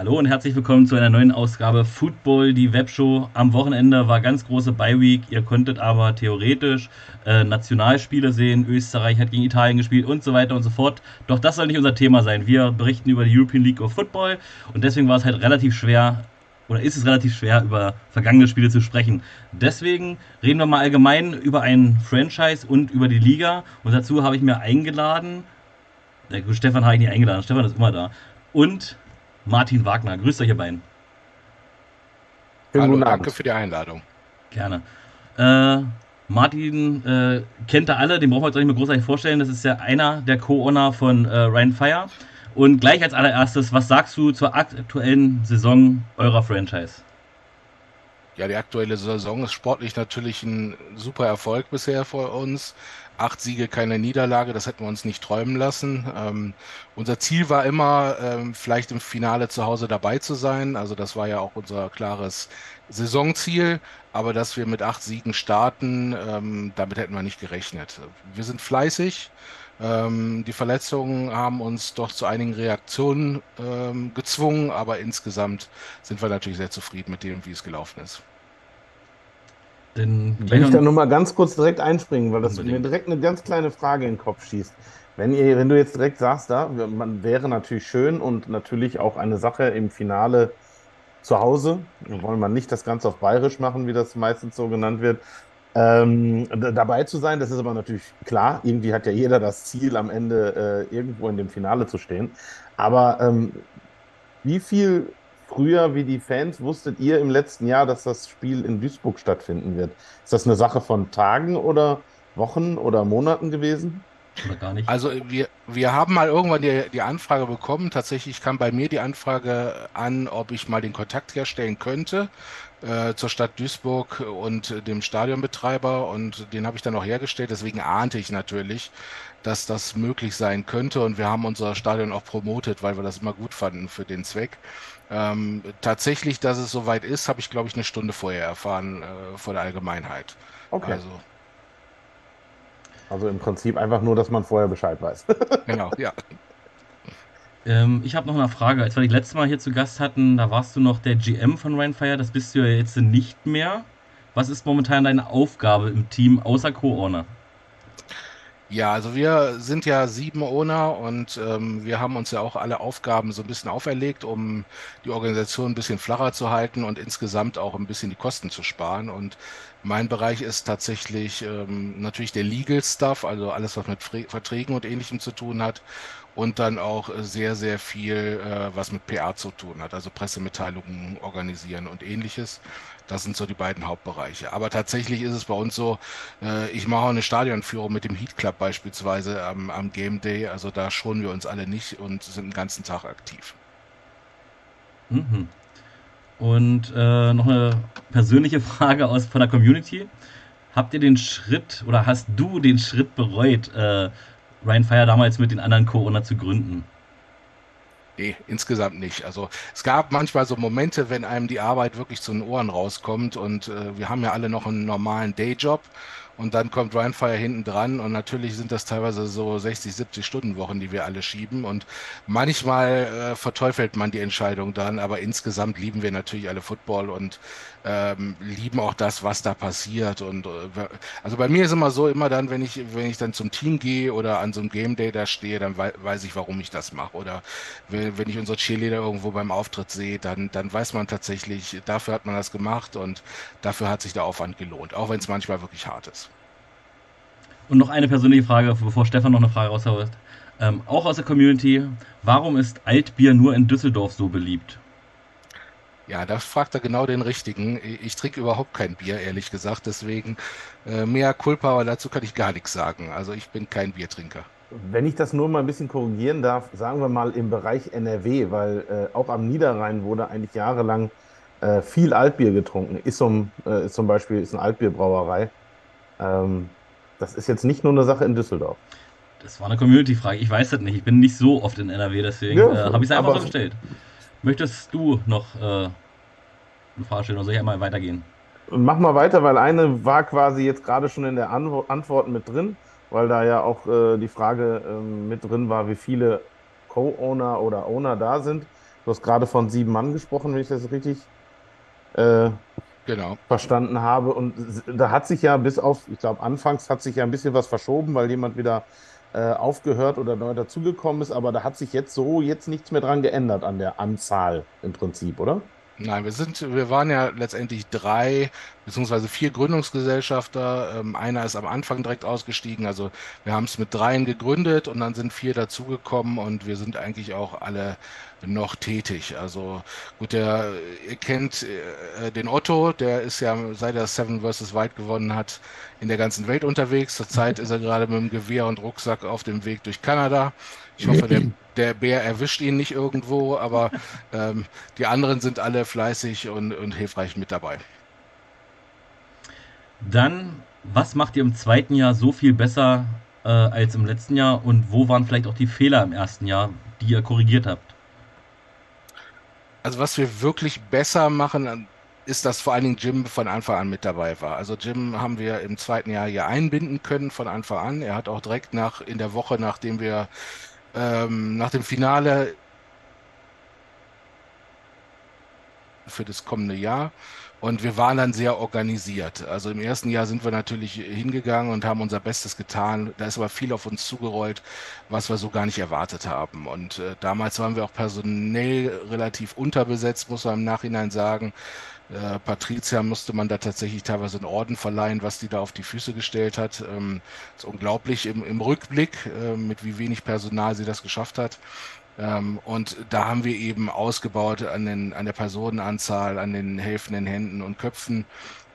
Hallo und herzlich willkommen zu einer neuen Ausgabe Football, die Webshow. Am Wochenende war ganz große Bye-Week. Ihr konntet aber theoretisch äh, Nationalspiele sehen. Österreich hat gegen Italien gespielt und so weiter und so fort. Doch das soll nicht unser Thema sein. Wir berichten über die European League of Football und deswegen war es halt relativ schwer, oder ist es relativ schwer, über vergangene Spiele zu sprechen. Deswegen reden wir mal allgemein über ein Franchise und über die Liga. Und dazu habe ich mir eingeladen, Stefan habe ich nicht eingeladen, Stefan ist immer da. Und Martin Wagner. Grüßt euch, ihr beiden. Hallo, danke für die Einladung. Gerne. Äh, Martin äh, kennt ihr alle, den brauchen wir uns auch nicht mehr großartig vorstellen. Das ist ja einer der Co-Owner von äh, Ryan Fire. Und gleich als allererstes, was sagst du zur aktuellen Saison eurer Franchise? Ja, die aktuelle Saison ist sportlich natürlich ein super Erfolg bisher für uns. Acht Siege, keine Niederlage, das hätten wir uns nicht träumen lassen. Ähm, unser Ziel war immer, ähm, vielleicht im Finale zu Hause dabei zu sein. Also das war ja auch unser klares Saisonziel. Aber dass wir mit acht Siegen starten, ähm, damit hätten wir nicht gerechnet. Wir sind fleißig. Ähm, die Verletzungen haben uns doch zu einigen Reaktionen ähm, gezwungen, aber insgesamt sind wir natürlich sehr zufrieden mit dem, wie es gelaufen ist. Denn Wenn ich da nur mal ganz kurz direkt einspringen, weil das unbedingt. mir direkt eine ganz kleine Frage in den Kopf schießt. Wenn, ihr, wenn du jetzt direkt sagst, da man wäre natürlich schön und natürlich auch eine Sache im Finale zu Hause. Wir wollen man nicht das Ganze auf Bayerisch machen, wie das meistens so genannt wird. Ähm, dabei zu sein, das ist aber natürlich klar. Irgendwie hat ja jeder das Ziel, am Ende äh, irgendwo in dem Finale zu stehen. Aber ähm, wie viel früher wie die Fans wusstet ihr im letzten Jahr, dass das Spiel in Duisburg stattfinden wird? Ist das eine Sache von Tagen oder Wochen oder Monaten gewesen? Oder gar nicht? Also wir, wir haben mal irgendwann die, die Anfrage bekommen. Tatsächlich kam bei mir die Anfrage an, ob ich mal den Kontakt herstellen könnte äh, zur Stadt Duisburg und dem Stadionbetreiber und den habe ich dann auch hergestellt. Deswegen ahnte ich natürlich, dass das möglich sein könnte und wir haben unser Stadion auch promotet, weil wir das immer gut fanden für den Zweck. Ähm, tatsächlich, dass es soweit ist, habe ich, glaube ich, eine Stunde vorher erfahren äh, vor der Allgemeinheit. Okay. Also, also im Prinzip einfach nur, dass man vorher Bescheid weiß. genau, ja. Ähm, ich habe noch eine Frage. Als wir dich letztes Mal hier zu Gast hatten, da warst du noch der GM von Rainfire. Das bist du ja jetzt nicht mehr. Was ist momentan deine Aufgabe im Team außer Co-Owner? Ja, also wir sind ja sieben Owner und ähm, wir haben uns ja auch alle Aufgaben so ein bisschen auferlegt, um die Organisation ein bisschen flacher zu halten und insgesamt auch ein bisschen die Kosten zu sparen. Und mein Bereich ist tatsächlich ähm, natürlich der Legal Stuff, also alles, was mit Fre Verträgen und ähnlichem zu tun hat und dann auch sehr, sehr viel, äh, was mit PR zu tun hat, also Pressemitteilungen organisieren und ähnliches. Das sind so die beiden Hauptbereiche. Aber tatsächlich ist es bei uns so, äh, ich mache auch eine Stadionführung mit dem Heat Club beispielsweise am, am Game Day. Also da schonen wir uns alle nicht und sind den ganzen Tag aktiv. Mhm. Und äh, noch eine persönliche Frage aus von der Community. Habt ihr den Schritt oder hast du den Schritt bereut, äh, Ryan Fire damals mit den anderen Co-Owner zu gründen? Nee, insgesamt nicht. Also es gab manchmal so Momente, wenn einem die Arbeit wirklich zu den Ohren rauskommt und äh, wir haben ja alle noch einen normalen Dayjob und dann kommt Rhinefire hinten dran und natürlich sind das teilweise so 60, 70 Stunden Wochen, die wir alle schieben. Und manchmal äh, verteufelt man die Entscheidung dann, aber insgesamt lieben wir natürlich alle Football und ähm, lieben auch das, was da passiert. Und äh, also bei mir ist immer so, immer dann, wenn ich wenn ich dann zum Team gehe oder an so einem Game Day da stehe, dann wei weiß ich, warum ich das mache. Oder wenn, wenn ich unsere Cheerleader irgendwo beim Auftritt sehe, dann dann weiß man tatsächlich, dafür hat man das gemacht und dafür hat sich der Aufwand gelohnt, auch wenn es manchmal wirklich hart ist. Und noch eine persönliche Frage, bevor Stefan noch eine Frage raushaut. Ähm, auch aus der Community. Warum ist Altbier nur in Düsseldorf so beliebt? Ja, da fragt er genau den richtigen. Ich trinke überhaupt kein Bier, ehrlich gesagt. Deswegen äh, mehr Culpa, aber dazu kann ich gar nichts sagen. Also ich bin kein Biertrinker. Wenn ich das nur mal ein bisschen korrigieren darf, sagen wir mal im Bereich NRW, weil äh, auch am Niederrhein wurde eigentlich jahrelang äh, viel Altbier getrunken. Isum äh, ist zum Beispiel ist eine Altbierbrauerei. Ähm, das ist jetzt nicht nur eine Sache in Düsseldorf. Das war eine Community-Frage. Ich weiß das nicht. Ich bin nicht so oft in NRW, deswegen ja, äh, habe ich es einfach so gestellt. Möchtest du noch äh, eine Frage stellen oder soll ich einmal weitergehen? Mach mal weiter, weil eine war quasi jetzt gerade schon in der Antwort mit drin, weil da ja auch äh, die Frage ähm, mit drin war, wie viele Co-Owner oder Owner da sind. Du hast gerade von sieben Mann gesprochen, wenn ich das richtig äh, genau. verstanden habe. Und da hat sich ja bis auf, ich glaube, anfangs hat sich ja ein bisschen was verschoben, weil jemand wieder äh, aufgehört oder neu dazugekommen ist. Aber da hat sich jetzt so jetzt nichts mehr dran geändert an der Anzahl im Prinzip, oder? Nein, wir sind, wir waren ja letztendlich drei beziehungsweise vier Gründungsgesellschafter. Ähm, einer ist am Anfang direkt ausgestiegen. Also wir haben es mit dreien gegründet und dann sind vier dazugekommen und wir sind eigentlich auch alle noch tätig. Also gut, der, ihr kennt äh, den Otto, der ist ja seit er Seven vs. White gewonnen hat, in der ganzen Welt unterwegs. Zurzeit ist er gerade mit dem Gewehr und Rucksack auf dem Weg durch Kanada. Ich hoffe, der, der Bär erwischt ihn nicht irgendwo, aber ähm, die anderen sind alle fleißig und, und hilfreich mit dabei. Dann, was macht ihr im zweiten Jahr so viel besser äh, als im letzten Jahr und wo waren vielleicht auch die Fehler im ersten Jahr, die ihr korrigiert habt? Also was wir wirklich besser machen, ist, dass vor allen Dingen Jim von Anfang an mit dabei war. Also Jim haben wir im zweiten Jahr hier einbinden können von Anfang an. Er hat auch direkt nach in der Woche, nachdem wir ähm, nach dem Finale für das kommende Jahr. Und wir waren dann sehr organisiert. Also im ersten Jahr sind wir natürlich hingegangen und haben unser Bestes getan. Da ist aber viel auf uns zugerollt, was wir so gar nicht erwartet haben. Und äh, damals waren wir auch personell relativ unterbesetzt, muss man im Nachhinein sagen. Äh, Patricia musste man da tatsächlich teilweise einen Orden verleihen, was die da auf die Füße gestellt hat. Ähm, ist unglaublich im, im Rückblick, äh, mit wie wenig Personal sie das geschafft hat. Ähm, und da haben wir eben ausgebaut an, den, an der Personenanzahl, an den helfenden Händen und Köpfen.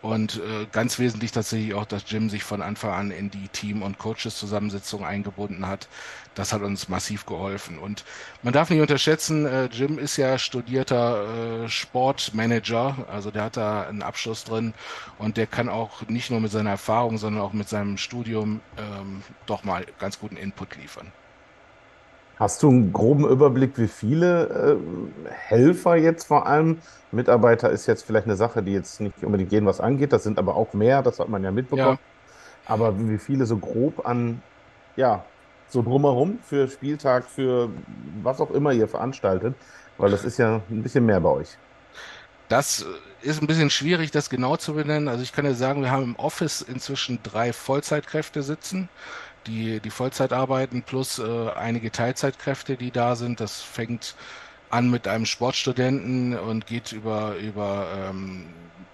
Und äh, ganz wesentlich tatsächlich auch, dass Jim sich von Anfang an in die Team- und Coaches-Zusammensetzung eingebunden hat. Das hat uns massiv geholfen. Und man darf nicht unterschätzen, äh, Jim ist ja studierter äh, Sportmanager. Also der hat da einen Abschluss drin und der kann auch nicht nur mit seiner Erfahrung, sondern auch mit seinem Studium ähm, doch mal ganz guten Input liefern. Hast du einen groben Überblick, wie viele äh, Helfer jetzt vor allem? Mitarbeiter ist jetzt vielleicht eine Sache, die jetzt nicht unbedingt jeden was angeht. Das sind aber auch mehr, das hat man ja mitbekommen. Ja. Aber wie viele so grob an, ja, so drumherum für Spieltag, für was auch immer ihr veranstaltet? Weil das ist ja ein bisschen mehr bei euch. Das ist ein bisschen schwierig, das genau zu benennen. Also ich kann ja sagen, wir haben im Office inzwischen drei Vollzeitkräfte sitzen die, die Vollzeit arbeiten, plus äh, einige Teilzeitkräfte, die da sind. Das fängt an mit einem Sportstudenten und geht über, über ähm,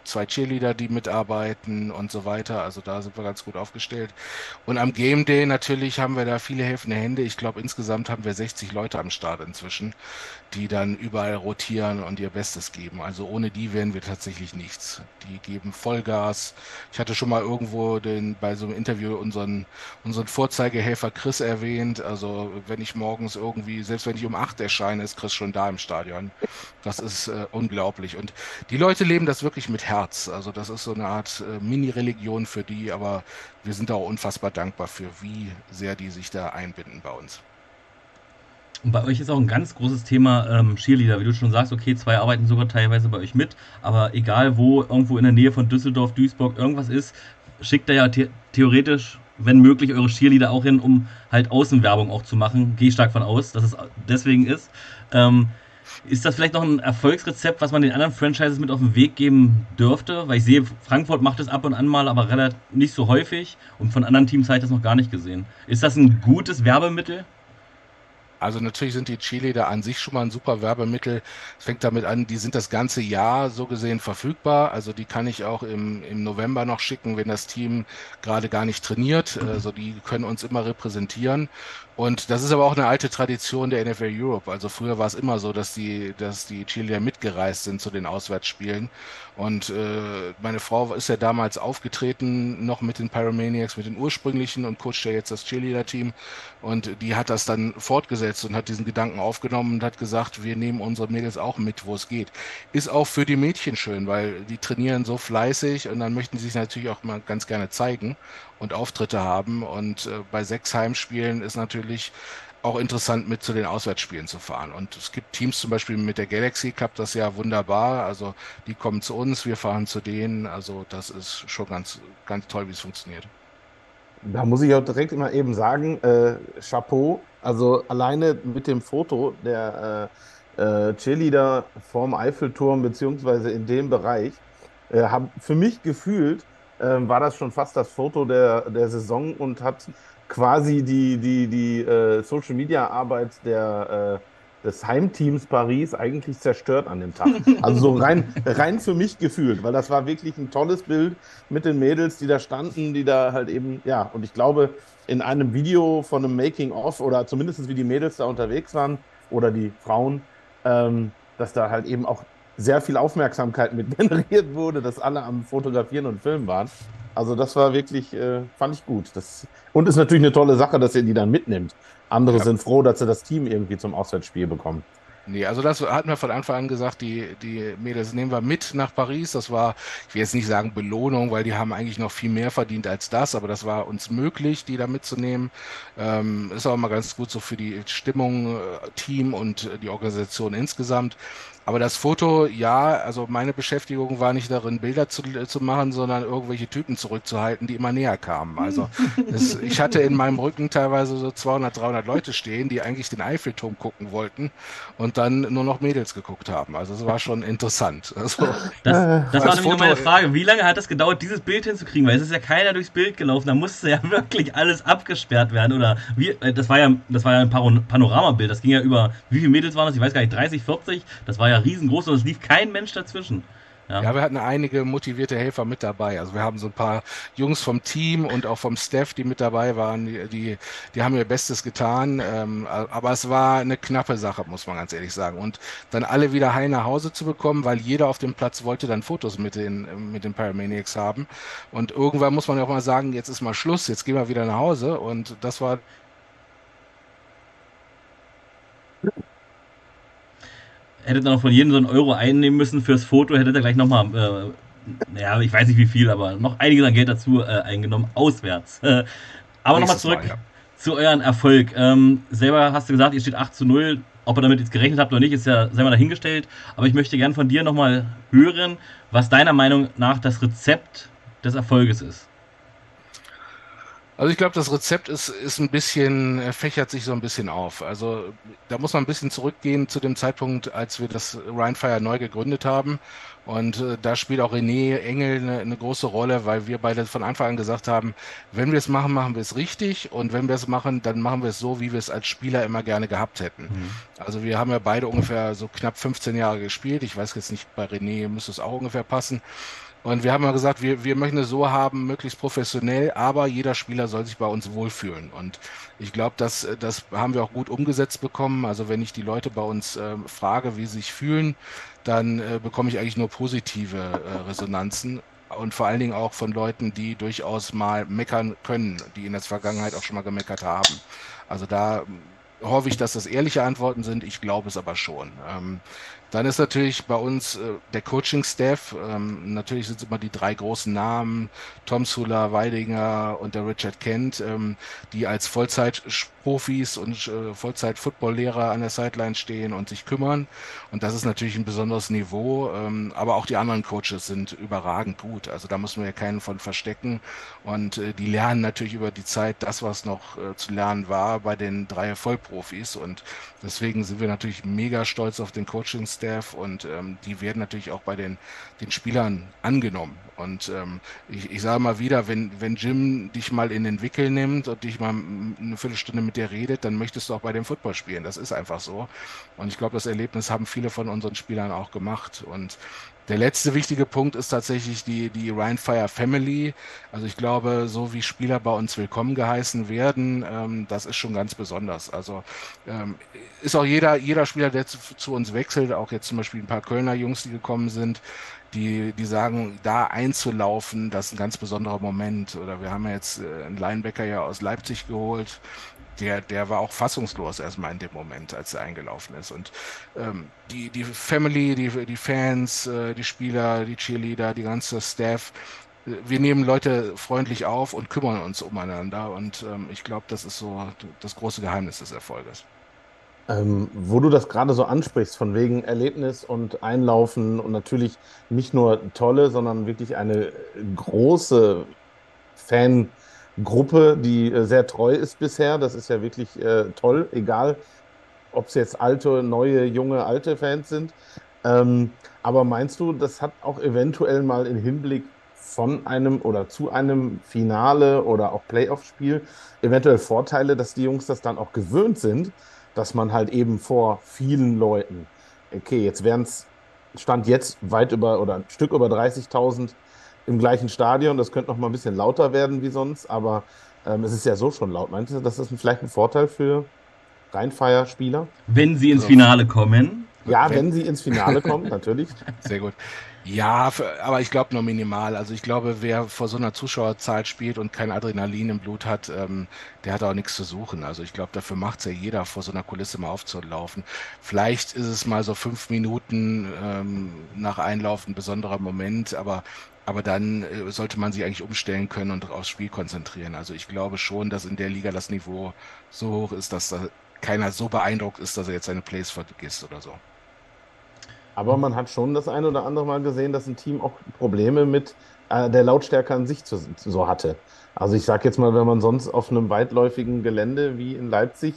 zwei Cheerleader, die mitarbeiten und so weiter. Also da sind wir ganz gut aufgestellt. Und am Game Day natürlich haben wir da viele helfende Hände. Ich glaube, insgesamt haben wir 60 Leute am Start inzwischen, die dann überall rotieren und ihr Bestes geben. Also ohne die wären wir tatsächlich nichts. Die geben Vollgas. Ich hatte schon mal irgendwo den, bei so einem Interview unseren, unseren Vorzeigehelfer Chris erwähnt. Also wenn ich morgens irgendwie, selbst wenn ich um acht erscheine, ist Chris schon da im Stadion. Das ist äh, unglaublich. Und die Leute leben das wirklich mit Herz. Also das ist so eine Art äh, Mini-Religion für die, aber wir sind auch unfassbar dankbar für, wie sehr die sich da einbinden bei uns. Und bei euch ist auch ein ganz großes Thema ähm, Cheerleader, wie du schon sagst, okay, zwei arbeiten sogar teilweise bei euch mit, aber egal wo, irgendwo in der Nähe von Düsseldorf, Duisburg irgendwas ist, schickt da ja the theoretisch, wenn möglich, eure Cheerleader auch hin, um halt Außenwerbung auch zu machen. Gehe stark von aus, dass es deswegen ist. Ähm, ist das vielleicht noch ein Erfolgsrezept, was man den anderen Franchises mit auf den Weg geben dürfte? Weil ich sehe, Frankfurt macht es ab und an mal, aber relativ nicht so häufig. Und von anderen Teams habe ich das noch gar nicht gesehen. Ist das ein gutes Werbemittel? Also natürlich sind die Cheerleader an sich schon mal ein super Werbemittel. Es fängt damit an, die sind das ganze Jahr so gesehen verfügbar. Also die kann ich auch im, im November noch schicken, wenn das Team gerade gar nicht trainiert. Also die können uns immer repräsentieren. Und das ist aber auch eine alte Tradition der NFL Europe. Also früher war es immer so, dass die, dass die Cheerleader mitgereist sind zu den Auswärtsspielen. Und äh, meine Frau ist ja damals aufgetreten, noch mit den Pyromaniacs, mit den ursprünglichen und coacht ja jetzt das Cheerleader-Team. Und die hat das dann fortgesetzt und hat diesen Gedanken aufgenommen und hat gesagt, wir nehmen unsere Mädels auch mit, wo es geht. Ist auch für die Mädchen schön, weil die trainieren so fleißig und dann möchten sie sich natürlich auch mal ganz gerne zeigen und Auftritte haben. Und äh, bei sechs Heimspielen ist natürlich auch interessant mit zu den Auswärtsspielen zu fahren. Und es gibt Teams zum Beispiel mit der Galaxy klappt das ja wunderbar. Also die kommen zu uns, wir fahren zu denen. Also das ist schon ganz, ganz toll, wie es funktioniert. Da muss ich auch direkt immer eben sagen, äh, Chapeau. Also alleine mit dem Foto der äh, äh, Cheerleader vorm Eiffelturm beziehungsweise in dem Bereich. Äh, hab, für mich gefühlt äh, war das schon fast das Foto der, der Saison und hat quasi die, die, die äh, Social Media Arbeit der, äh, des Heimteams Paris eigentlich zerstört an dem Tag. Also so rein, rein für mich gefühlt, weil das war wirklich ein tolles Bild mit den Mädels, die da standen, die da halt eben, ja, und ich glaube, in einem Video von einem Making-of oder zumindest wie die Mädels da unterwegs waren oder die Frauen, ähm, dass da halt eben auch sehr viel Aufmerksamkeit mit generiert wurde, dass alle am Fotografieren und Filmen waren. Also das war wirklich, äh, fand ich gut. Das, und ist natürlich eine tolle Sache, dass ihr die dann mitnimmt. Andere ja. sind froh, dass sie das Team irgendwie zum Auswärtsspiel bekommen. Nee, also das hatten wir von Anfang an gesagt, die, die Mädels nehmen wir mit nach Paris. Das war, ich will jetzt nicht sagen Belohnung, weil die haben eigentlich noch viel mehr verdient als das, aber das war uns möglich, die da mitzunehmen. Ähm, ist auch mal ganz gut so für die Stimmung, äh, Team und die Organisation insgesamt. Aber das Foto, ja, also meine Beschäftigung war nicht darin, Bilder zu, zu machen, sondern irgendwelche Typen zurückzuhalten, die immer näher kamen. Also das, ich hatte in meinem Rücken teilweise so 200, 300 Leute stehen, die eigentlich den Eiffelturm gucken wollten und dann nur noch Mädels geguckt haben. Also es war schon interessant. Also, das, das war nämlich meine Frage. Wie lange hat es gedauert, dieses Bild hinzukriegen? Weil es ist ja keiner durchs Bild gelaufen. Da musste ja wirklich alles abgesperrt werden. Oder wie, äh, das war ja, das war ja ein Panoramabild. Das ging ja über, wie viele Mädels waren das? Ich weiß gar nicht, 30, 40? Das war ja riesengroß und es lief kein Mensch dazwischen. Ja. ja. wir hatten einige motivierte Helfer mit dabei. Also wir haben so ein paar Jungs vom Team und auch vom Staff, die mit dabei waren, die, die, die haben ihr Bestes getan. Ähm, aber es war eine knappe Sache, muss man ganz ehrlich sagen. Und dann alle wieder heil nach Hause zu bekommen, weil jeder auf dem Platz wollte dann Fotos mit den, mit den Paramaniacs haben. Und irgendwann muss man ja auch mal sagen, jetzt ist mal Schluss, jetzt gehen wir wieder nach Hause. Und das war hättet ihr noch von jedem so einen Euro einnehmen müssen fürs Foto, hättet ihr gleich nochmal, äh, naja, ich weiß nicht wie viel, aber noch einiges an Geld dazu äh, eingenommen, auswärts. Äh, aber nochmal zurück Mal, ja. zu euren Erfolg. Ähm, selber hast du gesagt, ihr steht 8 zu 0. Ob ihr damit jetzt gerechnet habt oder nicht, ist ja selber dahingestellt. Aber ich möchte gern von dir nochmal hören, was deiner Meinung nach das Rezept des Erfolges ist. Also ich glaube, das Rezept ist, ist ein bisschen, äh, fächert sich so ein bisschen auf. Also da muss man ein bisschen zurückgehen zu dem Zeitpunkt, als wir das Rhinefire neu gegründet haben. Und äh, da spielt auch René Engel eine, eine, große Rolle, weil wir beide von Anfang an gesagt haben, wenn wir es machen, machen wir es richtig. Und wenn wir es machen, dann machen wir es so, wie wir es als Spieler immer gerne gehabt hätten. Mhm. Also wir haben ja beide ungefähr so knapp 15 Jahre gespielt. Ich weiß jetzt nicht, bei René müsste es auch ungefähr passen. Und wir haben ja gesagt, wir, wir möchten es so haben, möglichst professionell, aber jeder Spieler soll sich bei uns wohlfühlen. Und ich glaube, das, das haben wir auch gut umgesetzt bekommen. Also wenn ich die Leute bei uns äh, frage, wie sie sich fühlen, dann äh, bekomme ich eigentlich nur positive äh, Resonanzen. Und vor allen Dingen auch von Leuten, die durchaus mal meckern können, die in der Vergangenheit auch schon mal gemeckert haben. Also da hoffe ich, dass das ehrliche Antworten sind. Ich glaube es aber schon. Ähm, dann ist natürlich bei uns äh, der Coaching-Staff. Ähm, natürlich sind es immer die drei großen Namen, Tom Sula, Weidinger und der Richard Kent, ähm, die als Vollzeitprofis und äh, Vollzeit-Football-Lehrer an der Sideline stehen und sich kümmern. Und das ist natürlich ein besonderes Niveau. Ähm, aber auch die anderen Coaches sind überragend gut. Also da müssen wir ja keinen von verstecken. Und äh, die lernen natürlich über die Zeit das, was noch äh, zu lernen war bei den drei Vollprofis. Und deswegen sind wir natürlich mega stolz auf den Coaching-Staff Staff und ähm, die werden natürlich auch bei den, den Spielern angenommen. Und ähm, ich, ich sage mal wieder, wenn, wenn Jim dich mal in den Wickel nimmt und dich mal eine Viertelstunde mit dir redet, dann möchtest du auch bei dem Football spielen. Das ist einfach so. Und ich glaube, das Erlebnis haben viele von unseren Spielern auch gemacht. Und der letzte wichtige Punkt ist tatsächlich die, die Ryan Fire Family. Also ich glaube, so wie Spieler bei uns willkommen geheißen werden, ähm, das ist schon ganz besonders. Also ähm, ist auch jeder, jeder Spieler, der zu, zu, uns wechselt, auch jetzt zum Beispiel ein paar Kölner Jungs, die gekommen sind, die, die sagen, da einzulaufen, das ist ein ganz besonderer Moment. Oder wir haben ja jetzt äh, einen Linebacker ja aus Leipzig geholt, der, der war auch fassungslos erstmal in dem Moment, als er eingelaufen ist. Und ähm, die, die Family, die, die Fans, äh, die Spieler, die Cheerleader, die ganze Staff, äh, wir nehmen Leute freundlich auf und kümmern uns umeinander. Und ähm, ich glaube, das ist so das große Geheimnis des Erfolges. Ähm, wo du das gerade so ansprichst, von wegen Erlebnis und Einlaufen und natürlich nicht nur tolle, sondern wirklich eine große Fan- Gruppe, die äh, sehr treu ist bisher. Das ist ja wirklich äh, toll, egal ob es jetzt alte, neue, junge, alte Fans sind. Ähm, aber meinst du, das hat auch eventuell mal im Hinblick von einem oder zu einem Finale oder auch Playoff-Spiel eventuell Vorteile, dass die Jungs das dann auch gewöhnt sind, dass man halt eben vor vielen Leuten, okay, jetzt wären es, stand jetzt weit über oder ein Stück über 30.000 im gleichen Stadion, das könnte noch mal ein bisschen lauter werden wie sonst, aber ähm, es ist ja so schon laut. Meinst du, das ist vielleicht ein Vorteil für Rheinfire-Spieler? Wenn sie ins Finale kommen. Ja, wenn sie ins Finale kommen, natürlich. Sehr gut. Ja, aber ich glaube nur minimal. Also ich glaube, wer vor so einer Zuschauerzahl spielt und kein Adrenalin im Blut hat, ähm, der hat auch nichts zu suchen. Also ich glaube, dafür macht es ja jeder, vor so einer Kulisse mal aufzulaufen. Vielleicht ist es mal so fünf Minuten ähm, nach Einlauf ein besonderer Moment, aber aber dann äh, sollte man sich eigentlich umstellen können und aufs Spiel konzentrieren. Also ich glaube schon, dass in der Liga das Niveau so hoch ist, dass da keiner so beeindruckt ist, dass er jetzt seine Plays vergisst oder so. Aber man hat schon das ein oder andere Mal gesehen, dass ein Team auch Probleme mit äh, der Lautstärke an sich zu, so hatte. Also ich sage jetzt mal, wenn man sonst auf einem weitläufigen Gelände wie in Leipzig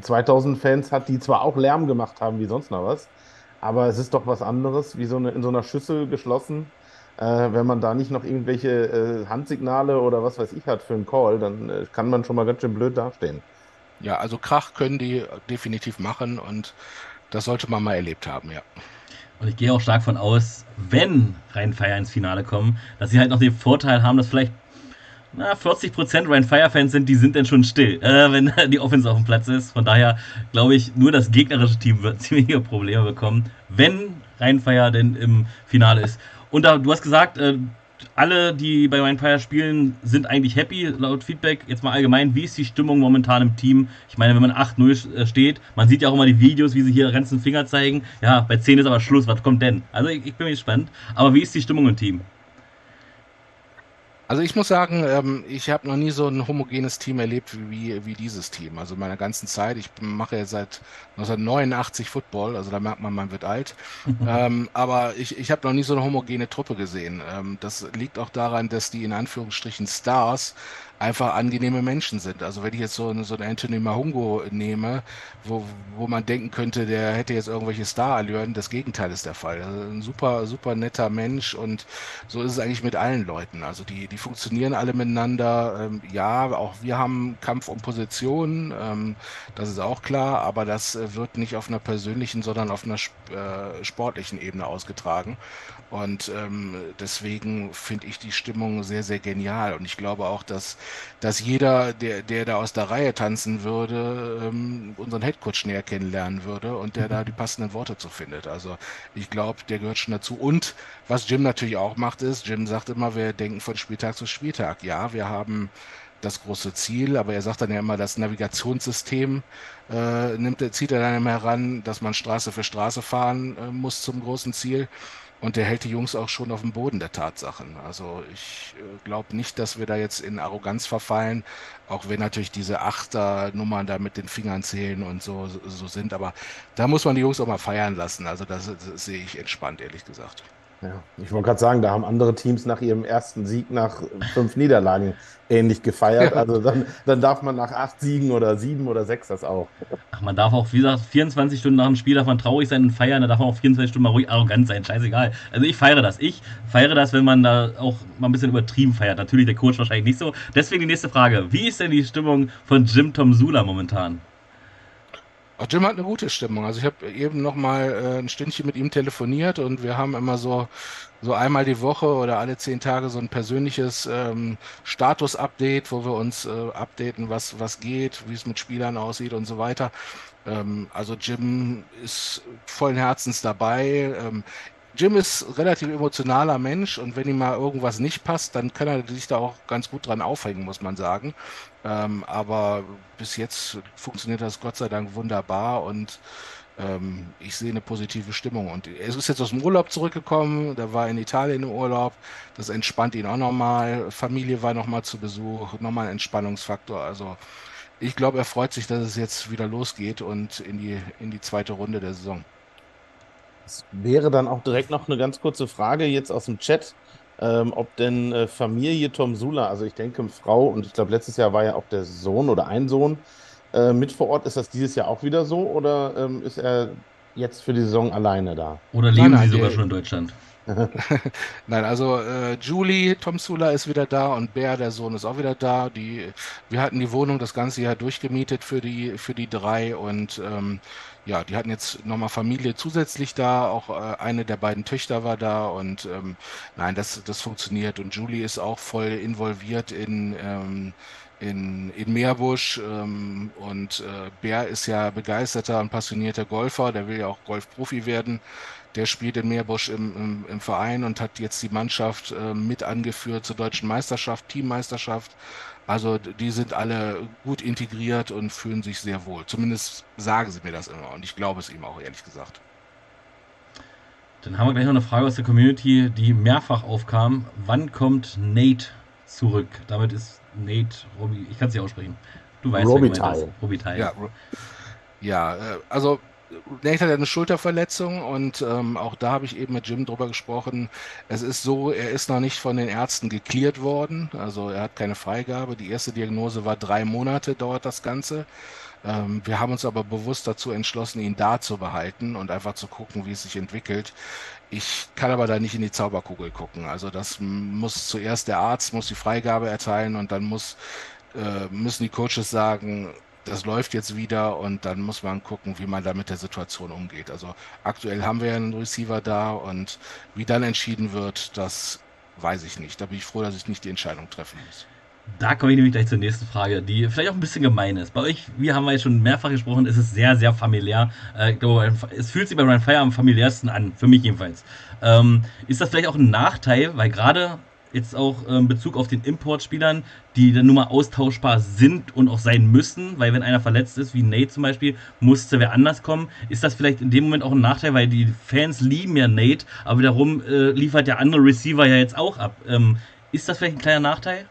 2000 Fans hat, die zwar auch Lärm gemacht haben wie sonst noch was, aber es ist doch was anderes, wie so eine, in so einer Schüssel geschlossen. Äh, wenn man da nicht noch irgendwelche äh, Handsignale oder was weiß ich hat für einen Call, dann äh, kann man schon mal ganz schön blöd dastehen. Ja, also Krach können die definitiv machen und das sollte man mal erlebt haben, ja. Und ich gehe auch stark von aus, wenn Rhein-Fire ins Finale kommen, dass sie halt noch den Vorteil haben, dass vielleicht na, 40% Rhein-Fire-Fans sind, die sind dann schon still, äh, wenn die Offense auf dem Platz ist. Von daher glaube ich, nur das gegnerische Team wird ziemliche Probleme bekommen, wenn Rhein-Fire denn im Finale ist. Und da, du hast gesagt, äh, alle, die bei Rheinfire spielen, sind eigentlich happy, laut Feedback. Jetzt mal allgemein, wie ist die Stimmung momentan im Team? Ich meine, wenn man 8-0 äh, steht, man sieht ja auch immer die Videos, wie sie hier ganzen Finger zeigen. Ja, bei 10 ist aber Schluss, was kommt denn? Also ich, ich bin gespannt. Aber wie ist die Stimmung im Team? Also ich muss sagen, ähm, ich habe noch nie so ein homogenes Team erlebt wie, wie dieses Team. Also in meiner ganzen Zeit, ich mache ja seit 1989 Football, also da merkt man, man wird alt. ähm, aber ich, ich habe noch nie so eine homogene Truppe gesehen. Ähm, das liegt auch daran, dass die in Anführungsstrichen Stars einfach angenehme Menschen sind. Also wenn ich jetzt so, so einen Anthony Mahungo nehme, wo, wo man denken könnte, der hätte jetzt irgendwelche Star-Allüren, das Gegenteil ist der Fall. Also ein super, super netter Mensch und so ist es eigentlich mit allen Leuten. Also die, die funktionieren alle miteinander. Ähm, ja, auch wir haben Kampf um Positionen, ähm, das ist auch klar, aber das äh, wird nicht auf einer persönlichen, sondern auf einer äh, sportlichen Ebene ausgetragen. Und ähm, deswegen finde ich die Stimmung sehr, sehr genial. Und ich glaube auch, dass, dass jeder, der, der da aus der Reihe tanzen würde, ähm, unseren Headcoach näher kennenlernen würde und der da die passenden Worte zu findet. Also ich glaube, der gehört schon dazu. Und was Jim natürlich auch macht, ist, Jim sagt immer, wir denken von Spieltag zu Spieltag. Ja, wir haben das große Ziel, aber er sagt dann ja immer, das Navigationssystem äh, nimmt, zieht er dann immer heran, dass man Straße für Straße fahren äh, muss zum großen Ziel. Und der hält die Jungs auch schon auf dem Boden der Tatsachen. Also ich äh, glaube nicht, dass wir da jetzt in Arroganz verfallen, auch wenn natürlich diese Achter-Nummern da mit den Fingern zählen und so, so sind. Aber da muss man die Jungs auch mal feiern lassen. Also das, das sehe ich entspannt, ehrlich gesagt. Ja, ich wollte gerade sagen, da haben andere Teams nach ihrem ersten Sieg nach fünf Niederlagen ähnlich gefeiert. Also dann, dann darf man nach acht Siegen oder sieben oder sechs das auch. Ach, man darf auch, wie gesagt, 24 Stunden nach dem Spiel darf man traurig sein und feiern, da darf man auch 24 Stunden mal ruhig arrogant sein, scheißegal. Also ich feiere das. Ich feiere das, wenn man da auch mal ein bisschen übertrieben feiert. Natürlich der Coach wahrscheinlich nicht so. Deswegen die nächste Frage. Wie ist denn die Stimmung von Jim Tom Sula momentan? Ach, Jim hat eine gute Stimmung. Also ich habe eben noch mal äh, ein Stündchen mit ihm telefoniert und wir haben immer so so einmal die Woche oder alle zehn Tage so ein persönliches ähm, Status-Update, wo wir uns äh, updaten, was was geht, wie es mit Spielern aussieht und so weiter. Ähm, also Jim ist vollen Herzens dabei. Ähm, Jim ist relativ emotionaler Mensch und wenn ihm mal irgendwas nicht passt, dann kann er sich da auch ganz gut dran aufhängen, muss man sagen. Ähm, aber bis jetzt funktioniert das Gott sei Dank wunderbar und ähm, ich sehe eine positive Stimmung. Und er ist jetzt aus dem Urlaub zurückgekommen, der war in Italien im Urlaub, das entspannt ihn auch nochmal. Familie war nochmal zu Besuch, nochmal ein Entspannungsfaktor. Also ich glaube, er freut sich, dass es jetzt wieder losgeht und in die, in die zweite Runde der Saison. Es wäre dann auch direkt noch eine ganz kurze Frage jetzt aus dem Chat ähm, ob denn äh, Familie Tom Sula, also ich denke Frau und ich glaube letztes Jahr war ja auch der Sohn oder ein Sohn äh, mit vor Ort. Ist das dieses Jahr auch wieder so oder ähm, ist er jetzt für die Saison alleine da? Oder leben nein, nein, Sie sogar schon in Deutschland? Nein, also äh, Julie Tom Sula ist wieder da und Bär, der Sohn, ist auch wieder da. Die, wir hatten die Wohnung das ganze Jahr durchgemietet für die, für die drei und ähm, ja, die hatten jetzt nochmal Familie zusätzlich da. Auch äh, eine der beiden Töchter war da und ähm, nein, das, das funktioniert. Und Julie ist auch voll involviert in, ähm, in, in Meerbusch ähm, und äh, Bär ist ja begeisterter und passionierter Golfer, der will ja auch Golfprofi werden. Der spielt in Meerbusch im, im, im Verein und hat jetzt die Mannschaft äh, mit angeführt zur deutschen Meisterschaft, Teammeisterschaft. Also die sind alle gut integriert und fühlen sich sehr wohl. Zumindest sagen sie mir das immer und ich glaube es ihm auch ehrlich gesagt. Dann haben wir gleich noch eine Frage aus der Community, die mehrfach aufkam. Wann kommt Nate zurück? Damit ist Nate Robbie, ich kann es nicht aussprechen. Du weißt, Robitaille. Robitaille. Ja, ja, äh, also Nate hat eine Schulterverletzung und ähm, auch da habe ich eben mit Jim drüber gesprochen. Es ist so, er ist noch nicht von den Ärzten geklärt worden. Also er hat keine Freigabe. Die erste Diagnose war drei Monate, dauert das Ganze. Ähm, wir haben uns aber bewusst dazu entschlossen, ihn da zu behalten und einfach zu gucken, wie es sich entwickelt. Ich kann aber da nicht in die Zauberkugel gucken. Also das muss zuerst der Arzt, muss die Freigabe erteilen und dann muss, äh, müssen die Coaches sagen, das läuft jetzt wieder und dann muss man gucken, wie man da mit der Situation umgeht. Also aktuell haben wir einen Receiver da und wie dann entschieden wird, das weiß ich nicht. Da bin ich froh, dass ich nicht die Entscheidung treffen muss. Da komme ich nämlich gleich zur nächsten Frage, die vielleicht auch ein bisschen gemein ist. Bei euch, wir haben ja schon mehrfach gesprochen, ist es sehr, sehr familiär. Äh, ich glaube, es fühlt sich bei Ryan Fire am familiärsten an, für mich jedenfalls. Ähm, ist das vielleicht auch ein Nachteil, weil gerade jetzt auch in ähm, Bezug auf den Importspielern, die dann nun mal austauschbar sind und auch sein müssen, weil wenn einer verletzt ist, wie Nate zum Beispiel, musste wer anders kommen. Ist das vielleicht in dem Moment auch ein Nachteil, weil die Fans lieben ja Nate, aber wiederum äh, liefert der andere Receiver ja jetzt auch ab. Ähm, ist das vielleicht ein kleiner Nachteil?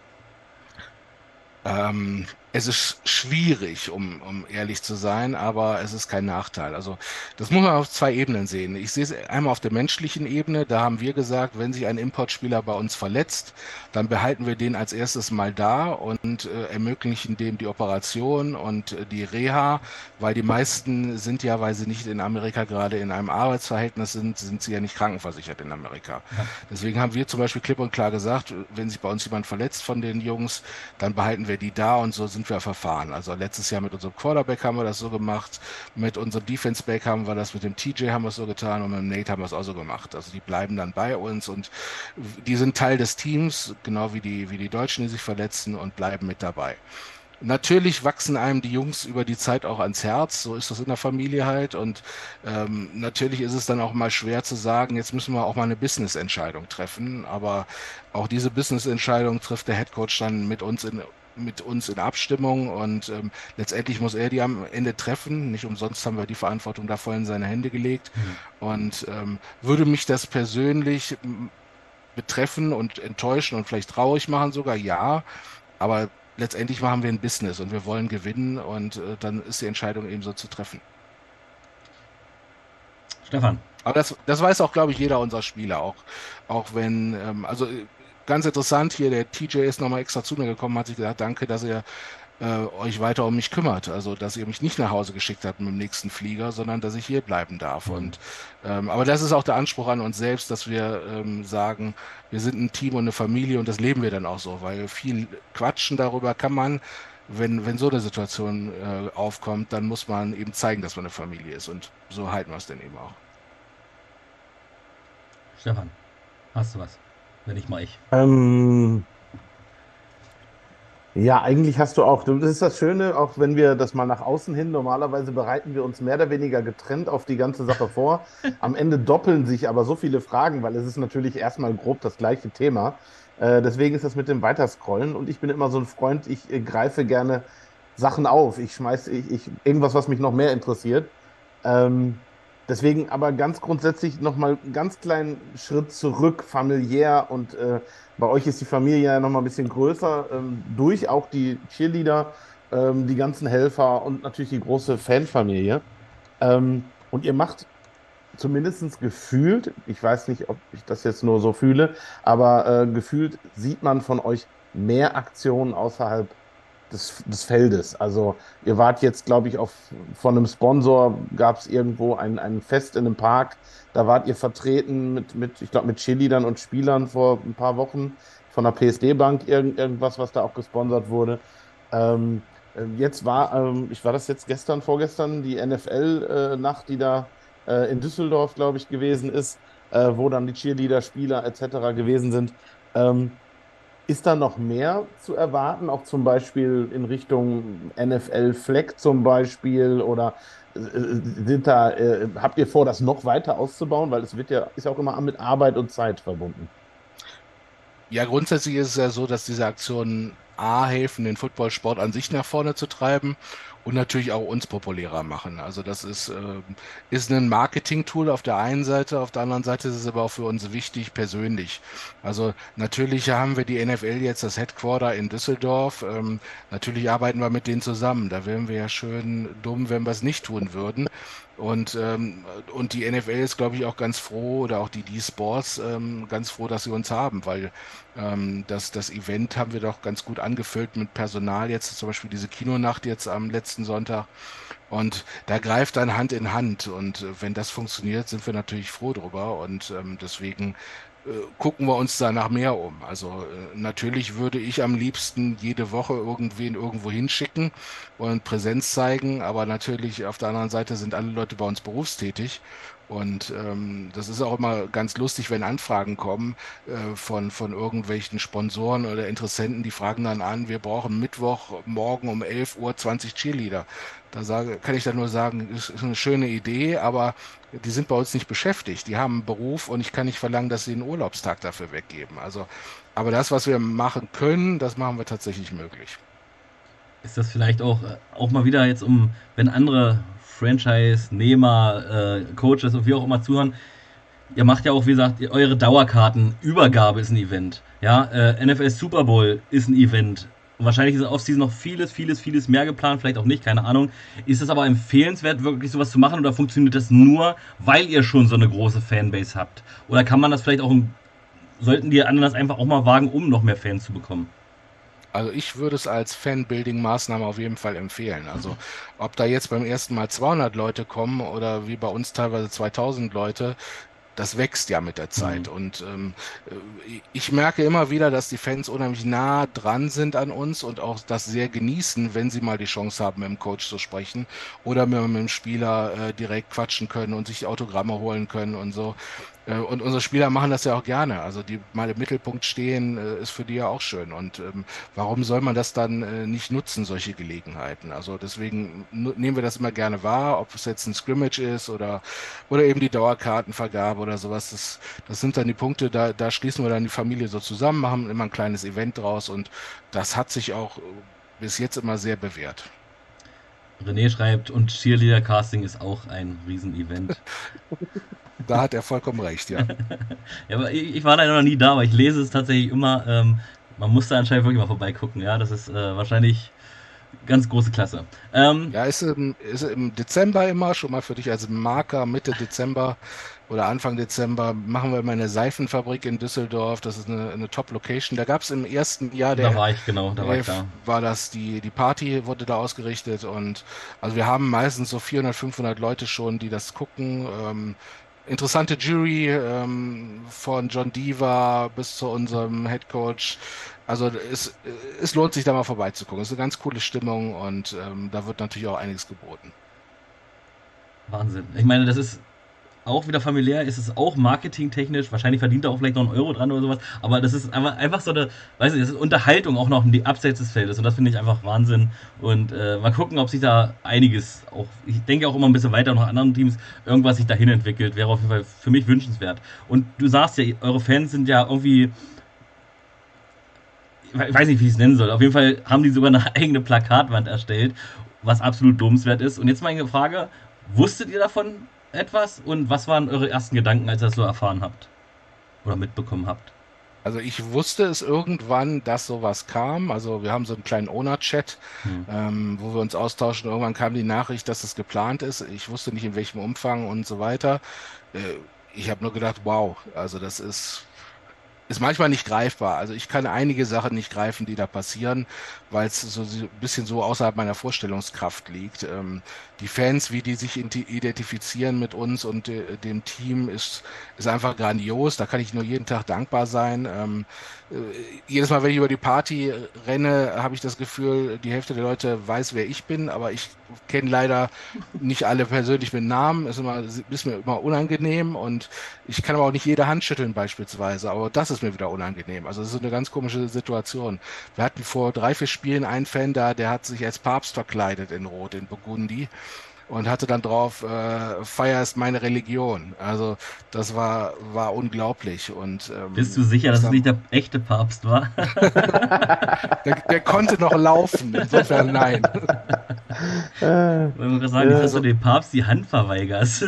Ähm, es ist schwierig, um, um ehrlich zu sein, aber es ist kein Nachteil. Also das muss man auf zwei Ebenen sehen. Ich sehe es einmal auf der menschlichen Ebene. Da haben wir gesagt, wenn sich ein Importspieler bei uns verletzt, dann behalten wir den als erstes mal da und äh, ermöglichen dem die Operation und äh, die Reha, weil die meisten sind ja, weil sie nicht in Amerika gerade in einem Arbeitsverhältnis sind, sind sie ja nicht krankenversichert in Amerika. Ja. Deswegen haben wir zum Beispiel klipp und klar gesagt, wenn sich bei uns jemand verletzt von den Jungs, dann behalten wir die da und so sind sind wir verfahren. Also letztes Jahr mit unserem Quarterback haben wir das so gemacht, mit unserem Defense Back haben wir das, mit dem TJ haben wir es so getan und mit dem Nate haben wir es auch so gemacht. Also die bleiben dann bei uns und die sind Teil des Teams, genau wie die, wie die Deutschen, die sich verletzen und bleiben mit dabei. Natürlich wachsen einem die Jungs über die Zeit auch ans Herz, so ist das in der Familie halt. Und ähm, natürlich ist es dann auch mal schwer zu sagen, jetzt müssen wir auch mal eine Business-Entscheidung treffen. Aber auch diese Business-Entscheidung trifft der Headcoach dann mit uns in mit uns in Abstimmung und ähm, letztendlich muss er die am Ende treffen. Nicht umsonst haben wir die Verantwortung da voll in seine Hände gelegt. Mhm. Und ähm, würde mich das persönlich betreffen und enttäuschen und vielleicht traurig machen sogar, ja. Aber letztendlich machen wir ein Business und wir wollen gewinnen und äh, dann ist die Entscheidung eben so zu treffen. Stefan. Aber das, das weiß auch, glaube ich, jeder unserer Spieler, auch, auch wenn, ähm, also ganz interessant hier, der TJ ist nochmal extra zu mir gekommen, hat sich gesagt, danke, dass ihr äh, euch weiter um mich kümmert. Also, dass ihr mich nicht nach Hause geschickt habt mit dem nächsten Flieger, sondern dass ich hier bleiben darf. Und, ähm, aber das ist auch der Anspruch an uns selbst, dass wir ähm, sagen, wir sind ein Team und eine Familie und das leben wir dann auch so, weil viel quatschen darüber kann man, wenn, wenn so eine Situation äh, aufkommt, dann muss man eben zeigen, dass man eine Familie ist. Und so halten wir es dann eben auch. Stefan, hast du was? Wenn ich mal ich. Ähm, ja, eigentlich hast du auch, das ist das Schöne, auch wenn wir das mal nach außen hin, normalerweise bereiten wir uns mehr oder weniger getrennt auf die ganze Sache vor. Am Ende doppeln sich aber so viele Fragen, weil es ist natürlich erstmal grob das gleiche Thema. Äh, deswegen ist das mit dem Weiterscrollen und ich bin immer so ein Freund, ich äh, greife gerne Sachen auf. Ich schmeiße ich, ich, irgendwas, was mich noch mehr interessiert. Ähm, Deswegen aber ganz grundsätzlich nochmal einen ganz kleinen Schritt zurück, familiär. Und äh, bei euch ist die Familie ja nochmal ein bisschen größer, ähm, durch auch die Cheerleader, ähm, die ganzen Helfer und natürlich die große Fanfamilie. Ähm, und ihr macht zumindest gefühlt, ich weiß nicht, ob ich das jetzt nur so fühle, aber äh, gefühlt sieht man von euch mehr Aktionen außerhalb des, des Feldes. Also ihr wart jetzt, glaube ich, auf, von einem Sponsor gab es irgendwo ein, ein Fest in einem Park. Da wart ihr vertreten mit, mit ich glaube, mit Cheerleadern und Spielern vor ein paar Wochen von der PSD-Bank, irgend, irgendwas, was da auch gesponsert wurde. Ähm, äh, jetzt war, ähm, ich war das jetzt gestern, vorgestern, die NFL-Nacht, äh, die da äh, in Düsseldorf, glaube ich, gewesen ist, äh, wo dann die Cheerleader, Spieler etc. gewesen sind. Ähm, ist da noch mehr zu erwarten, auch zum Beispiel in Richtung NFL Fleck zum Beispiel oder äh, sind da, äh, habt ihr vor, das noch weiter auszubauen? Weil es wird ja, ist ja auch immer mit Arbeit und Zeit verbunden. Ja, grundsätzlich ist es ja so, dass diese Aktionen A helfen, den Footballsport an sich nach vorne zu treiben und natürlich auch uns populärer machen. Also das ist, äh, ist ein Marketing-Tool auf der einen Seite, auf der anderen Seite ist es aber auch für uns wichtig persönlich. Also natürlich haben wir die NFL jetzt das Headquarter in Düsseldorf. Ähm, natürlich arbeiten wir mit denen zusammen. Da wären wir ja schön dumm, wenn wir es nicht tun würden. Und, ähm, und die NFL ist, glaube ich, auch ganz froh, oder auch die D-Sports ähm, ganz froh, dass sie uns haben, weil ähm, das, das Event haben wir doch ganz gut angefüllt mit Personal. Jetzt zum Beispiel diese Kinonacht jetzt am letzten Sonntag. Und da greift dann Hand in Hand. Und äh, wenn das funktioniert, sind wir natürlich froh drüber. Und ähm, deswegen gucken wir uns da nach mehr um. Also äh, natürlich würde ich am liebsten jede Woche irgendwen irgendwo hinschicken und Präsenz zeigen, aber natürlich auf der anderen Seite sind alle Leute bei uns berufstätig und ähm, das ist auch immer ganz lustig, wenn Anfragen kommen äh, von, von irgendwelchen Sponsoren oder Interessenten, die fragen dann an, wir brauchen Mittwoch morgen um 11 Uhr 20 Cheerleader. Da sage, kann ich dann nur sagen, ist, ist eine schöne Idee, aber die sind bei uns nicht beschäftigt. Die haben einen Beruf und ich kann nicht verlangen, dass sie einen Urlaubstag dafür weggeben. Also, aber das, was wir machen können, das machen wir tatsächlich möglich. Ist das vielleicht auch, äh, auch mal wieder jetzt um, wenn andere Franchise-Nehmer, äh, Coaches und wie auch immer zuhören, ihr macht ja auch, wie gesagt, eure Dauerkartenübergabe ist ein Event. Ja, äh, NFL Super Bowl ist ein Event. Wahrscheinlich ist in Offseason noch vieles, vieles, vieles mehr geplant, vielleicht auch nicht, keine Ahnung. Ist es aber empfehlenswert, wirklich sowas zu machen oder funktioniert das nur, weil ihr schon so eine große Fanbase habt? Oder kann man das vielleicht auch, sollten die anderen das einfach auch mal wagen, um noch mehr Fans zu bekommen? Also ich würde es als Fan-Building-Maßnahme auf jeden Fall empfehlen. Also ob da jetzt beim ersten Mal 200 Leute kommen oder wie bei uns teilweise 2000 Leute, das wächst ja mit der Zeit. Mhm. Und ähm, äh, ich merke immer wieder, dass die Fans unheimlich nah dran sind an uns und auch das sehr genießen, wenn sie mal die Chance haben, mit dem Coach zu sprechen oder mit, mit dem Spieler äh, direkt quatschen können und sich Autogramme holen können und so. Äh, und unsere Spieler machen das ja auch gerne. Also die mal im Mittelpunkt stehen, äh, ist für die ja auch schön. Und ähm, warum soll man das dann äh, nicht nutzen, solche Gelegenheiten? Also deswegen nehmen wir das immer gerne wahr, ob es jetzt ein Scrimmage ist oder, oder eben die Dauerkartenvergabe oder sowas. Das, das sind dann die Punkte, da, da schließen wir dann die Familie so zusammen, machen immer ein kleines Event draus und das hat sich auch bis jetzt immer sehr bewährt. René schreibt, und Cheerleader Casting ist auch ein Riesenevent. Da hat er vollkommen recht, ja. ja, aber ich, ich, war leider noch nie da, aber ich lese es tatsächlich immer. Ähm, man muss da anscheinend wirklich mal vorbeigucken, ja. Das ist äh, wahrscheinlich ganz große Klasse. Ähm, ja, ist im, ist im Dezember immer, schon mal für dich als Marker, Mitte Dezember oder Anfang Dezember machen wir immer eine Seifenfabrik in Düsseldorf. Das ist eine, eine Top-Location. Da gab es im ersten Jahr der. Da war ich, genau, da war ich da. War das, die, die Party wurde da ausgerichtet und also wir haben meistens so 400, 500 Leute schon, die das gucken. Ähm, interessante Jury ähm, von John Diva bis zu unserem Head Coach. Also es, es lohnt sich da mal vorbeizugucken. Es ist eine ganz coole Stimmung und ähm, da wird natürlich auch einiges geboten. Wahnsinn. Ich meine, das ist auch wieder familiär, ist es auch marketingtechnisch, wahrscheinlich verdient er auch vielleicht noch einen Euro dran oder sowas, aber das ist einfach, einfach so eine, weiß ich, das ist Unterhaltung auch noch die Abseits des Feldes und das finde ich einfach Wahnsinn und äh, mal gucken, ob sich da einiges auch, ich denke auch immer ein bisschen weiter noch anderen Teams, irgendwas sich dahin entwickelt, wäre auf jeden Fall für mich wünschenswert. Und du sagst ja, eure Fans sind ja irgendwie ich weiß nicht, wie ich es nennen soll. Auf jeden Fall haben die sogar eine eigene Plakatwand erstellt, was absolut lobenswert ist. Und jetzt meine Frage: Wusstet ihr davon, etwas und was waren eure ersten Gedanken, als ihr das so erfahren habt oder mitbekommen habt? Also ich wusste es irgendwann, dass sowas kam. Also wir haben so einen kleinen Owner-Chat, hm. ähm, wo wir uns austauschen. Irgendwann kam die Nachricht, dass es geplant ist. Ich wusste nicht in welchem Umfang und so weiter. Äh, ich habe nur gedacht, wow, also das ist ist manchmal nicht greifbar. Also ich kann einige Sachen nicht greifen, die da passieren, weil es so ein bisschen so außerhalb meiner Vorstellungskraft liegt. Ähm, die Fans, wie die sich identifizieren mit uns und äh, dem Team, ist, ist einfach grandios. Da kann ich nur jeden Tag dankbar sein. Ähm, äh, jedes Mal, wenn ich über die Party renne, habe ich das Gefühl, die Hälfte der Leute weiß, wer ich bin, aber ich kenne leider nicht alle persönlich mit Namen. Ist, immer, ist mir immer unangenehm und ich kann aber auch nicht jede Hand schütteln beispielsweise. Aber das ist mir wieder unangenehm. Also es ist eine ganz komische Situation. Wir hatten vor drei, vier Spielen einen Fan da, der hat sich als Papst verkleidet in Rot, in Burgundi und hatte dann drauf, äh, Feier ist meine Religion. Also das war, war unglaublich. Und, ähm, Bist du sicher, dass es nicht der echte Papst war? der, der, konnte noch laufen, insofern nein. Wenn man sagen, ja, dass du dem Papst die Hand verweigerst.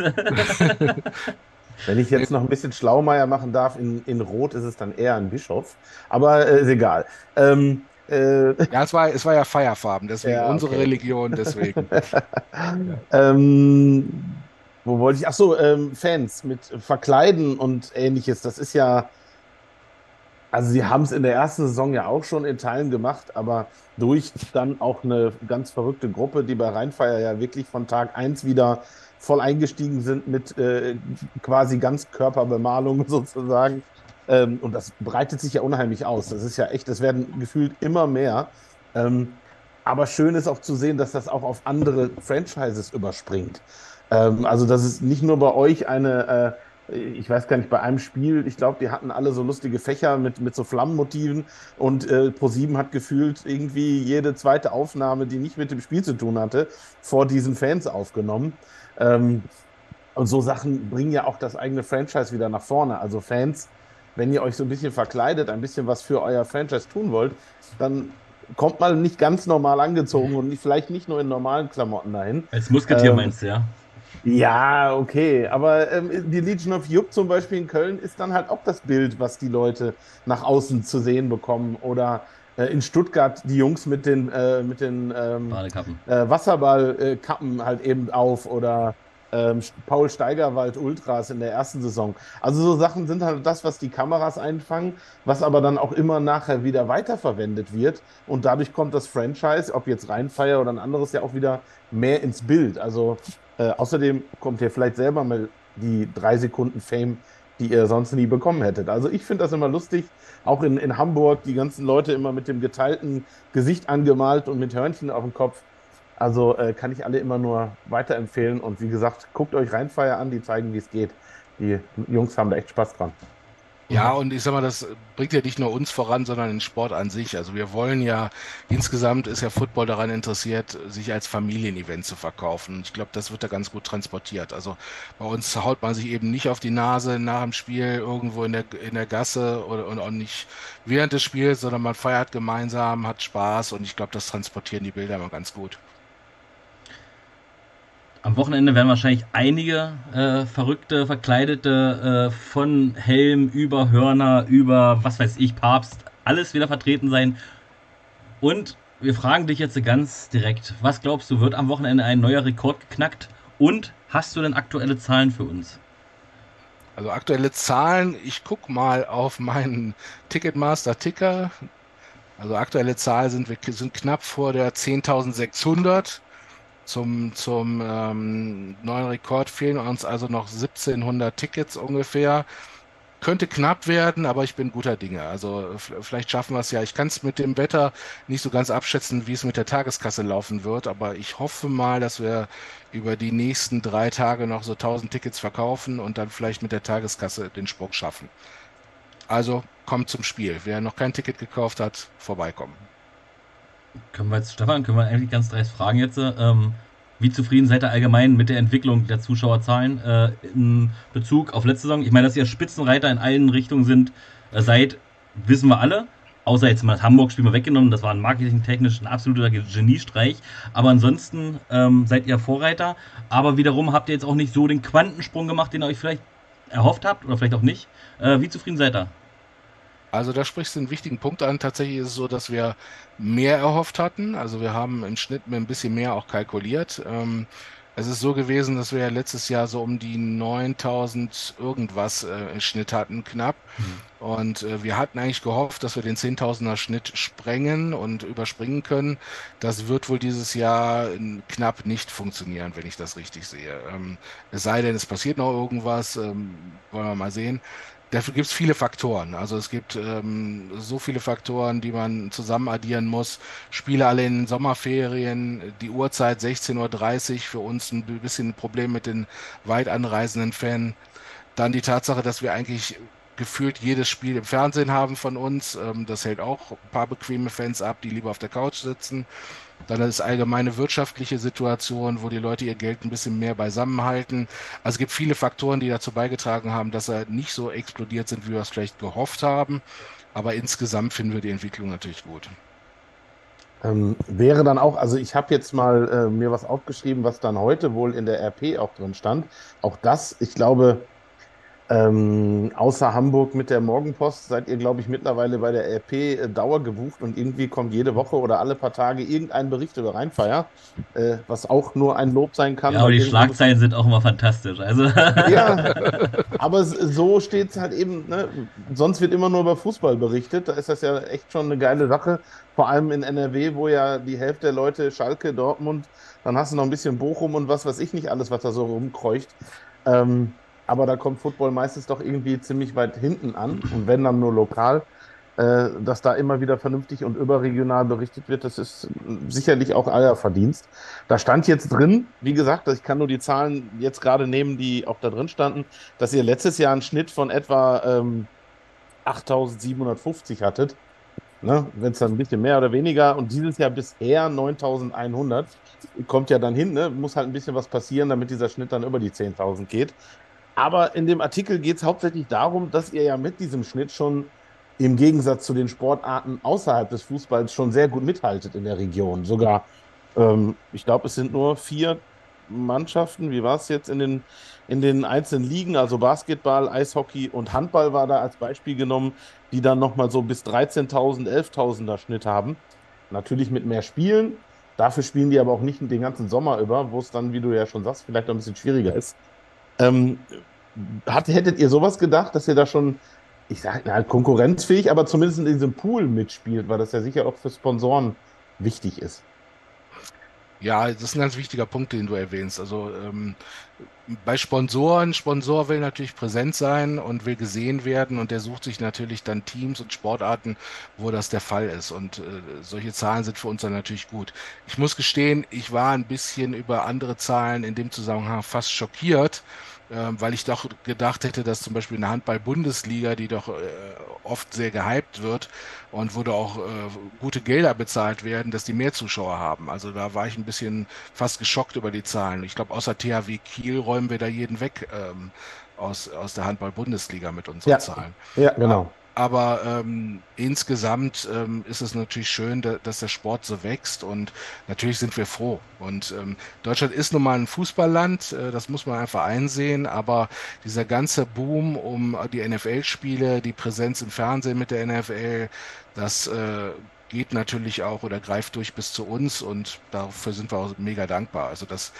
Wenn ich jetzt noch ein bisschen Schlaumeier machen darf, in, in Rot ist es dann eher ein Bischof. Aber äh, ist egal. Ähm, äh, ja, es war, es war ja Feierfarben, deswegen ja, okay. unsere Religion, deswegen. ähm, wo wollte ich? Achso, ähm, Fans mit Verkleiden und ähnliches. Das ist ja. Also, sie haben es in der ersten Saison ja auch schon in Teilen gemacht, aber durch dann auch eine ganz verrückte Gruppe, die bei Rheinfeier ja wirklich von Tag 1 wieder voll eingestiegen sind mit äh, quasi Ganzkörperbemalung sozusagen. Ähm, und das breitet sich ja unheimlich aus. Das ist ja echt, das werden gefühlt immer mehr. Ähm, aber schön ist auch zu sehen, dass das auch auf andere Franchises überspringt. Ähm, also, dass es nicht nur bei euch eine, äh, ich weiß gar nicht, bei einem Spiel, ich glaube, die hatten alle so lustige Fächer mit, mit so Flammenmotiven und äh, Pro7 hat gefühlt irgendwie jede zweite Aufnahme, die nicht mit dem Spiel zu tun hatte, vor diesen Fans aufgenommen. Ähm, und so Sachen bringen ja auch das eigene Franchise wieder nach vorne. Also Fans wenn ihr euch so ein bisschen verkleidet, ein bisschen was für euer Franchise tun wollt, dann kommt mal nicht ganz normal angezogen und nicht, vielleicht nicht nur in normalen Klamotten dahin. Als Musketier ähm, meinst du, ja? Ja, okay. Aber ähm, die Legion of Jupp zum Beispiel in Köln ist dann halt auch das Bild, was die Leute nach außen zu sehen bekommen. Oder äh, in Stuttgart die Jungs mit den, äh, mit den ähm, äh, Wasserballkappen halt eben auf. Oder ähm, Paul Steigerwald Ultras in der ersten Saison. Also so Sachen sind halt das, was die Kameras einfangen, was aber dann auch immer nachher wieder weiterverwendet wird. Und dadurch kommt das Franchise, ob jetzt Rheinfeier oder ein anderes, ja auch wieder mehr ins Bild. Also äh, außerdem kommt ihr vielleicht selber mal die drei Sekunden Fame, die ihr sonst nie bekommen hättet. Also ich finde das immer lustig. Auch in, in Hamburg, die ganzen Leute immer mit dem geteilten Gesicht angemalt und mit Hörnchen auf dem Kopf. Also äh, kann ich alle immer nur weiterempfehlen. Und wie gesagt, guckt euch Rheinfeier an, die zeigen, wie es geht. Die Jungs haben da echt Spaß dran. Ja, und ich sag mal, das bringt ja nicht nur uns voran, sondern den Sport an sich. Also wir wollen ja, insgesamt ist ja Football daran interessiert, sich als Familienevent zu verkaufen. Ich glaube, das wird da ganz gut transportiert. Also bei uns haut man sich eben nicht auf die Nase nach dem Spiel irgendwo in der, in der Gasse oder und auch nicht während des Spiels, sondern man feiert gemeinsam, hat Spaß und ich glaube, das transportieren die Bilder immer ganz gut. Am Wochenende werden wahrscheinlich einige äh, verrückte, verkleidete äh, von Helm über Hörner, über was weiß ich, Papst, alles wieder vertreten sein. Und wir fragen dich jetzt ganz direkt, was glaubst du, wird am Wochenende ein neuer Rekord geknackt? Und hast du denn aktuelle Zahlen für uns? Also aktuelle Zahlen, ich gucke mal auf meinen Ticketmaster Ticker. Also aktuelle Zahlen sind, wir sind knapp vor der 10.600 zum, zum ähm, neuen Rekord fehlen uns also noch 1700 Tickets ungefähr. Könnte knapp werden, aber ich bin guter Dinge. Also vielleicht schaffen wir es ja. Ich kann es mit dem Wetter nicht so ganz abschätzen, wie es mit der Tageskasse laufen wird, aber ich hoffe mal, dass wir über die nächsten drei Tage noch so 1000 Tickets verkaufen und dann vielleicht mit der Tageskasse den Sprung schaffen. Also kommt zum Spiel. Wer noch kein Ticket gekauft hat, vorbeikommen. Können wir jetzt, Stefan, können wir eigentlich ganz dreist fragen jetzt, ähm, wie zufrieden seid ihr allgemein mit der Entwicklung der Zuschauerzahlen äh, in Bezug auf letzte Saison? Ich meine, dass ihr Spitzenreiter in allen Richtungen sind, äh, seid, wissen wir alle. Außer jetzt mal das Hamburg-Spiel mal weggenommen, das war ein marketingtechnisch ein absoluter Geniestreich. Aber ansonsten ähm, seid ihr Vorreiter. Aber wiederum habt ihr jetzt auch nicht so den Quantensprung gemacht, den ihr euch vielleicht erhofft habt oder vielleicht auch nicht. Äh, wie zufrieden seid ihr? Also da sprichst du einen wichtigen Punkt an. Tatsächlich ist es so, dass wir mehr erhofft hatten. Also wir haben im Schnitt mit ein bisschen mehr auch kalkuliert. Ähm, Es ist so gewesen, dass wir ja letztes Jahr so um die 9000 irgendwas äh, im Schnitt hatten, knapp. Mhm. Und äh, wir hatten eigentlich gehofft, dass wir den 10.000er Schnitt sprengen und überspringen können. Das wird wohl dieses Jahr knapp nicht funktionieren, wenn ich das richtig sehe. Ähm, es sei denn, es passiert noch irgendwas, ähm, wollen wir mal sehen dafür gibt es viele Faktoren. Also es gibt ähm, so viele Faktoren, die man zusammen addieren muss. Spiele alle in Sommerferien, die Uhrzeit 16.30 Uhr, für uns ein bisschen ein Problem mit den weit anreisenden Fans. Dann die Tatsache, dass wir eigentlich gefühlt jedes Spiel im Fernsehen haben von uns. Ähm, das hält auch ein paar bequeme Fans ab, die lieber auf der Couch sitzen. Dann ist allgemeine wirtschaftliche Situation, wo die Leute ihr Geld ein bisschen mehr beisammenhalten. Also es gibt viele Faktoren, die dazu beigetragen haben, dass er nicht so explodiert sind, wie wir es vielleicht gehofft haben. Aber insgesamt finden wir die Entwicklung natürlich gut. Ähm, wäre dann auch, also ich habe jetzt mal äh, mir was aufgeschrieben, was dann heute wohl in der RP auch drin stand. Auch das, ich glaube, ähm, außer Hamburg mit der Morgenpost seid ihr, glaube ich, mittlerweile bei der RP äh, Dauer gebucht und irgendwie kommt jede Woche oder alle paar Tage irgendein Bericht über Rheinfeier, äh, was auch nur ein Lob sein kann. Ja, aber die Schlagzeilen sind auch immer fantastisch. Also. ja, aber so steht es halt eben, ne? sonst wird immer nur über Fußball berichtet. Da ist das ja echt schon eine geile Sache. Vor allem in NRW, wo ja die Hälfte der Leute Schalke, Dortmund, dann hast du noch ein bisschen Bochum und was weiß ich nicht alles, was da so rumkreucht. Ähm, aber da kommt Football meistens doch irgendwie ziemlich weit hinten an und wenn dann nur lokal, äh, dass da immer wieder vernünftig und überregional berichtet wird, das ist sicherlich auch euer Verdienst. Da stand jetzt drin, wie gesagt, ich kann nur die Zahlen jetzt gerade nehmen, die auch da drin standen, dass ihr letztes Jahr einen Schnitt von etwa ähm, 8750 hattet. Ne, Wenn es dann ein bisschen mehr oder weniger und dieses Jahr bisher 9100 kommt ja dann hin, ne? muss halt ein bisschen was passieren, damit dieser Schnitt dann über die 10.000 geht. Aber in dem Artikel geht es hauptsächlich darum, dass ihr ja mit diesem Schnitt schon im Gegensatz zu den Sportarten außerhalb des Fußballs schon sehr gut mithaltet in der Region. Sogar, ähm, ich glaube, es sind nur vier Mannschaften. Wie war es jetzt in den, in den einzelnen Ligen? Also Basketball, Eishockey und Handball war da als Beispiel genommen, die dann nochmal so bis 13.000, 11.000er Schnitt haben. Natürlich mit mehr Spielen. Dafür spielen die aber auch nicht den ganzen Sommer über, wo es dann, wie du ja schon sagst, vielleicht noch ein bisschen schwieriger ist. Ähm, hat, hättet ihr sowas gedacht, dass ihr da schon, ich sage na, konkurrenzfähig, aber zumindest in diesem Pool mitspielt, weil das ja sicher auch für Sponsoren wichtig ist? Ja, das ist ein ganz wichtiger Punkt, den du erwähnst. Also ähm, bei Sponsoren, Sponsor will natürlich präsent sein und will gesehen werden und der sucht sich natürlich dann Teams und Sportarten, wo das der Fall ist. Und äh, solche Zahlen sind für uns dann natürlich gut. Ich muss gestehen, ich war ein bisschen über andere Zahlen in dem Zusammenhang fast schockiert, weil ich doch gedacht hätte, dass zum Beispiel in der Handball-Bundesliga, die doch äh, oft sehr gehypt wird und wo da auch äh, gute Gelder bezahlt werden, dass die mehr Zuschauer haben. Also da war ich ein bisschen fast geschockt über die Zahlen. Ich glaube, außer THW Kiel räumen wir da jeden weg ähm, aus, aus der Handball-Bundesliga mit unseren ja. Zahlen. Ja, genau. Aber ähm, insgesamt ähm, ist es natürlich schön, da, dass der Sport so wächst und natürlich sind wir froh. Und ähm, Deutschland ist nun mal ein Fußballland, äh, das muss man einfach einsehen, aber dieser ganze Boom um die NFL-Spiele, die Präsenz im Fernsehen mit der NFL, das äh, geht natürlich auch oder greift durch bis zu uns und dafür sind wir auch mega dankbar. Also das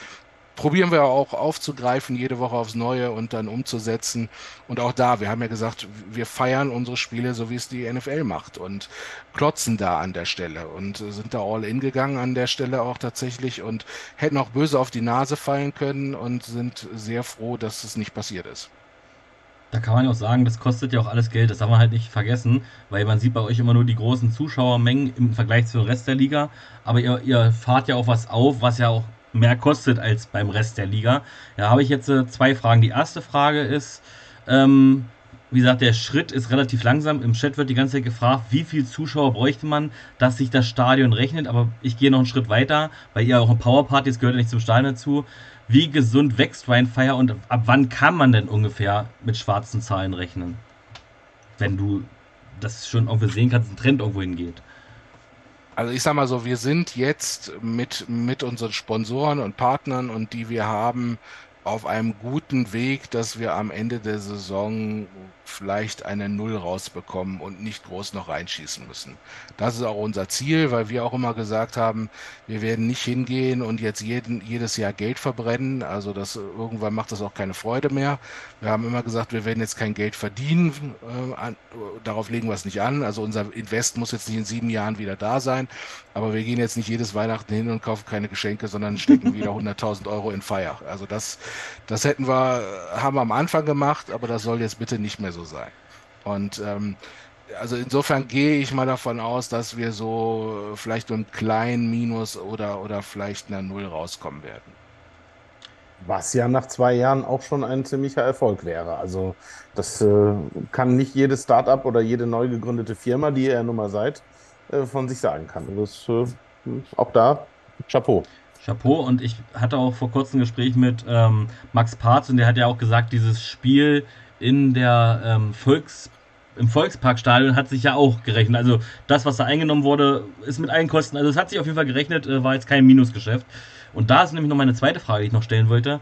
probieren wir auch aufzugreifen, jede Woche aufs Neue und dann umzusetzen. Und auch da, wir haben ja gesagt, wir feiern unsere Spiele, so wie es die NFL macht und klotzen da an der Stelle und sind da all in gegangen an der Stelle auch tatsächlich und hätten auch böse auf die Nase fallen können und sind sehr froh, dass es nicht passiert ist. Da kann man ja auch sagen, das kostet ja auch alles Geld, das darf man halt nicht vergessen, weil man sieht bei euch immer nur die großen Zuschauermengen im Vergleich zum Rest der Liga, aber ihr, ihr fahrt ja auch was auf, was ja auch mehr kostet als beim Rest der Liga. Da habe ich jetzt äh, zwei Fragen. Die erste Frage ist, ähm, wie gesagt, der Schritt ist relativ langsam. Im Chat wird die ganze Zeit gefragt, wie viele Zuschauer bräuchte man, dass sich das Stadion rechnet. Aber ich gehe noch einen Schritt weiter, weil ihr auch ein Powerparty, das gehört ja nicht zum Stadion dazu. Wie gesund wächst Rheinfire und ab wann kann man denn ungefähr mit schwarzen Zahlen rechnen? Wenn du das schon irgendwie sehen kannst, ein Trend irgendwo hingeht. Also ich sag mal so, wir sind jetzt mit, mit unseren Sponsoren und Partnern und die wir haben auf einem guten Weg, dass wir am Ende der Saison vielleicht eine Null rausbekommen und nicht groß noch reinschießen müssen. Das ist auch unser Ziel, weil wir auch immer gesagt haben, wir werden nicht hingehen und jetzt jeden, jedes Jahr Geld verbrennen. Also das irgendwann macht das auch keine Freude mehr. Wir haben immer gesagt, wir werden jetzt kein Geld verdienen. Äh, an, darauf legen wir es nicht an. Also unser Invest muss jetzt nicht in sieben Jahren wieder da sein. Aber wir gehen jetzt nicht jedes Weihnachten hin und kaufen keine Geschenke, sondern stecken wieder 100.000 Euro in Feier. Also das, das hätten wir, haben wir am Anfang gemacht, aber das soll jetzt bitte nicht mehr so sein. Und ähm, also insofern gehe ich mal davon aus, dass wir so vielleicht mit einem kleinen Minus oder, oder vielleicht einer Null rauskommen werden. Was ja nach zwei Jahren auch schon ein ziemlicher Erfolg wäre. Also das äh, kann nicht jedes Startup oder jede neu gegründete Firma, die ihr ja nun mal seid, äh, von sich sagen kann. Das, äh, auch da Chapeau. Chapeau und ich hatte auch vor kurzem ein Gespräch mit ähm, Max Parz und der hat ja auch gesagt, dieses Spiel in der ähm, Volks im Volksparkstadion hat sich ja auch gerechnet. Also das, was da eingenommen wurde, ist mit allen Kosten. Also es hat sich auf jeden Fall gerechnet, äh, war jetzt kein Minusgeschäft. Und da ist nämlich noch meine zweite Frage, die ich noch stellen wollte.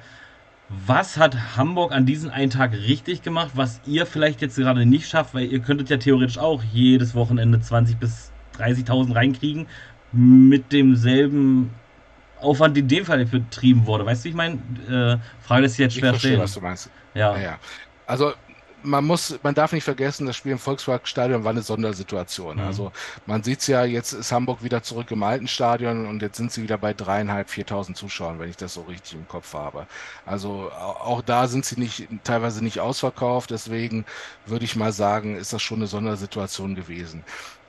Was hat Hamburg an diesem einen Tag richtig gemacht, was ihr vielleicht jetzt gerade nicht schafft? Weil ihr könntet ja theoretisch auch jedes Wochenende 20 bis 30.000 reinkriegen mit demselben Aufwand, in dem Fall betrieben wurde. Weißt du, ich meine, äh, Frage ist jetzt schwer ich verstehe, stellen. was du meinst. Ja. ja. Also man muss, man darf nicht vergessen, das Spiel im Volksparkstadion war eine Sondersituation. Mhm. Also man sieht es ja, jetzt ist Hamburg wieder zurück im alten Stadion und jetzt sind sie wieder bei dreieinhalb, viertausend Zuschauern, wenn ich das so richtig im Kopf habe. Also auch da sind sie nicht, teilweise nicht ausverkauft, deswegen würde ich mal sagen, ist das schon eine Sondersituation gewesen.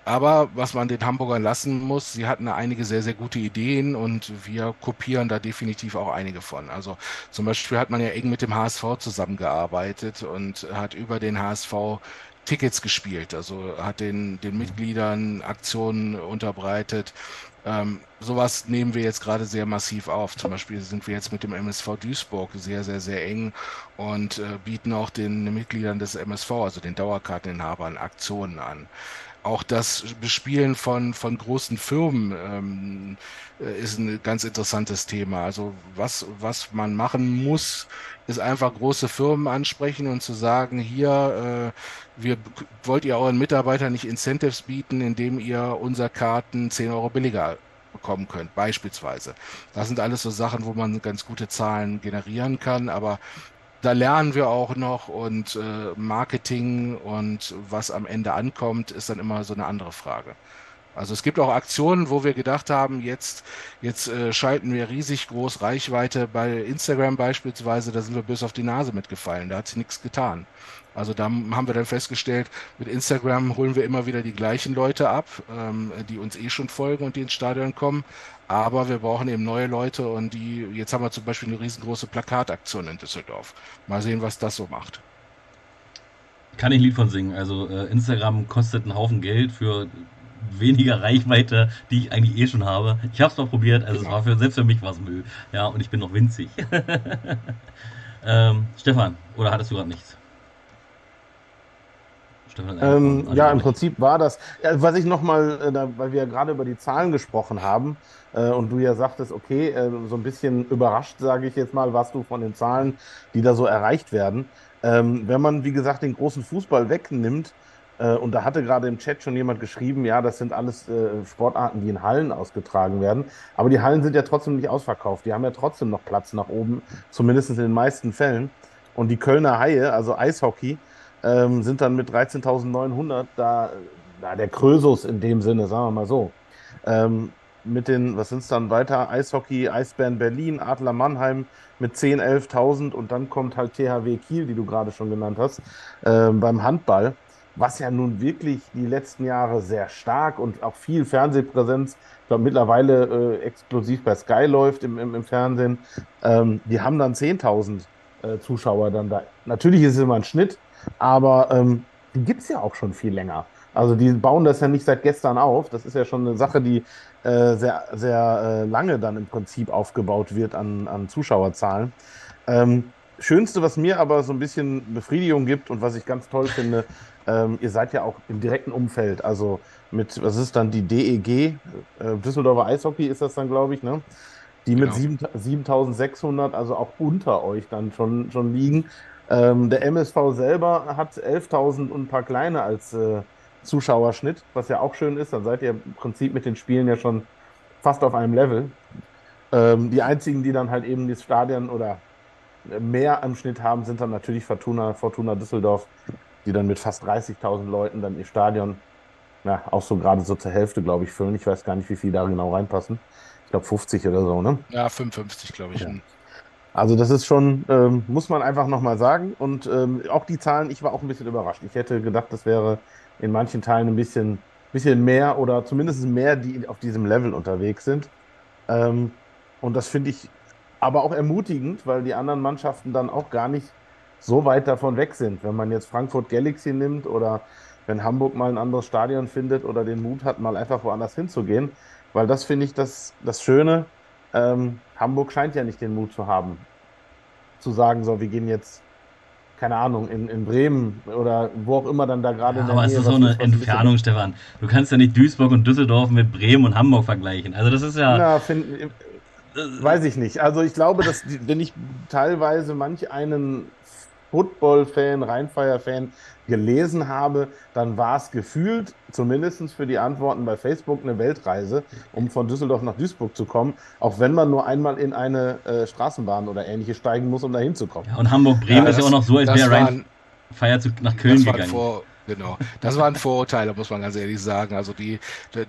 Aber was man den Hamburgern lassen muss, sie hatten einige sehr, sehr gute Ideen und wir kopieren da definitiv auch einige von. Also zum Beispiel hat man ja eng mit dem HSV zusammengearbeitet und hat über den HSV Tickets gespielt, also hat den, den Mitgliedern Aktionen unterbreitet. Ähm, sowas nehmen wir jetzt gerade sehr massiv auf. Zum Beispiel sind wir jetzt mit dem MSV Duisburg sehr, sehr, sehr eng und äh, bieten auch den Mitgliedern des MSV, also den Dauerkarteninhabern, Aktionen an. Auch das Bespielen von, von großen Firmen ähm, äh, ist ein ganz interessantes Thema. Also was, was man machen muss, ist einfach große Firmen ansprechen und zu sagen, hier, äh, wir wollt ihr euren Mitarbeitern nicht Incentives bieten, indem ihr unser Karten 10 Euro billiger bekommen könnt, beispielsweise. Das sind alles so Sachen, wo man ganz gute Zahlen generieren kann, aber da lernen wir auch noch und äh, Marketing und was am Ende ankommt, ist dann immer so eine andere Frage. Also es gibt auch Aktionen, wo wir gedacht haben, jetzt, jetzt äh, schalten wir riesig groß Reichweite bei Instagram beispielsweise, da sind wir bis auf die Nase mitgefallen, da hat sich nichts getan. Also da haben wir dann festgestellt, mit Instagram holen wir immer wieder die gleichen Leute ab, ähm, die uns eh schon folgen und die ins Stadion kommen. Aber wir brauchen eben neue Leute und die, jetzt haben wir zum Beispiel eine riesengroße Plakataktion in Düsseldorf. Mal sehen, was das so macht. Kann ich ein Lied von singen. Also äh, Instagram kostet einen Haufen Geld für weniger Reichweite, die ich eigentlich eh schon habe. Ich habe es mal probiert, also genau. es war für, selbst für mich was Müll. Ja, und ich bin noch winzig. ähm, Stefan, oder hattest du gerade nichts? Ähm, ja, im Prinzip war das, ja, was ich nochmal, äh, weil wir ja gerade über die Zahlen gesprochen haben äh, und du ja sagtest, okay, äh, so ein bisschen überrascht, sage ich jetzt mal, warst du von den Zahlen, die da so erreicht werden. Ähm, wenn man, wie gesagt, den großen Fußball wegnimmt, äh, und da hatte gerade im Chat schon jemand geschrieben, ja, das sind alles äh, Sportarten, die in Hallen ausgetragen werden, aber die Hallen sind ja trotzdem nicht ausverkauft, die haben ja trotzdem noch Platz nach oben, zumindest in den meisten Fällen. Und die Kölner Haie, also Eishockey, ähm, sind dann mit 13.900 da, da der Krösus in dem Sinne, sagen wir mal so. Ähm, mit den, was sind es dann weiter? Eishockey, Eisbären Berlin, Adler Mannheim mit 10.000, 11.000 und dann kommt halt THW Kiel, die du gerade schon genannt hast, äh, beim Handball, was ja nun wirklich die letzten Jahre sehr stark und auch viel Fernsehpräsenz, ich glaube mittlerweile äh, explosiv bei Sky läuft im, im, im Fernsehen, ähm, die haben dann 10.000 äh, Zuschauer dann da. Natürlich ist es immer ein Schnitt, aber ähm, die gibt es ja auch schon viel länger. Also die bauen das ja nicht seit gestern auf. Das ist ja schon eine Sache, die äh, sehr, sehr äh, lange dann im Prinzip aufgebaut wird an, an Zuschauerzahlen. Ähm, Schönste, was mir aber so ein bisschen Befriedigung gibt und was ich ganz toll finde, ähm, ihr seid ja auch im direkten Umfeld. Also mit, was ist dann die DEG? Äh, Düsseldorfer Eishockey ist das dann, glaube ich, ne? die mit genau. 7600, also auch unter euch dann schon, schon liegen. Ähm, der MSV selber hat 11.000 und ein paar kleine als äh, Zuschauerschnitt, was ja auch schön ist. Dann seid ihr im Prinzip mit den Spielen ja schon fast auf einem Level. Ähm, die einzigen, die dann halt eben das Stadion oder mehr am Schnitt haben, sind dann natürlich Fortuna, Fortuna Düsseldorf, die dann mit fast 30.000 Leuten dann ihr Stadion, ja, auch so gerade so zur Hälfte, glaube ich, füllen. Ich weiß gar nicht, wie viel da genau reinpassen. Ich glaube 50 oder so, ne? Ja, 55, glaube ich. Ja. Also das ist schon, ähm, muss man einfach nochmal sagen. Und ähm, auch die Zahlen, ich war auch ein bisschen überrascht. Ich hätte gedacht, das wäre in manchen Teilen ein bisschen, bisschen mehr oder zumindest mehr, die auf diesem Level unterwegs sind. Ähm, und das finde ich aber auch ermutigend, weil die anderen Mannschaften dann auch gar nicht so weit davon weg sind. Wenn man jetzt Frankfurt Galaxy nimmt oder wenn Hamburg mal ein anderes Stadion findet oder den Mut hat, mal einfach woanders hinzugehen. Weil das finde ich das, das Schöne. Ähm, Hamburg scheint ja nicht den Mut zu haben, zu sagen, so, wir gehen jetzt, keine Ahnung, in, in Bremen oder wo auch immer dann da gerade ja, in der Aber Nähe, es ist so eine Entfernung, Stefan. Du kannst ja nicht Duisburg und Düsseldorf mit Bremen und Hamburg vergleichen. Also das ist ja. ja find, Weiß ich nicht. Also ich glaube, dass wenn ich teilweise manch einen Football-Fan, Rheinfire-Fan gelesen habe, dann war es gefühlt, zumindest für die Antworten bei Facebook, eine Weltreise, um von Düsseldorf nach Duisburg zu kommen, auch wenn man nur einmal in eine äh, Straßenbahn oder ähnliche steigen muss, um da hinzukommen. Ja, und Hamburg-Bremen ja, ist ja auch noch so, als wäre Rheinfire nach Köln gegangen. Vor, Genau. Das waren Vorurteile, muss man ganz ehrlich sagen. Also die,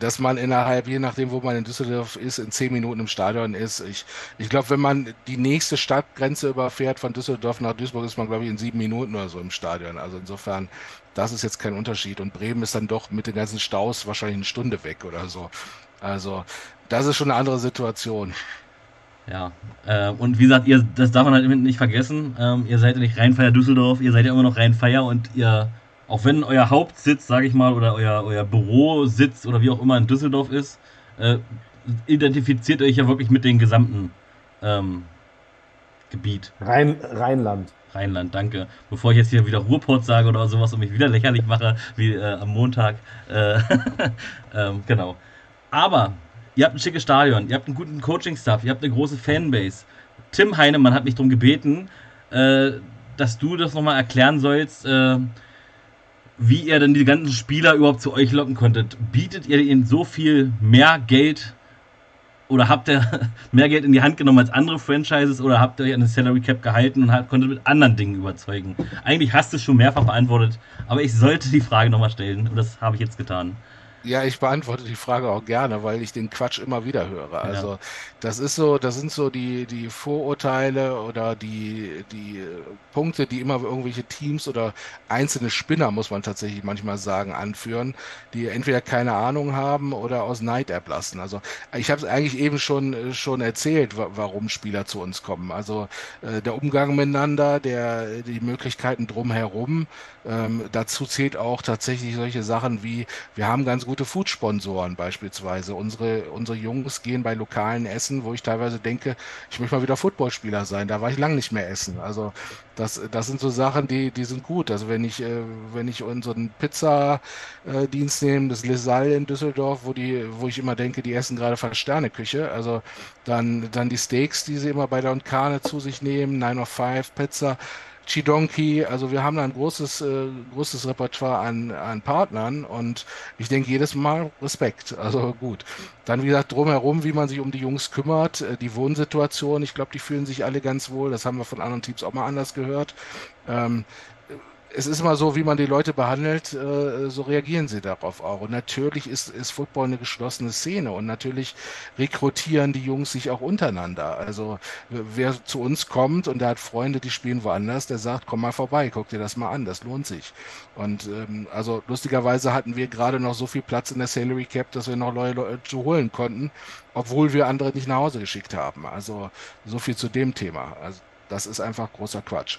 dass man innerhalb, je nachdem, wo man in Düsseldorf ist, in zehn Minuten im Stadion ist. Ich, ich glaube, wenn man die nächste Stadtgrenze überfährt von Düsseldorf nach Duisburg, ist man, glaube ich, in sieben Minuten oder so im Stadion. Also insofern, das ist jetzt kein Unterschied. Und Bremen ist dann doch mit den ganzen Staus wahrscheinlich eine Stunde weg oder so. Also, das ist schon eine andere Situation. Ja, äh, und wie gesagt, ihr, das darf man halt nicht vergessen. Ähm, ihr seid ja nicht Rheinfeier Düsseldorf, ihr seid ja immer noch Rheinfeier und ihr auch wenn euer Hauptsitz, sage ich mal, oder euer, euer Bürositz oder wie auch immer in Düsseldorf ist, äh, identifiziert euch ja wirklich mit dem gesamten ähm, Gebiet. Rhein, Rheinland. Rheinland, danke. Bevor ich jetzt hier wieder Ruhrpott sage oder sowas und mich wieder lächerlich mache, wie äh, am Montag. Äh, ähm, genau. Aber ihr habt ein schickes Stadion, ihr habt einen guten Coaching-Staff, ihr habt eine große Fanbase. Tim Heinemann hat mich darum gebeten, äh, dass du das nochmal erklären sollst, äh, wie ihr denn die ganzen Spieler überhaupt zu euch locken konntet. Bietet ihr ihnen so viel mehr Geld oder habt ihr mehr Geld in die Hand genommen als andere Franchises oder habt ihr euch an der Salary Cap gehalten und konntet mit anderen Dingen überzeugen? Eigentlich hast du es schon mehrfach beantwortet, aber ich sollte die Frage nochmal stellen und das habe ich jetzt getan. Ja, ich beantworte die Frage auch gerne, weil ich den Quatsch immer wieder höre. Also ja. das ist so, das sind so die, die Vorurteile oder die, die Punkte, die immer irgendwelche Teams oder einzelne Spinner, muss man tatsächlich manchmal sagen, anführen, die entweder keine Ahnung haben oder aus Neid erblassen. Also ich habe es eigentlich eben schon, schon erzählt, warum Spieler zu uns kommen. Also äh, der Umgang miteinander, der, die Möglichkeiten drumherum, ähm, dazu zählt auch tatsächlich solche Sachen wie, wir haben ganz gute Food-Sponsoren beispielsweise. Unsere, unsere Jungs gehen bei lokalen Essen, wo ich teilweise denke, ich möchte mal wieder Footballspieler sein. Da war ich lange nicht mehr essen. Also das, das sind so Sachen, die, die sind gut. Also wenn ich, äh, wenn ich unseren Pizza-Dienst nehme, das Lesalle in Düsseldorf, wo die, wo ich immer denke, die essen gerade von Sterneküche, also dann, dann die Steaks, die sie immer bei der Carne zu sich nehmen, 905 Pizza, Chidonki, also wir haben da ein großes, äh, großes Repertoire an, an Partnern und ich denke jedes Mal Respekt. Also gut. Dann, wie gesagt, drumherum, wie man sich um die Jungs kümmert, äh, die Wohnsituation, ich glaube, die fühlen sich alle ganz wohl. Das haben wir von anderen Teams auch mal anders gehört. Ähm, es ist immer so, wie man die Leute behandelt, äh, so reagieren sie darauf auch. Und natürlich ist, ist Football eine geschlossene Szene und natürlich rekrutieren die Jungs sich auch untereinander. Also wer zu uns kommt und der hat Freunde, die spielen woanders, der sagt, komm mal vorbei, guck dir das mal an, das lohnt sich. Und ähm, also lustigerweise hatten wir gerade noch so viel Platz in der Salary Cap, dass wir noch Leute zu holen konnten, obwohl wir andere nicht nach Hause geschickt haben. Also so viel zu dem Thema. Also das ist einfach großer Quatsch.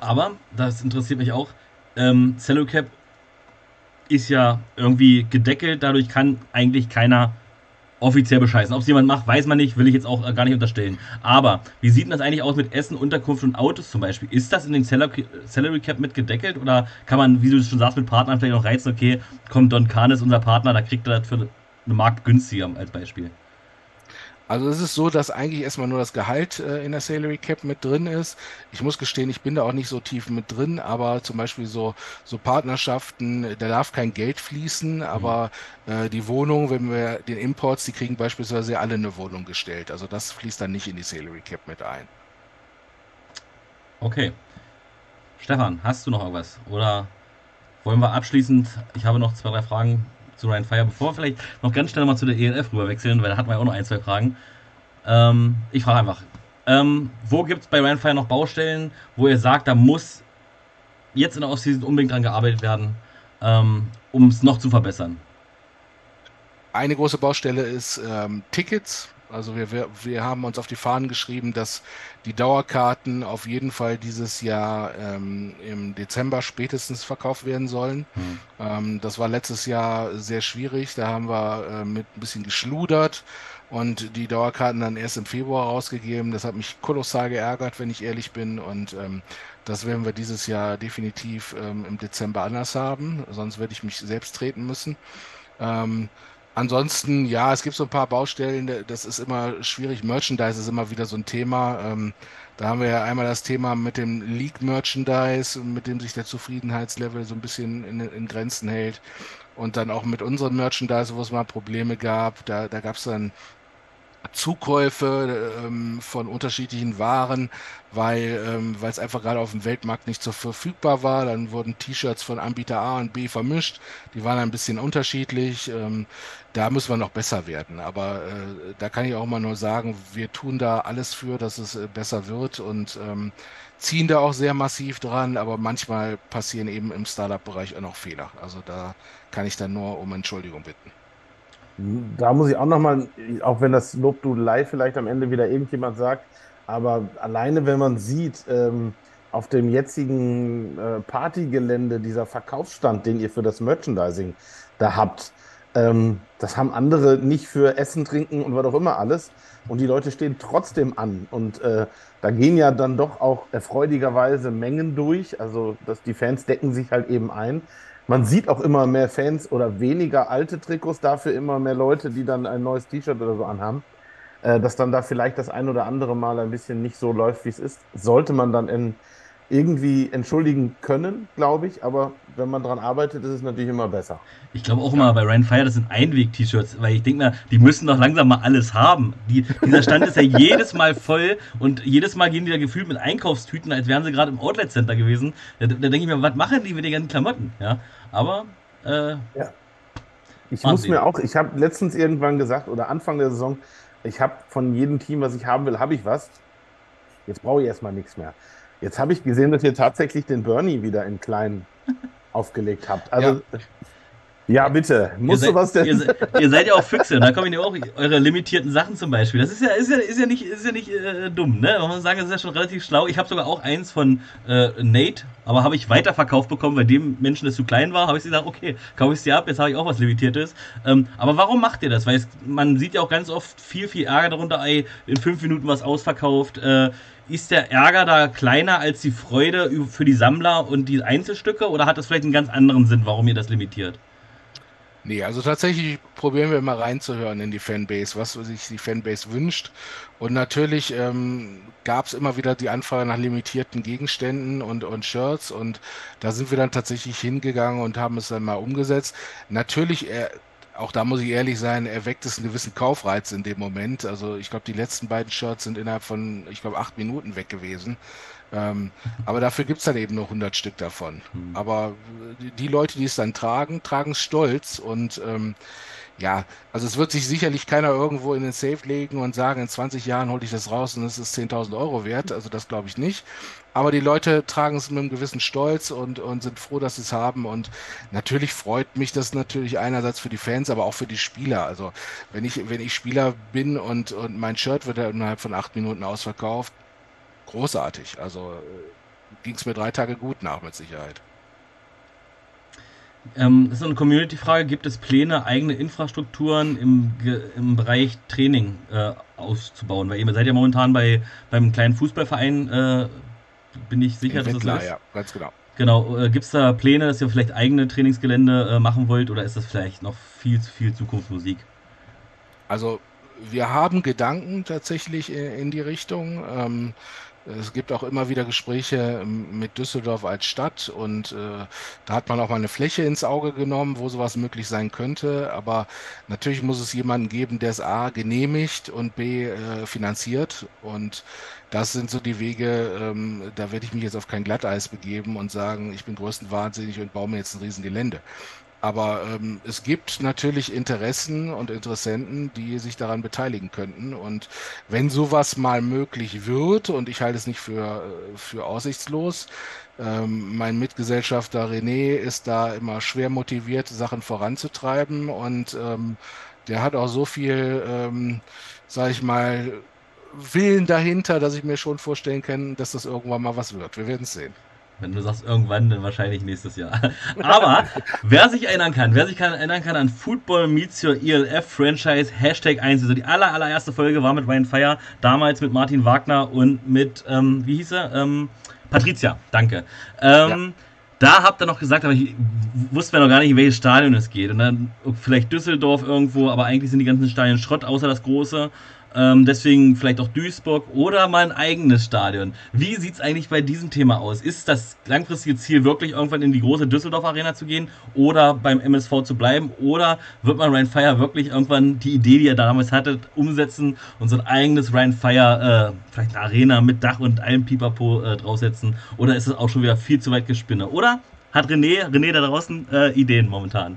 Aber, das interessiert mich auch, ähm, Cellocap ist ja irgendwie gedeckelt, dadurch kann eigentlich keiner offiziell bescheißen. Ob es jemand macht, weiß man nicht, will ich jetzt auch gar nicht unterstellen. Aber wie sieht denn das eigentlich aus mit Essen, Unterkunft und Autos zum Beispiel? Ist das in den Salary Cap mit gedeckelt oder kann man, wie du schon sagst, mit Partnern vielleicht noch reizen, okay, kommt Don Kahn ist unser Partner, da kriegt er das für eine Markt günstiger als Beispiel? Also es ist so, dass eigentlich erstmal nur das Gehalt äh, in der Salary Cap mit drin ist. Ich muss gestehen, ich bin da auch nicht so tief mit drin, aber zum Beispiel so, so Partnerschaften, da darf kein Geld fließen, aber äh, die Wohnung, wenn wir den Imports, die kriegen beispielsweise alle eine Wohnung gestellt. Also das fließt dann nicht in die Salary Cap mit ein. Okay. Stefan, hast du noch irgendwas? Oder wollen wir abschließend, ich habe noch zwei, drei Fragen zu Ryan Fire, bevor wir vielleicht noch ganz schnell mal zu der ELF rüber wechseln, weil da hatten wir ja auch noch ein, zwei Fragen. Ähm, ich frage einfach, ähm, wo gibt es bei Ryan Fire noch Baustellen, wo ihr sagt, da muss jetzt in der Offseason unbedingt dran gearbeitet werden, ähm, um es noch zu verbessern? Eine große Baustelle ist ähm, Tickets. Also wir, wir, wir haben uns auf die Fahnen geschrieben, dass die Dauerkarten auf jeden Fall dieses Jahr ähm, im Dezember spätestens verkauft werden sollen. Mhm. Ähm, das war letztes Jahr sehr schwierig. Da haben wir äh, mit ein bisschen geschludert und die Dauerkarten dann erst im Februar rausgegeben. Das hat mich kolossal geärgert, wenn ich ehrlich bin. Und ähm, das werden wir dieses Jahr definitiv ähm, im Dezember anders haben. Sonst werde ich mich selbst treten müssen. Ähm, Ansonsten, ja, es gibt so ein paar Baustellen, das ist immer schwierig. Merchandise ist immer wieder so ein Thema. Ähm, da haben wir ja einmal das Thema mit dem League-Merchandise, mit dem sich der Zufriedenheitslevel so ein bisschen in, in, Grenzen hält. Und dann auch mit unserem Merchandise, wo es mal Probleme gab. Da, da gab es dann Zukäufe ähm, von unterschiedlichen Waren, weil ähm, es einfach gerade auf dem Weltmarkt nicht so verfügbar war. Dann wurden T-Shirts von Anbieter A und B vermischt. Die waren ein bisschen unterschiedlich. Ähm, da müssen wir noch besser werden. Aber äh, da kann ich auch mal nur sagen, wir tun da alles für, dass es äh, besser wird und ähm, ziehen da auch sehr massiv dran. Aber manchmal passieren eben im Startup-Bereich auch noch Fehler. Also da kann ich dann nur um Entschuldigung bitten. Da muss ich auch nochmal, auch wenn das Lobdudelei vielleicht am Ende wieder irgendjemand sagt, aber alleine wenn man sieht, ähm, auf dem jetzigen äh, Partygelände, dieser Verkaufsstand, den ihr für das Merchandising da habt, ähm, das haben andere nicht für Essen, Trinken und was auch immer alles. Und die Leute stehen trotzdem an. Und äh, da gehen ja dann doch auch erfreulicherweise Mengen durch. Also dass die Fans decken sich halt eben ein. Man sieht auch immer mehr Fans oder weniger alte Trikots, dafür immer mehr Leute, die dann ein neues T-Shirt oder so anhaben. Äh, dass dann da vielleicht das ein oder andere Mal ein bisschen nicht so läuft, wie es ist, sollte man dann in, irgendwie entschuldigen können, glaube ich. Aber wenn man daran arbeitet, ist es natürlich immer besser. Ich glaube auch immer bei Ryan Fire, das sind Einweg-T-Shirts, weil ich denke mir, die müssen doch langsam mal alles haben. Die, dieser Stand ist ja jedes Mal voll und jedes Mal gehen die da gefühlt mit Einkaufstüten, als wären sie gerade im Outlet-Center gewesen. Da, da denke ich mir, was machen die mit den ganzen Klamotten? Ja, aber. Äh, ja. Ich muss mir auch, ich habe letztens irgendwann gesagt, oder Anfang der Saison, ich habe von jedem Team, was ich haben will, habe ich was. Jetzt brauche ich erstmal nichts mehr. Jetzt habe ich gesehen, dass ihr tatsächlich den Bernie wieder in klein aufgelegt habt. Also ja. Ja, bitte. Musst seid, du was denn? Ihr, ihr, seid ja auch Füchse, da kommen ja auch eure limitierten Sachen zum Beispiel. Das ist ja, ist ja, ist ja nicht, ist ja nicht äh, dumm, ne? Man muss sagen, das ist ja schon relativ schlau. Ich habe sogar auch eins von äh, Nate, aber habe ich weiterverkauft bekommen, weil dem Menschen das zu klein war. Habe ich gesagt, okay, kaufe ich es dir ab, jetzt habe ich auch was Limitiertes. Ähm, aber warum macht ihr das? Weil es, man sieht ja auch ganz oft viel, viel Ärger darunter, ey, in fünf Minuten was ausverkauft. Äh, ist der Ärger da kleiner als die Freude für die Sammler und die Einzelstücke oder hat das vielleicht einen ganz anderen Sinn, warum ihr das limitiert? Nee, also tatsächlich probieren wir immer reinzuhören in die Fanbase, was sich die Fanbase wünscht. Und natürlich ähm, gab es immer wieder die Anfrage nach limitierten Gegenständen und, und Shirts und da sind wir dann tatsächlich hingegangen und haben es dann mal umgesetzt. Natürlich, äh, auch da muss ich ehrlich sein, erweckt es einen gewissen Kaufreiz in dem Moment. Also ich glaube, die letzten beiden Shirts sind innerhalb von, ich glaube, acht Minuten weg gewesen. Ähm, aber dafür gibt es dann eben nur 100 Stück davon. Mhm. Aber die Leute, die es dann tragen, tragen es stolz und ähm, ja, also es wird sich sicherlich keiner irgendwo in den Safe legen und sagen, in 20 Jahren hole ich das raus und es ist 10.000 Euro wert. Also das glaube ich nicht. Aber die Leute tragen es mit einem gewissen Stolz und, und sind froh, dass sie es haben. Und natürlich freut mich das natürlich einerseits für die Fans, aber auch für die Spieler. Also wenn ich, wenn ich Spieler bin und, und mein Shirt wird innerhalb von acht Minuten ausverkauft, großartig. Also äh, ging es mir drei Tage gut nach, mit Sicherheit. Ähm, das ist eine Community-Frage. Gibt es Pläne, eigene Infrastrukturen im, im Bereich Training äh, auszubauen? Weil ihr seid ja momentan bei, beim kleinen Fußballverein, äh, bin ich sicher, dass das so ist. Ja, ganz genau. Genau. Äh, Gibt es da Pläne, dass ihr vielleicht eigene Trainingsgelände äh, machen wollt oder ist das vielleicht noch viel zu viel Zukunftsmusik? Also wir haben Gedanken tatsächlich in, in die Richtung. Ähm, es gibt auch immer wieder Gespräche ähm, mit Düsseldorf als Stadt und äh, da hat man auch mal eine Fläche ins Auge genommen, wo sowas möglich sein könnte. Aber natürlich muss es jemanden geben, der es A genehmigt und B äh, finanziert. Und das sind so die Wege, ähm, da werde ich mich jetzt auf kein Glatteis begeben und sagen, ich bin größtenwahnsinnig und baue mir jetzt ein Riesengelände. Aber ähm, es gibt natürlich Interessen und Interessenten, die sich daran beteiligen könnten. Und wenn sowas mal möglich wird, und ich halte es nicht für, äh, für aussichtslos, ähm, mein Mitgesellschafter René ist da immer schwer motiviert, Sachen voranzutreiben. Und ähm, der hat auch so viel, ähm, sag ich mal, Willen dahinter, dass ich mir schon vorstellen kann, dass das irgendwann mal was wird. Wir werden es sehen. Wenn du sagst irgendwann, dann wahrscheinlich nächstes Jahr. Aber wer sich erinnern kann, wer sich kann, erinnern kann an Football Meets Your ELF Franchise Hashtag 1, also die aller, allererste Folge war mit Ryan Fire, damals mit Martin Wagner und mit, ähm, wie hieß er? Ähm, Patricia, danke. Ähm, ja. Da habt ihr noch gesagt, aber ich wusste mir noch gar nicht, in welches Stadion es geht. Und dann vielleicht Düsseldorf irgendwo, aber eigentlich sind die ganzen Stadien Schrott, außer das große. Ähm, deswegen vielleicht auch Duisburg oder mal ein eigenes Stadion. Wie sieht es eigentlich bei diesem Thema aus? Ist das langfristige Ziel wirklich irgendwann in die große Düsseldorf Arena zu gehen oder beim MSV zu bleiben? Oder wird man Ryan Fire wirklich irgendwann die Idee, die er damals hatte, umsetzen und so ein eigenes Ryan Fire, äh, vielleicht eine Arena mit Dach und allem Pipapo äh, draufsetzen? Oder ist es auch schon wieder viel zu weit gespinne? Oder hat René, René da draußen äh, Ideen momentan?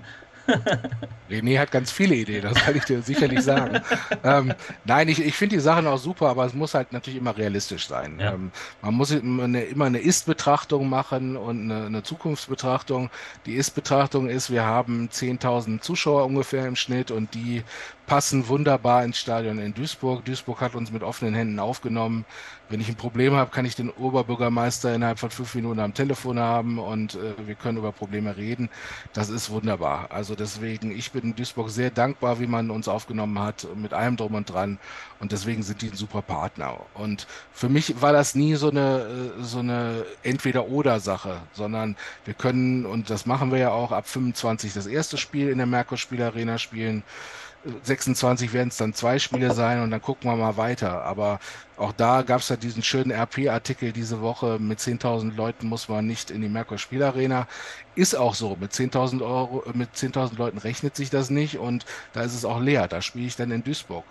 René hat ganz viele Ideen, das kann ich dir sicherlich sagen. ähm, nein, ich, ich finde die Sachen auch super, aber es muss halt natürlich immer realistisch sein. Ja. Ähm, man muss immer eine, immer eine Ist-Betrachtung machen und eine, eine Zukunftsbetrachtung. Die Ist-Betrachtung ist, wir haben 10.000 Zuschauer ungefähr im Schnitt und die passen wunderbar ins Stadion in Duisburg. Duisburg hat uns mit offenen Händen aufgenommen. Wenn ich ein Problem habe, kann ich den Oberbürgermeister innerhalb von fünf Minuten am Telefon haben und äh, wir können über Probleme reden. Das ist wunderbar. Also deswegen, ich bin in Duisburg sehr dankbar, wie man uns aufgenommen hat, mit allem drum und dran. Und deswegen sind die ein super Partner. Und für mich war das nie so eine, äh, so eine Entweder-Oder-Sache, sondern wir können, und das machen wir ja auch, ab 25 das erste Spiel in der Merkur-Spielarena spielen. 26 werden es dann zwei Spiele sein und dann gucken wir mal weiter. Aber auch da gab es ja diesen schönen RP-Artikel diese Woche, mit 10.000 Leuten muss man nicht in die Merkur Spielarena. Ist auch so, mit 10.000 Euro, mit 10.000 Leuten rechnet sich das nicht und da ist es auch leer. Da spiele ich dann in Duisburg.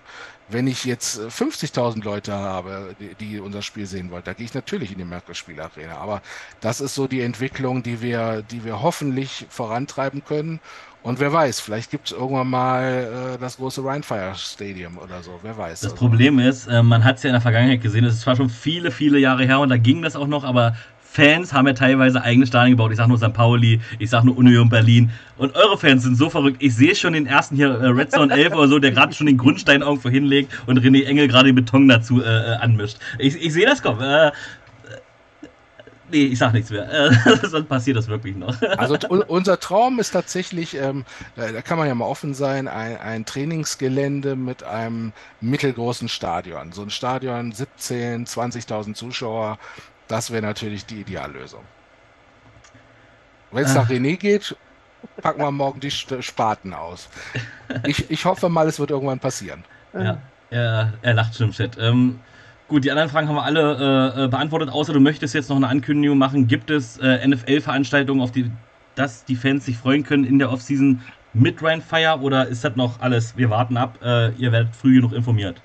Wenn ich jetzt 50.000 Leute habe, die, die, unser Spiel sehen wollen, da gehe ich natürlich in die Merkur Spielarena. Aber das ist so die Entwicklung, die wir, die wir hoffentlich vorantreiben können und wer weiß, vielleicht gibt es irgendwann mal äh, das große Rhinefire Stadium oder so, wer weiß. Das also. Problem ist, äh, man hat es ja in der Vergangenheit gesehen, es ist zwar schon viele, viele Jahre her und da ging das auch noch, aber Fans haben ja teilweise eigene Stadien gebaut. Ich sag nur St. Pauli, ich sag nur Union Berlin. Und eure Fans sind so verrückt. Ich sehe schon den ersten hier, äh, Red Zone 11 oder so, der gerade schon den Grundstein irgendwo hinlegt und René Engel gerade den Beton dazu äh, äh anmischt. Ich, ich sehe das kommen. Äh, Nee, ich sag nichts mehr. Sonst passiert das wirklich noch. Also unser Traum ist tatsächlich, ähm, da, kann man ja mal offen sein, ein, ein, Trainingsgelände mit einem mittelgroßen Stadion. So ein Stadion, 17, 20.000 Zuschauer, das wäre natürlich die Ideallösung. Wenn es nach ah. René geht, packen wir morgen die Spaten aus. Ich, ich hoffe mal, es wird irgendwann passieren. Ja, er, er lacht schon im Chat. Ähm, Gut, die anderen Fragen haben wir alle äh, äh, beantwortet, außer du möchtest jetzt noch eine Ankündigung machen. Gibt es äh, NFL-Veranstaltungen, auf die dass die Fans sich freuen können in der Offseason mit Ryan Fire oder ist das noch alles? Wir warten ab, äh, ihr werdet früh genug informiert.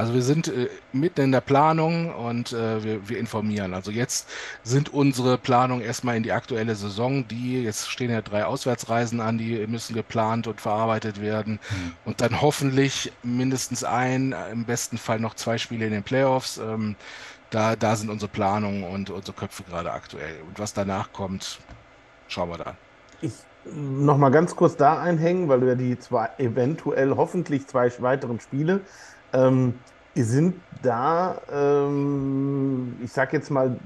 Also wir sind äh, mitten in der Planung und äh, wir, wir, informieren. Also jetzt sind unsere Planungen erstmal in die aktuelle Saison, die, jetzt stehen ja drei Auswärtsreisen an, die müssen geplant und verarbeitet werden. Mhm. Und dann hoffentlich mindestens ein, im besten Fall noch zwei Spiele in den Playoffs. Ähm, da, da sind unsere Planungen und unsere Köpfe gerade aktuell. Und was danach kommt, schauen wir dann. Ich noch mal ganz kurz da einhängen, weil du ja die zwei, eventuell hoffentlich zwei weiteren Spiele ähm, sind da, ähm, ich sag jetzt mal,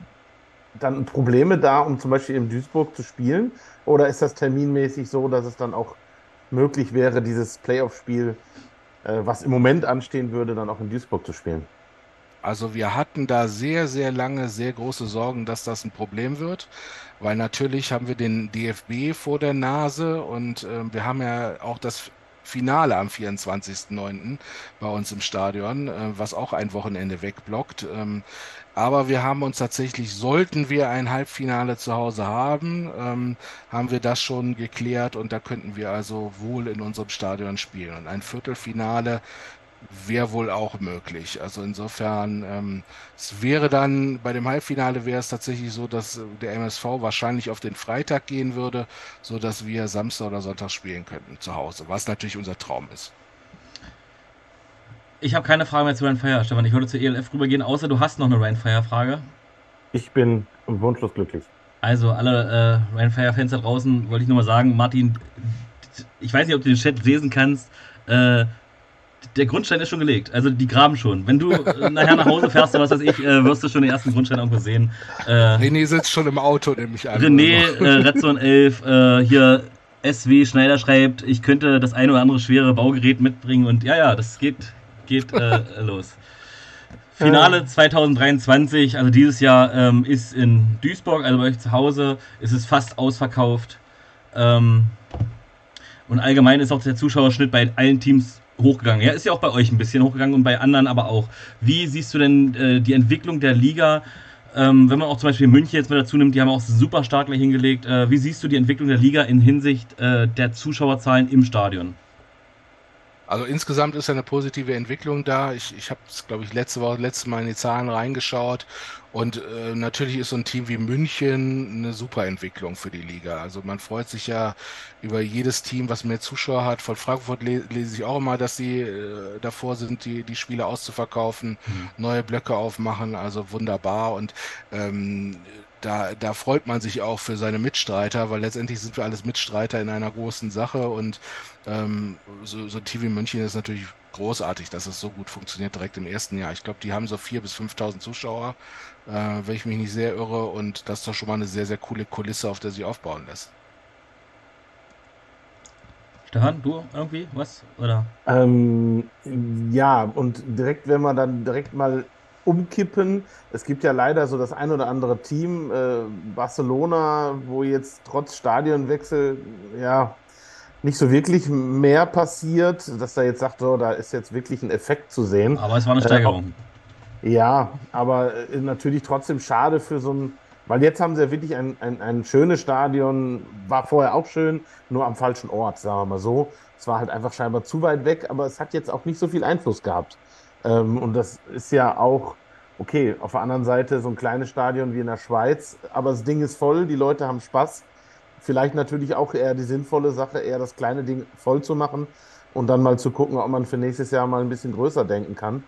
dann Probleme da, um zum Beispiel in Duisburg zu spielen? Oder ist das terminmäßig so, dass es dann auch möglich wäre, dieses Playoff-Spiel, äh, was im Moment anstehen würde, dann auch in Duisburg zu spielen? Also wir hatten da sehr, sehr lange sehr große Sorgen, dass das ein Problem wird, weil natürlich haben wir den DFB vor der Nase und äh, wir haben ja auch das Finale am 24.09. bei uns im Stadion, äh, was auch ein Wochenende wegblockt. Ähm, aber wir haben uns tatsächlich, sollten wir ein Halbfinale zu Hause haben, ähm, haben wir das schon geklärt und da könnten wir also wohl in unserem Stadion spielen. Und ein Viertelfinale wäre wohl auch möglich. Also insofern, ähm, es wäre dann bei dem Halbfinale wäre es tatsächlich so, dass der MSV wahrscheinlich auf den Freitag gehen würde, so dass wir Samstag oder Sonntag spielen könnten zu Hause, was natürlich unser Traum ist. Ich habe keine Frage mehr zu Ryan Fire, Stefan. Ich würde zur ELF rübergehen, außer du hast noch eine Ryan Fire Frage. Ich bin wunschlos glücklich. Also alle äh, Ryan Fire Fans da draußen wollte ich nur mal sagen, Martin, ich weiß nicht, ob du den Chat lesen kannst. Äh, der Grundstein ist schon gelegt. Also die graben schon. Wenn du äh, nachher nach Hause fährst oder was weiß ich, äh, wirst du schon den ersten Grundstein irgendwo sehen. Äh, René sitzt schon im Auto, nämlich an. René, äh, Redzone 11, äh, hier SW Schneider schreibt, ich könnte das eine oder andere schwere Baugerät mitbringen und ja, ja, das geht, geht äh, los. Finale 2023, also dieses Jahr, ähm, ist in Duisburg, also bei euch zu Hause, ist es fast ausverkauft. Ähm, und allgemein ist auch der Zuschauerschnitt bei allen Teams hochgegangen. Ja, ist ja auch bei euch ein bisschen hochgegangen und bei anderen aber auch. Wie siehst du denn äh, die Entwicklung der Liga? Ähm, wenn man auch zum Beispiel München jetzt mit dazu nimmt, die haben auch super stark hingelegt. Äh, wie siehst du die Entwicklung der Liga in Hinsicht äh, der Zuschauerzahlen im Stadion? Also insgesamt ist eine positive Entwicklung da. Ich, ich habe es, glaube ich, letzte Woche, letzte Mal in die Zahlen reingeschaut. Und äh, natürlich ist so ein Team wie München eine super Entwicklung für die Liga. Also man freut sich ja über jedes Team, was mehr Zuschauer hat. Von Frankfurt le lese ich auch immer, dass sie äh, davor sind, die, die Spiele auszuverkaufen, mhm. neue Blöcke aufmachen. Also wunderbar. Und ähm, da, da freut man sich auch für seine Mitstreiter, weil letztendlich sind wir alles Mitstreiter in einer großen Sache und ähm, so, so TV München ist natürlich großartig, dass es so gut funktioniert direkt im ersten Jahr. Ich glaube, die haben so 4.000 bis 5.000 Zuschauer, äh, wenn ich mich nicht sehr irre und das ist doch schon mal eine sehr, sehr coole Kulisse, auf der sich aufbauen lässt. Stefan, du irgendwie was? Oder? Ähm, ja, und direkt, wenn wir dann direkt mal umkippen. Es gibt ja leider so das ein oder andere Team, äh, Barcelona, wo jetzt trotz Stadionwechsel ja nicht so wirklich mehr passiert, dass er jetzt sagt, so, da ist jetzt wirklich ein Effekt zu sehen. Aber es war eine äh, Steigerung. Äh, ja, aber äh, natürlich trotzdem schade für so ein, weil jetzt haben sie ja wirklich ein, ein, ein schönes Stadion, war vorher auch schön, nur am falschen Ort, sagen wir mal so. Es war halt einfach scheinbar zu weit weg, aber es hat jetzt auch nicht so viel Einfluss gehabt. Ähm, und das ist ja auch, okay, auf der anderen Seite so ein kleines Stadion wie in der Schweiz, aber das Ding ist voll, die Leute haben Spaß. Vielleicht natürlich auch eher die sinnvolle Sache, eher das kleine Ding voll zu machen und dann mal zu gucken, ob man für nächstes Jahr mal ein bisschen größer denken kann.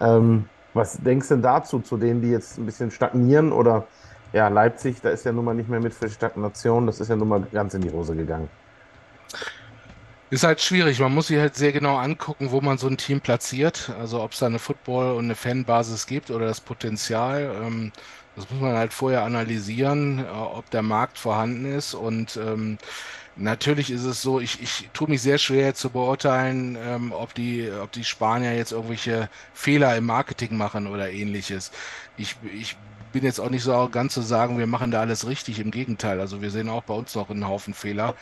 Ähm, was denkst du denn dazu, zu denen, die jetzt ein bisschen stagnieren? Oder ja, Leipzig, da ist ja nun mal nicht mehr mit für Stagnation, das ist ja nun mal ganz in die Hose gegangen. Ist halt schwierig. Man muss sich halt sehr genau angucken, wo man so ein Team platziert. Also ob es da eine Football- und eine Fanbasis gibt oder das Potenzial. Ähm, das muss man halt vorher analysieren, äh, ob der Markt vorhanden ist. Und ähm, natürlich ist es so, ich, ich tue mich sehr schwer zu beurteilen, ähm, ob, die, ob die Spanier jetzt irgendwelche Fehler im Marketing machen oder ähnliches. Ich, ich bin jetzt auch nicht so arrogant zu sagen, wir machen da alles richtig. Im Gegenteil, also wir sehen auch bei uns noch einen Haufen Fehler.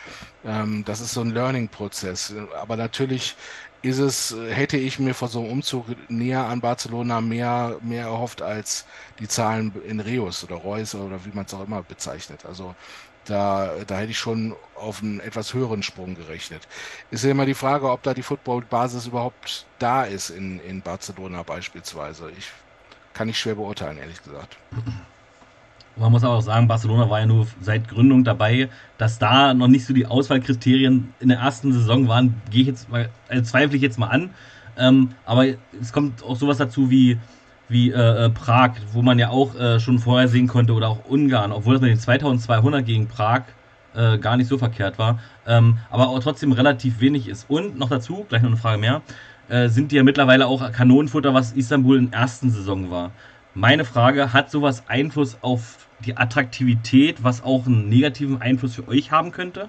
Ähm, das ist so ein Learning-Prozess. Aber natürlich ist es, hätte ich mir vor so einem Umzug näher an Barcelona mehr, mehr erhofft als die Zahlen in Reus oder Reus oder wie man es auch immer bezeichnet. Also da, da hätte ich schon auf einen etwas höheren Sprung gerechnet. Ist ja immer die Frage, ob da die Football-Basis überhaupt da ist in, in Barcelona beispielsweise. Ich kann ich schwer beurteilen, ehrlich gesagt. Man muss aber auch sagen, Barcelona war ja nur seit Gründung dabei, dass da noch nicht so die Auswahlkriterien in der ersten Saison waren, gehe ich jetzt mal, also zweifle ich jetzt mal an. Ähm, aber es kommt auch sowas dazu wie, wie äh, äh Prag, wo man ja auch äh, schon vorher sehen konnte, oder auch Ungarn, obwohl das mit den 2200 gegen Prag äh, gar nicht so verkehrt war, ähm, aber auch trotzdem relativ wenig ist. Und noch dazu, gleich noch eine Frage mehr, äh, sind die ja mittlerweile auch Kanonenfutter, was Istanbul in der ersten Saison war. Meine Frage, hat sowas Einfluss auf die Attraktivität, was auch einen negativen Einfluss für euch haben könnte?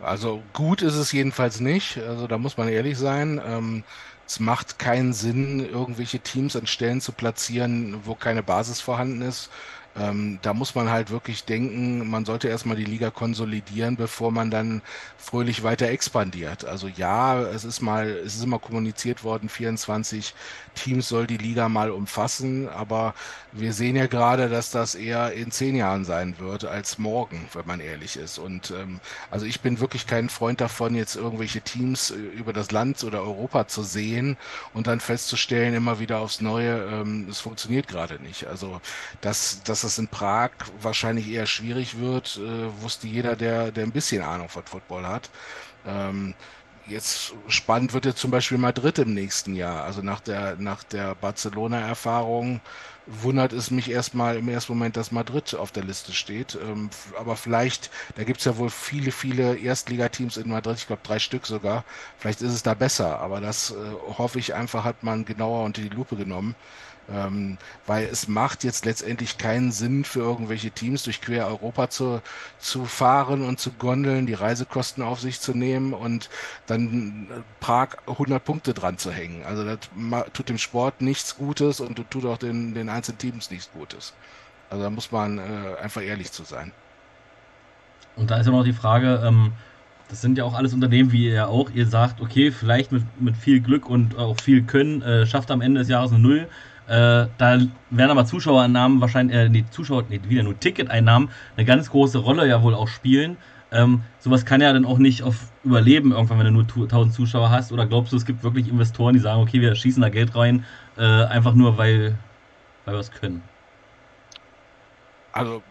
Also gut ist es jedenfalls nicht. Also da muss man ehrlich sein. Ähm, es macht keinen Sinn, irgendwelche Teams an Stellen zu platzieren, wo keine Basis vorhanden ist. Ähm, da muss man halt wirklich denken, man sollte erstmal die Liga konsolidieren, bevor man dann fröhlich weiter expandiert. Also ja, es ist mal, es ist immer kommuniziert worden, 24 Teams soll die Liga mal umfassen, aber wir sehen ja gerade, dass das eher in zehn Jahren sein wird als morgen, wenn man ehrlich ist. Und ähm, also ich bin wirklich kein Freund davon, jetzt irgendwelche Teams äh, über das Land oder Europa zu sehen und dann festzustellen, immer wieder aufs Neue, ähm, es funktioniert gerade nicht. Also dass, dass es in Prag wahrscheinlich eher schwierig wird, äh, wusste jeder, der, der ein bisschen Ahnung von Football hat. Ähm, Jetzt spannend wird jetzt zum Beispiel Madrid im nächsten Jahr. Also nach der, nach der Barcelona-Erfahrung wundert es mich erstmal im ersten Moment, dass Madrid auf der Liste steht. Ähm, aber vielleicht, da gibt es ja wohl viele, viele Erstligateams in Madrid, ich glaube drei Stück sogar. Vielleicht ist es da besser, aber das äh, hoffe ich einfach, hat man genauer unter die Lupe genommen. Ähm, weil es macht jetzt letztendlich keinen Sinn für irgendwelche Teams durch quer Europa zu, zu fahren und zu gondeln, die Reisekosten auf sich zu nehmen und dann äh, Prag 100 Punkte dran zu hängen. Also das tut dem Sport nichts Gutes und tut auch den, den einzelnen Teams nichts Gutes. Also da muss man äh, einfach ehrlich zu sein. Und da ist ja noch die Frage, ähm, das sind ja auch alles Unternehmen, wie ihr auch. Ihr sagt, okay, vielleicht mit, mit viel Glück und auch viel Können äh, schafft am Ende des Jahres eine Null. Äh, da werden aber Zuschauereinnahmen wahrscheinlich, äh, die Zuschauer, nee, wieder nur Ticketeinnahmen eine ganz große Rolle ja wohl auch spielen. Ähm, sowas kann ja dann auch nicht auf Überleben irgendwann, wenn du nur 1000 Zuschauer hast. Oder glaubst du, es gibt wirklich Investoren, die sagen, okay, wir schießen da Geld rein, äh, einfach nur, weil, weil wir es können? Also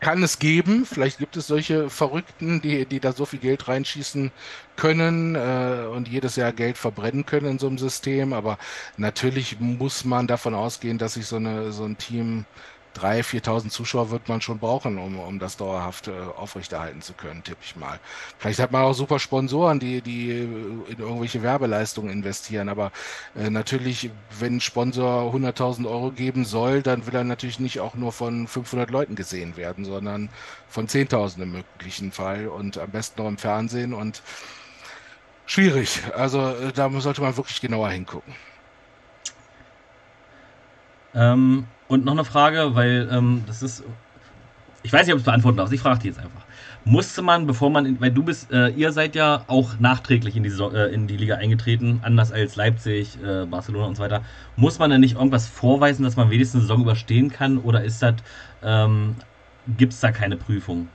kann es geben. Vielleicht gibt es solche Verrückten, die, die da so viel Geld reinschießen können äh, und jedes Jahr Geld verbrennen können in so einem System. Aber natürlich muss man davon ausgehen, dass sich so, eine, so ein Team 3.000, 4.000 Zuschauer wird man schon brauchen, um, um das dauerhaft äh, aufrechterhalten zu können, tippe ich mal. Vielleicht hat man auch super Sponsoren, die, die in irgendwelche Werbeleistungen investieren. Aber äh, natürlich, wenn ein Sponsor 100.000 Euro geben soll, dann will er natürlich nicht auch nur von 500 Leuten gesehen werden, sondern von 10.000 im möglichen Fall und am besten noch im Fernsehen und schwierig. Also äh, da sollte man wirklich genauer hingucken. Ähm, und noch eine Frage, weil ähm, das ist. Ich weiß nicht, ob du es beantworten darfst. Ich frage dich jetzt einfach. Musste man, bevor man, in, weil du bist, äh, ihr seid ja auch nachträglich in die, äh, in die Liga eingetreten, anders als Leipzig, äh, Barcelona und so weiter. Muss man denn nicht irgendwas vorweisen, dass man wenigstens eine Saison überstehen kann? Oder ist das, ähm, gibt es da keine Prüfung?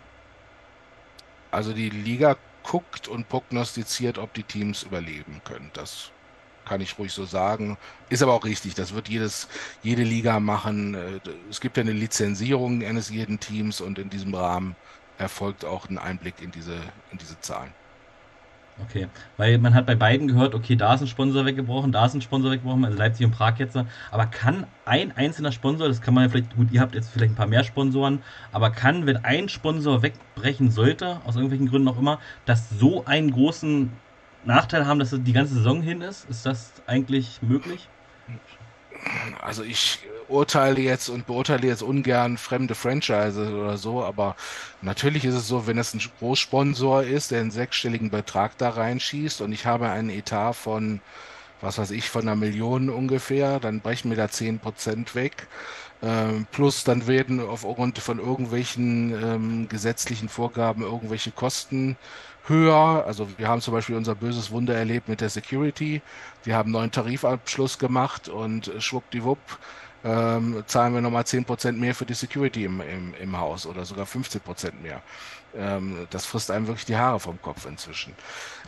Also die Liga guckt und prognostiziert, ob die Teams überleben können. Das kann ich ruhig so sagen. Ist aber auch richtig, das wird jedes, jede Liga machen. Äh, es gibt ja eine Lizenzierung eines jeden Teams und in diesem Rahmen erfolgt auch ein Einblick in diese, in diese Zahlen. Okay, weil man hat bei beiden gehört, okay, da ist ein Sponsor weggebrochen, da ist ein Sponsor weggebrochen, also Leipzig und Prag jetzt. Aber kann ein einzelner Sponsor, das kann man ja vielleicht, gut, ihr habt jetzt vielleicht ein paar mehr Sponsoren, aber kann, wenn ein Sponsor wegbrechen sollte, aus irgendwelchen Gründen auch immer, das so einen großen Nachteil haben, dass die ganze Saison hin ist? Ist das eigentlich möglich? Also ich urteile jetzt und beurteile jetzt ungern fremde Franchises oder so, aber natürlich ist es so, wenn es ein Großsponsor ist, der einen sechsstelligen Betrag da reinschießt und ich habe einen Etat von, was weiß ich, von einer Million ungefähr, dann brechen mir da zehn Prozent weg. Ähm, plus dann werden aufgrund von irgendwelchen ähm, gesetzlichen Vorgaben irgendwelche Kosten höher. Also wir haben zum Beispiel unser böses Wunder erlebt mit der Security. Wir haben einen neuen Tarifabschluss gemacht und schwuppdiwupp ähm, zahlen wir nochmal 10% mehr für die Security im, im, im Haus oder sogar 15% mehr. Ähm, das frisst einem wirklich die Haare vom Kopf inzwischen.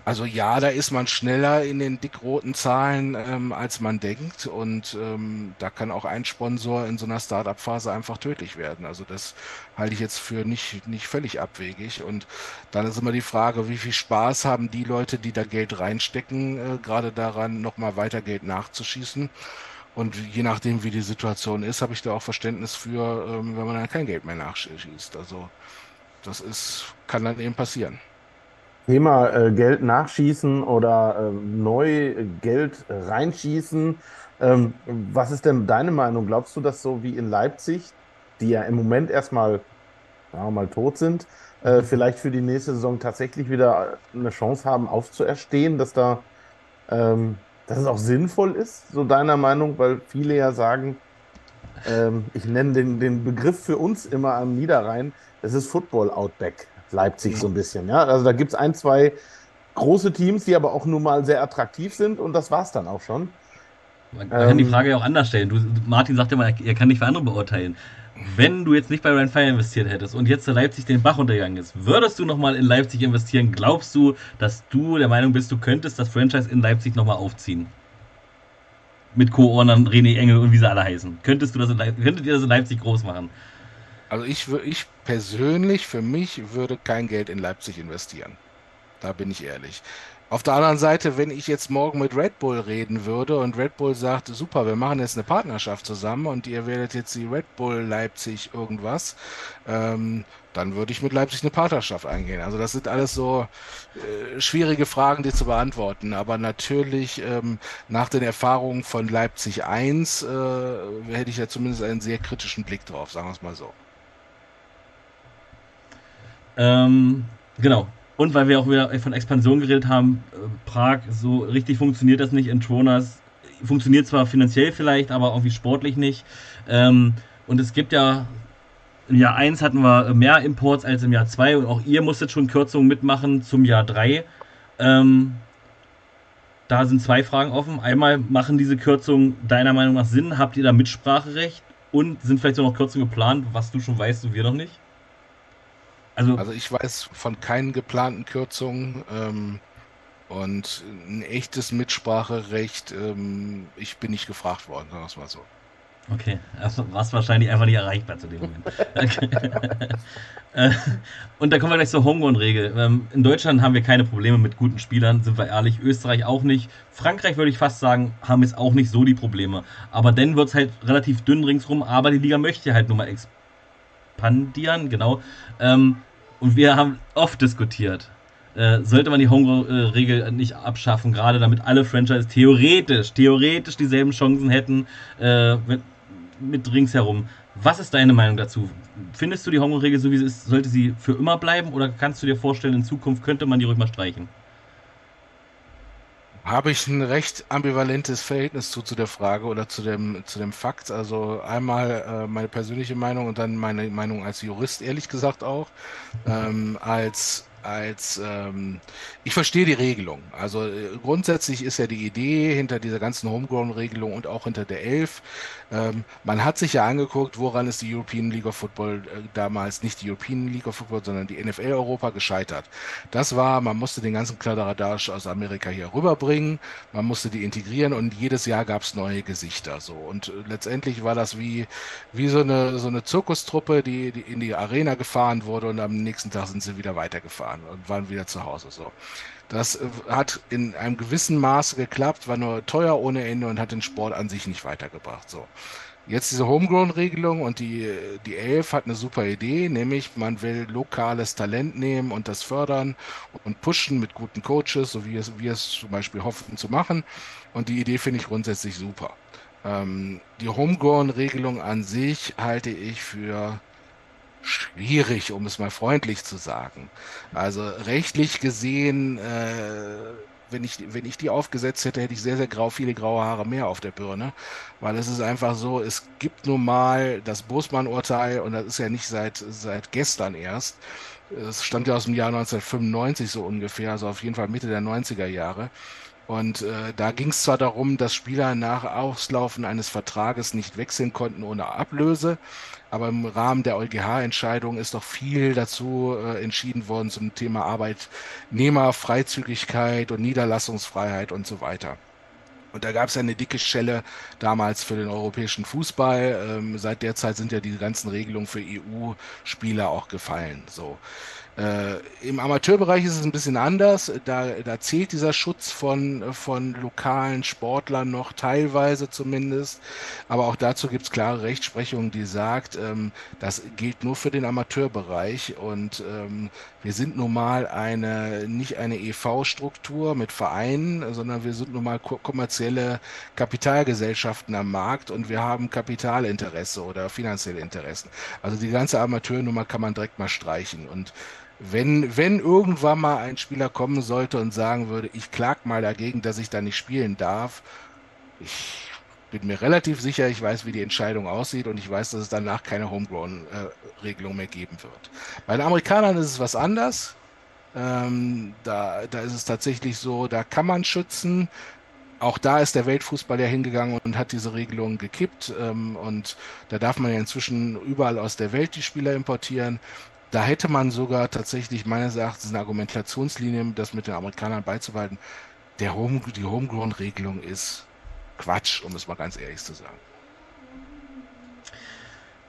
Also ja, da ist man schneller in den dickroten Zahlen, ähm, als man denkt. Und ähm, da kann auch ein Sponsor in so einer Startup-Phase einfach tödlich werden. Also das halte ich jetzt für nicht, nicht völlig abwegig. Und dann ist immer die Frage, wie viel Spaß haben die Leute, die da Geld reinstecken, äh, gerade daran, nochmal weiter Geld nachzuschießen. Und je nachdem, wie die Situation ist, habe ich da auch Verständnis für, ähm, wenn man dann kein Geld mehr nachschießt. Also das ist, kann dann eben passieren. Thema äh, Geld nachschießen oder äh, neu Geld reinschießen. Ähm, was ist denn deine Meinung? Glaubst du, dass so wie in Leipzig, die ja im Moment erstmal sagen mal tot sind, äh, vielleicht für die nächste Saison tatsächlich wieder eine Chance haben, aufzuerstehen, dass da ähm, dass es auch sinnvoll ist, so deiner Meinung, weil viele ja sagen, ähm, ich nenne den, den Begriff für uns immer am Niederrhein, es ist Football Outback Leipzig so ein bisschen. Ja? Also da gibt es ein, zwei große Teams, die aber auch nun mal sehr attraktiv sind und das war es dann auch schon. Man kann ähm, die Frage ja auch anders stellen. Du, Martin sagt ja mal, er kann nicht für andere beurteilen. Wenn du jetzt nicht bei Ryan Fire investiert hättest und jetzt Leipzig den Bach untergegangen ist, würdest du nochmal in Leipzig investieren? Glaubst du, dass du der Meinung bist, du könntest das Franchise in Leipzig nochmal aufziehen? Mit Co-Ownern René Engel und wie sie alle heißen. Könntest du das in könntet ihr das in Leipzig groß machen? Also ich, ich persönlich, für mich, würde kein Geld in Leipzig investieren. Da bin ich ehrlich. Auf der anderen Seite, wenn ich jetzt morgen mit Red Bull reden würde und Red Bull sagt, super, wir machen jetzt eine Partnerschaft zusammen und ihr werdet jetzt die Red Bull Leipzig irgendwas, ähm, dann würde ich mit Leipzig eine Partnerschaft eingehen. Also das sind alles so äh, schwierige Fragen, die zu beantworten. Aber natürlich ähm, nach den Erfahrungen von Leipzig 1 äh, hätte ich ja zumindest einen sehr kritischen Blick drauf, sagen wir es mal so. Ähm, genau. Und weil wir auch wieder von Expansion geredet haben, äh, Prag, so richtig funktioniert das nicht. in Tronas funktioniert zwar finanziell vielleicht, aber irgendwie sportlich nicht. Ähm, und es gibt ja, im Jahr 1 hatten wir mehr Imports als im Jahr 2 und auch ihr musstet schon Kürzungen mitmachen zum Jahr 3. Ähm, da sind zwei Fragen offen. Einmal, machen diese Kürzungen deiner Meinung nach Sinn? Habt ihr da Mitspracherecht? Und sind vielleicht auch noch Kürzungen geplant, was du schon weißt und wir noch nicht? Also, also ich weiß von keinen geplanten Kürzungen ähm, und ein echtes Mitspracherecht, ähm, ich bin nicht gefragt worden, sagen wir es mal so. Okay, also warst wahrscheinlich einfach nicht erreichbar zu dem Moment. Okay. Äh, und da kommen wir gleich zur Homegrown-Regel. Ähm, in Deutschland haben wir keine Probleme mit guten Spielern, sind wir ehrlich. Österreich auch nicht. Frankreich würde ich fast sagen, haben jetzt auch nicht so die Probleme. Aber dann wird es halt relativ dünn ringsrum, aber die Liga möchte halt nur mal expandieren, genau. Ähm, und wir haben oft diskutiert, äh, sollte man die Home-Regel nicht abschaffen, gerade damit alle Franchises theoretisch, theoretisch dieselben Chancen hätten äh, mit, mit ringsherum. Was ist deine Meinung dazu? Findest du die Home-Regel so wie sie ist, sollte sie für immer bleiben oder kannst du dir vorstellen, in Zukunft könnte man die ruhig mal streichen? Habe ich ein recht ambivalentes Verhältnis zu, zu der Frage oder zu dem, zu dem Fakt. Also einmal äh, meine persönliche Meinung und dann meine Meinung als Jurist, ehrlich gesagt auch. Ähm, als als ähm, ich verstehe die Regelung. Also äh, grundsätzlich ist ja die Idee hinter dieser ganzen Homegrown-Regelung und auch hinter der Elf. Ähm, man hat sich ja angeguckt, woran ist die European League of Football äh, damals nicht die European League of Football, sondern die NFL Europa gescheitert. Das war, man musste den ganzen Kladderadatsch aus Amerika hier rüberbringen, man musste die integrieren und jedes Jahr gab es neue Gesichter. So und äh, letztendlich war das wie wie so eine so eine Zirkustruppe, die, die in die Arena gefahren wurde und am nächsten Tag sind sie wieder weitergefahren und waren wieder zu Hause. So. Das äh, hat in einem gewissen Maße geklappt, war nur teuer ohne Ende und hat den Sport an sich nicht weitergebracht. So. Jetzt diese Homegrown-Regelung und die, die Elf hat eine super Idee, nämlich man will lokales Talent nehmen und das fördern und pushen mit guten Coaches, so wie es, wir es zum Beispiel hoffen zu machen. Und die Idee finde ich grundsätzlich super. Ähm, die Homegrown-Regelung an sich halte ich für schwierig, um es mal freundlich zu sagen. Also rechtlich gesehen, äh, wenn ich, wenn ich die aufgesetzt hätte, hätte ich sehr, sehr grau, viele graue Haare mehr auf der Birne. Weil es ist einfach so, es gibt nun mal das Bosmann-Urteil und das ist ja nicht seit, seit gestern erst. Es stammt ja aus dem Jahr 1995 so ungefähr, also auf jeden Fall Mitte der 90er Jahre. Und äh, da ging es zwar darum, dass Spieler nach Auslaufen eines Vertrages nicht wechseln konnten ohne Ablöse, aber im Rahmen der EuGH-Entscheidung ist doch viel dazu äh, entschieden worden zum Thema Arbeitnehmerfreizügigkeit und Niederlassungsfreiheit und so weiter. Und da gab es eine dicke Schelle damals für den europäischen Fußball. Ähm, seit der Zeit sind ja die ganzen Regelungen für EU-Spieler auch gefallen. So. Äh, Im Amateurbereich ist es ein bisschen anders. Da, da zählt dieser Schutz von, von lokalen Sportlern noch teilweise zumindest. Aber auch dazu gibt es klare Rechtsprechung, die sagt, ähm, das gilt nur für den Amateurbereich. Und ähm, wir sind nun mal eine, nicht eine EV-Struktur mit Vereinen, sondern wir sind nun mal kommerzielle Kapitalgesellschaften am Markt und wir haben Kapitalinteresse oder finanzielle Interessen. Also die ganze Amateurnummer kann man direkt mal streichen. Und wenn, wenn irgendwann mal ein Spieler kommen sollte und sagen würde, ich klag mal dagegen, dass ich da nicht spielen darf, ich bin mir relativ sicher, ich weiß, wie die Entscheidung aussieht und ich weiß, dass es danach keine Homegrown-Regelung mehr geben wird. Bei den Amerikanern ist es was anders. Ähm, da, da ist es tatsächlich so, da kann man schützen. Auch da ist der Weltfußball ja hingegangen und hat diese Regelung gekippt. Ähm, und da darf man ja inzwischen überall aus der Welt die Spieler importieren. Da hätte man sogar tatsächlich meines Erachtens eine Argumentationslinie, das mit den Amerikanern beizubehalten. Der Home, die Homegrown-Regelung ist Quatsch, um es mal ganz ehrlich zu sagen.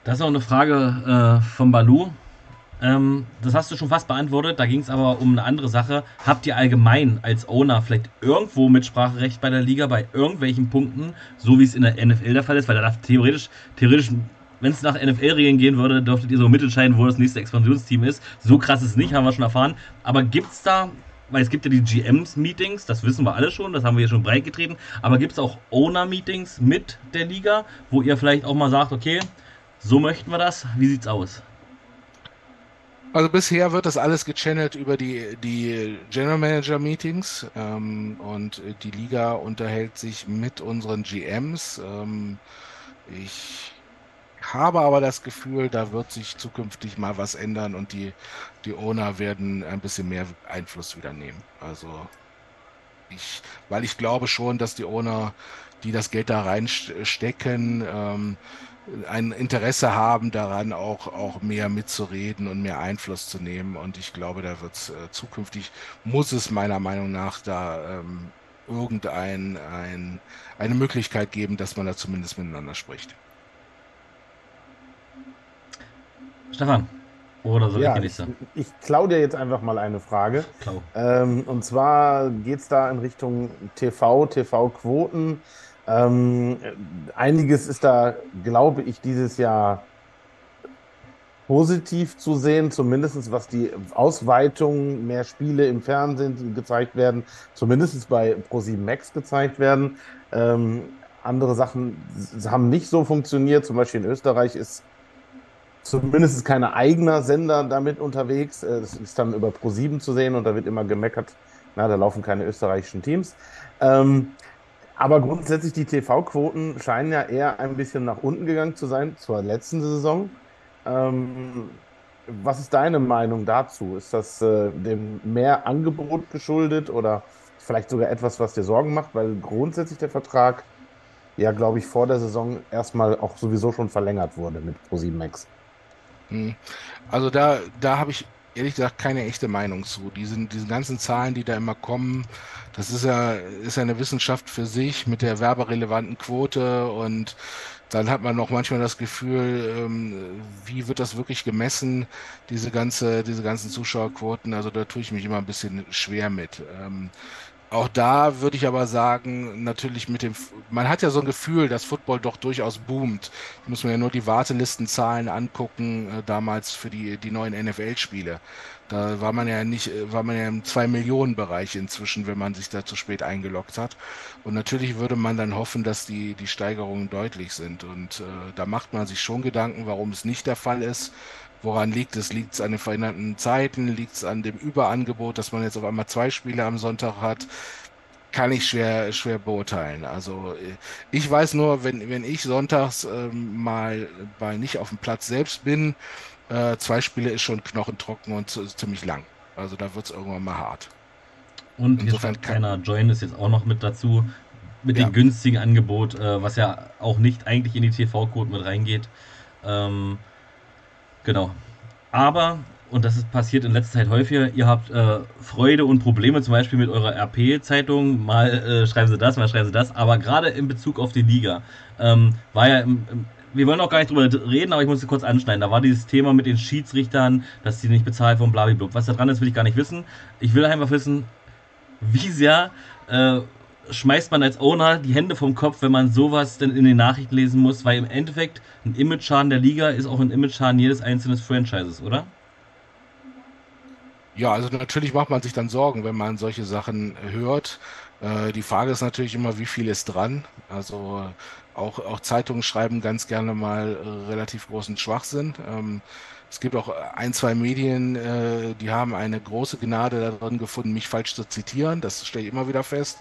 Das ist auch eine Frage äh, von Balu. Ähm, das hast du schon fast beantwortet. Da ging es aber um eine andere Sache. Habt ihr allgemein als Owner vielleicht irgendwo Mitspracherecht bei der Liga, bei irgendwelchen Punkten, so wie es in der NFL der Fall ist? Weil da darf theoretisch, theoretisch wenn es nach NFL-Regeln gehen würde, dürftet ihr so mitentscheiden, wo das nächste Expansionsteam ist. So krass ist es nicht, haben wir schon erfahren. Aber gibt es da weil es gibt ja die GMs-Meetings, das wissen wir alle schon, das haben wir hier schon breit getreten, aber gibt es auch Owner-Meetings mit der Liga, wo ihr vielleicht auch mal sagt, okay, so möchten wir das, wie sieht's aus? Also bisher wird das alles gechannelt über die, die General Manager Meetings ähm, und die Liga unterhält sich mit unseren GMs. Ähm, ich habe aber das Gefühl, da wird sich zukünftig mal was ändern und die, die Owner werden ein bisschen mehr Einfluss wieder nehmen. Also ich, weil ich glaube schon, dass die Owner, die das Geld da reinstecken, ähm, ein Interesse haben daran, auch, auch mehr mitzureden und mehr Einfluss zu nehmen. Und ich glaube, da wird es äh, zukünftig, muss es meiner Meinung nach da ähm, irgendein ein, eine Möglichkeit geben, dass man da zumindest miteinander spricht. Stefan, oder so ja, ich, ich klaue dir jetzt einfach mal eine Frage. Ähm, und zwar geht es da in Richtung TV, TV-Quoten. Ähm, einiges ist da, glaube ich, dieses Jahr positiv zu sehen, zumindest was die Ausweitung, mehr Spiele im Fernsehen gezeigt werden, zumindest bei Pro7 Max gezeigt werden. Ähm, andere Sachen haben nicht so funktioniert. Zum Beispiel in Österreich ist Zumindest kein eigener Sender damit unterwegs. Äh, ist dann über Pro7 zu sehen und da wird immer gemeckert, na, da laufen keine österreichischen Teams. Ähm, aber grundsätzlich die TV-Quoten scheinen ja eher ein bisschen nach unten gegangen zu sein zur letzten Saison. Ähm, was ist deine Meinung dazu? Ist das äh, dem mehr Angebot geschuldet oder vielleicht sogar etwas, was dir Sorgen macht? Weil grundsätzlich der Vertrag ja, glaube ich, vor der Saison erstmal auch sowieso schon verlängert wurde mit Pro7 Max. Hm. Also da, da habe ich ehrlich gesagt keine echte Meinung zu. Diesen, diese ganzen Zahlen, die da immer kommen, das ist ja, ist ja eine Wissenschaft für sich mit der werberelevanten Quote und dann hat man noch manchmal das Gefühl, ähm, wie wird das wirklich gemessen, diese ganze, diese ganzen Zuschauerquoten. Also da tue ich mich immer ein bisschen schwer mit. Auch da würde ich aber sagen, natürlich mit dem, man hat ja so ein Gefühl, dass Football doch durchaus boomt. Ich muss mir ja nur die Wartelistenzahlen angucken, äh, damals für die, die neuen NFL-Spiele. Da war man ja nicht, äh, war man ja im zwei Millionen Bereich inzwischen, wenn man sich da zu spät eingeloggt hat. Und natürlich würde man dann hoffen, dass die, die Steigerungen deutlich sind. Und äh, da macht man sich schon Gedanken, warum es nicht der Fall ist. Woran liegt es? Liegt es an den veränderten Zeiten? Liegt es an dem Überangebot, dass man jetzt auf einmal zwei Spiele am Sonntag hat? Kann ich schwer, schwer beurteilen. Also ich weiß nur, wenn, wenn ich sonntags ähm, mal, mal nicht auf dem Platz selbst bin, äh, zwei Spiele ist schon knochentrocken und ziemlich lang. Also da wird es irgendwann mal hart. Und Insofern hier keiner Join ist jetzt auch noch mit dazu, mit ja. dem günstigen Angebot, äh, was ja auch nicht eigentlich in die TV-Code mit reingeht. Ähm, Genau. Aber, und das ist passiert in letzter Zeit häufiger, ihr habt äh, Freude und Probleme, zum Beispiel mit eurer RP-Zeitung. Mal äh, schreiben sie das, mal schreiben sie das. Aber gerade in Bezug auf die Liga ähm, war ja im, im wir wollen auch gar nicht drüber reden, aber ich muss es kurz anschneiden. Da war dieses Thema mit den Schiedsrichtern, dass sie nicht bezahlt wurden, blablabla. Was da dran ist, will ich gar nicht wissen. Ich will einfach wissen, wie sehr äh, schmeißt man als Owner die Hände vom Kopf, wenn man sowas denn in den Nachrichten lesen muss, weil im Endeffekt ein Image-Schaden der Liga ist auch ein Image-Schaden jedes einzelnen Franchises, oder? Ja, also natürlich macht man sich dann Sorgen, wenn man solche Sachen hört. Äh, die Frage ist natürlich immer, wie viel ist dran? Also auch, auch Zeitungen schreiben ganz gerne mal relativ großen Schwachsinn. Ähm, Es gibt auch ein, zwei Medien, äh, die haben eine große Gnade darin gefunden, mich falsch zu zitieren. Das stelle ich immer wieder fest.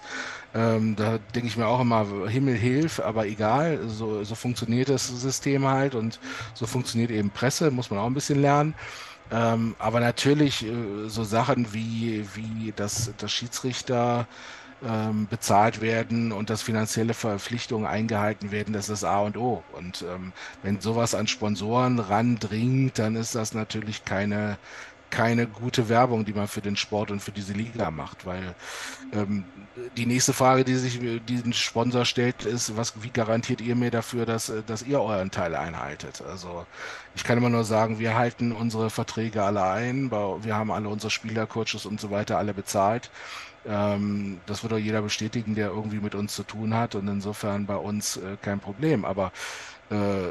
Ähm, da denke ich mir auch immer, Himmel hilf, aber egal, so, so funktioniert das System halt und so funktioniert eben Presse, muss man auch ein bisschen lernen. Ähm, aber natürlich äh, so Sachen wie, wie das, das Schiedsrichter ähm, bezahlt werden und dass finanzielle Verpflichtungen eingehalten werden, das ist A und O. Und ähm, wenn sowas an Sponsoren randringt, dann ist das natürlich keine, keine gute Werbung, die man für den Sport und für diese Liga macht, weil ähm, die nächste Frage, die sich diesen Sponsor stellt, ist, was, wie garantiert ihr mir dafür, dass, dass ihr euren Teil einhaltet? Also ich kann immer nur sagen, wir halten unsere Verträge alle ein, wir haben alle unsere Spieler, Coaches und so weiter alle bezahlt. Ähm, das wird auch jeder bestätigen, der irgendwie mit uns zu tun hat und insofern bei uns äh, kein Problem. Aber äh,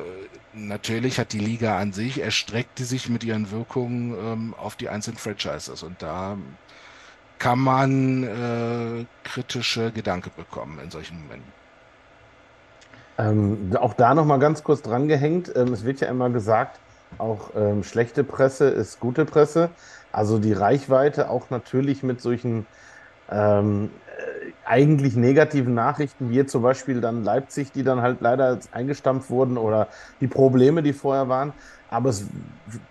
natürlich hat die Liga an sich, erstreckt die sich mit ihren Wirkungen ähm, auf die einzelnen Franchises und da kann man äh, kritische Gedanken bekommen in solchen Momenten. Ähm, auch da nochmal ganz kurz drangehängt. Ähm, es wird ja immer gesagt, auch ähm, schlechte Presse ist gute Presse. Also die Reichweite auch natürlich mit solchen ähm, äh, eigentlich negativen Nachrichten, wie zum Beispiel dann Leipzig, die dann halt leider eingestampft wurden oder die Probleme, die vorher waren. Aber es,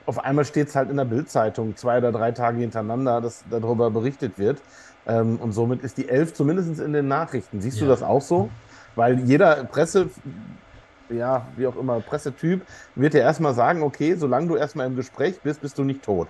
auf einmal steht es halt in der Bildzeitung zwei oder drei Tage hintereinander, dass darüber berichtet wird. Ähm, und somit ist die Elf zumindest in den Nachrichten. Siehst ja. du das auch so? Weil jeder Presse, ja, wie auch immer, Pressetyp wird ja erstmal sagen, okay, solange du erstmal im Gespräch bist, bist du nicht tot.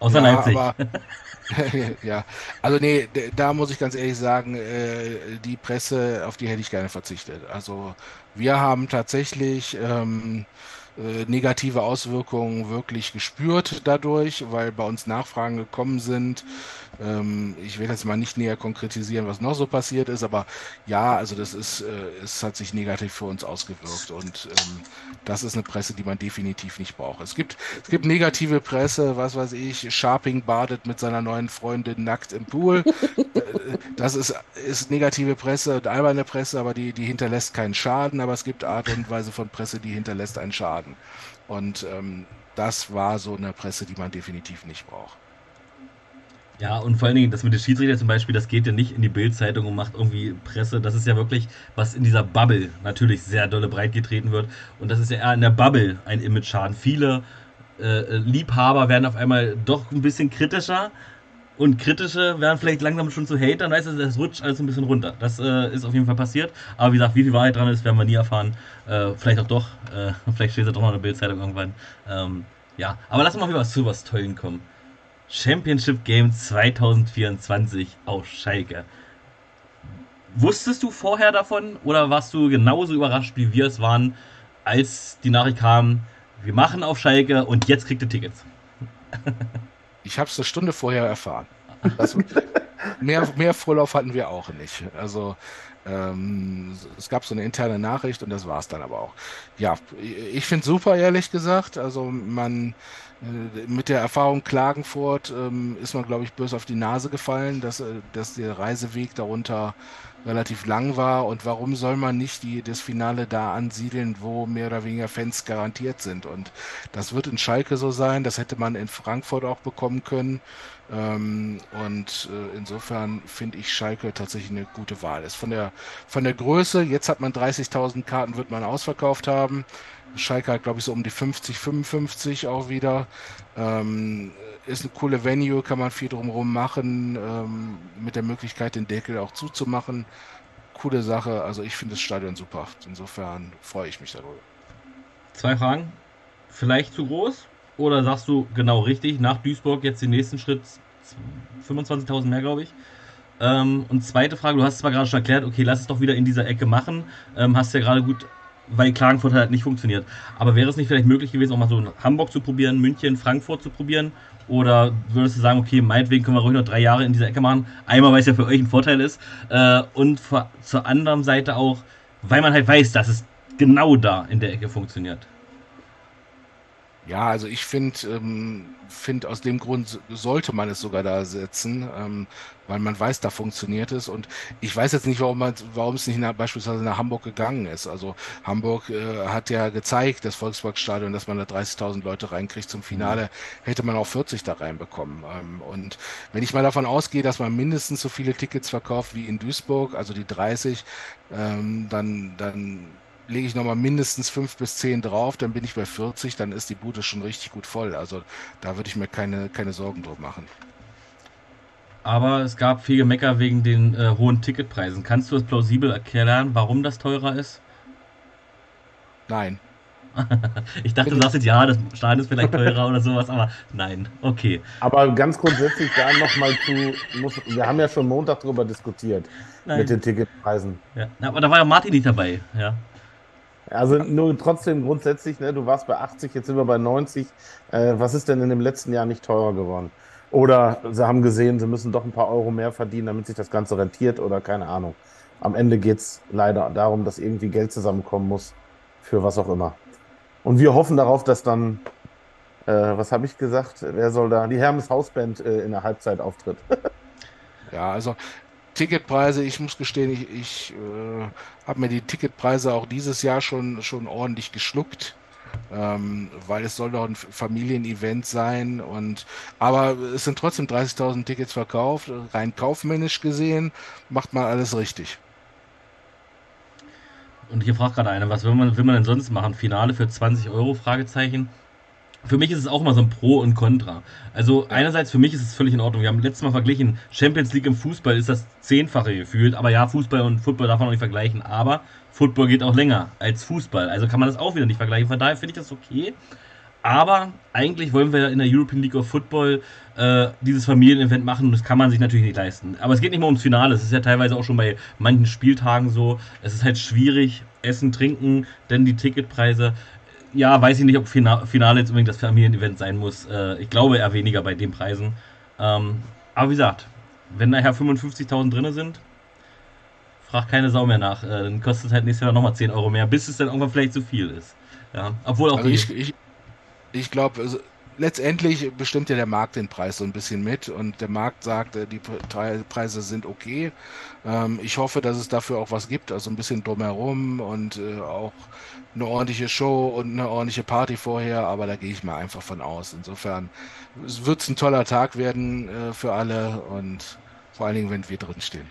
Außer ja, Leipzig. Aber, ja, also nee, da muss ich ganz ehrlich sagen, äh, die Presse, auf die hätte ich gerne verzichtet. Also wir haben tatsächlich ähm, äh, negative Auswirkungen wirklich gespürt dadurch, weil bei uns Nachfragen gekommen sind. Ähm, ich will jetzt mal nicht näher konkretisieren, was noch so passiert ist, aber ja, also das ist, äh, es hat sich negativ für uns ausgewirkt und ähm, das ist eine Presse, die man definitiv nicht braucht. Es gibt, es gibt negative Presse, was weiß ich, Sharping badet mit seiner neuen Freundin nackt im Pool. Äh, das ist, ist negative Presse und alberne Presse, aber die, die hinterlässt keinen Schaden, aber es gibt Art und Weise von Presse, die hinterlässt einen Schaden. Und ähm, das war so eine Presse, die man definitiv nicht braucht. Ja, und vor allen Dingen das mit den Schiedsrichter zum Beispiel, das geht ja nicht in die Bildzeitung und macht irgendwie Presse. Das ist ja wirklich, was in dieser Bubble natürlich sehr dolle breit getreten wird. Und das ist ja eher in der Bubble ein Image-Schaden. Viele äh, Liebhaber werden auf einmal doch ein bisschen kritischer. Und kritische werden vielleicht langsam schon zu Hatern, weißt du, das rutscht alles ein bisschen runter. Das äh, ist auf jeden Fall passiert. Aber wie gesagt, wie viel Wahrheit dran ist, werden wir nie erfahren. Äh, vielleicht auch doch. Äh, vielleicht steht es doch noch in der Bildzeitung irgendwann. Ähm, ja, aber lass uns mal wieder zu was Tollen kommen. Championship Game 2024 auf Schalke. Wusstest du vorher davon oder warst du genauso überrascht, wie wir es waren, als die Nachricht kam, wir machen auf Schalke und jetzt kriegt ihr Tickets? Ich habe es eine Stunde vorher erfahren. Das, mehr, mehr Vorlauf hatten wir auch nicht. Also ähm, es gab so eine interne Nachricht und das war es dann aber auch. Ja, ich finde super, ehrlich gesagt. Also man äh, mit der Erfahrung Klagenfurt ähm, ist man, glaube ich, böse auf die Nase gefallen, dass, äh, dass der Reiseweg darunter relativ lang war. Und warum soll man nicht die, das Finale da ansiedeln, wo mehr oder weniger Fans garantiert sind? Und das wird in Schalke so sein. Das hätte man in Frankfurt auch bekommen können. Ähm, und äh, insofern finde ich Schalke tatsächlich eine gute Wahl. Ist von der, von der Größe, jetzt hat man 30.000 Karten, wird man ausverkauft haben. Schalke hat, glaube ich, so um die 50, 55 auch wieder. Ähm, ist eine coole Venue, kann man viel drumherum machen, ähm, mit der Möglichkeit, den Deckel auch zuzumachen. Coole Sache, also ich finde das Stadion super. Insofern freue ich mich darüber. Zwei Fragen. Vielleicht zu groß? Oder sagst du genau richtig, nach Duisburg jetzt den nächsten Schritt 25.000 mehr, glaube ich? Ähm, und zweite Frage, du hast es zwar gerade schon erklärt, okay, lass es doch wieder in dieser Ecke machen. Ähm, hast ja gerade gut weil Klagenfurt halt nicht funktioniert. Aber wäre es nicht vielleicht möglich gewesen, auch mal so Hamburg zu probieren, München, Frankfurt zu probieren? Oder würdest du sagen, okay, meinetwegen können wir ruhig noch drei Jahre in dieser Ecke machen? Einmal, weil es ja für euch ein Vorteil ist. Äh, und zur anderen Seite auch, weil man halt weiß, dass es genau da in der Ecke funktioniert. Ja, also ich finde, ähm, find aus dem Grund sollte man es sogar da setzen, ähm, weil man weiß, da funktioniert es. Und ich weiß jetzt nicht, warum, man, warum es nicht nach, beispielsweise nach Hamburg gegangen ist. Also Hamburg äh, hat ja gezeigt, das Volksparkstadion, dass man da 30.000 Leute reinkriegt. Zum Finale mhm. hätte man auch 40 da reinbekommen. Ähm, und wenn ich mal davon ausgehe, dass man mindestens so viele Tickets verkauft wie in Duisburg, also die 30, ähm, dann, dann lege ich nochmal mindestens fünf bis zehn drauf, dann bin ich bei 40, dann ist die Bude schon richtig gut voll. Also da würde ich mir keine, keine Sorgen drum machen. Aber es gab viel Gemecker wegen den äh, hohen Ticketpreisen. Kannst du es plausibel erklären, warum das teurer ist? Nein. ich dachte, du sagst jetzt ja, das Stadion ist vielleicht teurer oder sowas, aber nein, okay. Aber ganz grundsätzlich da nochmal zu, muss, wir haben ja schon Montag darüber diskutiert nein. mit den Ticketpreisen. Ja, aber da war ja Martin nicht dabei, ja. Also nur trotzdem grundsätzlich, ne, du warst bei 80, jetzt sind wir bei 90. Äh, was ist denn in dem letzten Jahr nicht teurer geworden? Oder sie haben gesehen, sie müssen doch ein paar Euro mehr verdienen, damit sich das Ganze rentiert oder keine Ahnung. Am Ende geht es leider darum, dass irgendwie Geld zusammenkommen muss für was auch immer. Und wir hoffen darauf, dass dann, äh, was habe ich gesagt, wer soll da, die Hermes Hausband äh, in der Halbzeit auftritt. ja, also Ticketpreise, ich muss gestehen, ich, ich äh, habe mir die Ticketpreise auch dieses Jahr schon, schon ordentlich geschluckt. Ähm, weil es soll doch ein Familienevent sein und aber es sind trotzdem 30.000 Tickets verkauft, rein kaufmännisch gesehen macht man alles richtig. Und hier fragt gerade einer, was will man, will man denn sonst machen? Finale für 20 Euro? Fragezeichen für mich ist es auch mal so ein Pro und Contra. Also einerseits für mich ist es völlig in Ordnung. Wir haben letztes Mal verglichen, Champions League im Fußball ist das zehnfache gefühlt. Aber ja, Fußball und Football darf man auch nicht vergleichen. Aber Football geht auch länger als Fußball. Also kann man das auch wieder nicht vergleichen. Von daher finde ich das okay. Aber eigentlich wollen wir in der European League of Football äh, dieses Familienevent machen und das kann man sich natürlich nicht leisten. Aber es geht nicht mal ums Finale. Es ist ja teilweise auch schon bei manchen Spieltagen so. Es ist halt schwierig, Essen, Trinken, denn die Ticketpreise ja, weiß ich nicht, ob Finale jetzt unbedingt das Familienevent sein muss. Äh, ich glaube eher weniger bei den Preisen. Ähm, aber wie gesagt, wenn nachher 55.000 drin sind, fragt keine Sau mehr nach. Äh, dann kostet es halt nächstes Jahr nochmal 10 Euro mehr, bis es dann irgendwann vielleicht zu viel ist. Ja, obwohl auch also ich, ich, ich glaube, also letztendlich bestimmt ja der Markt den Preis so ein bisschen mit und der Markt sagt, äh, die Preise sind okay. Ähm, ich hoffe, dass es dafür auch was gibt, also ein bisschen drumherum und äh, auch eine ordentliche Show und eine ordentliche Party vorher, aber da gehe ich mal einfach von aus. Insofern wird es ein toller Tag werden äh, für alle und vor allen Dingen, wenn wir drinstehen.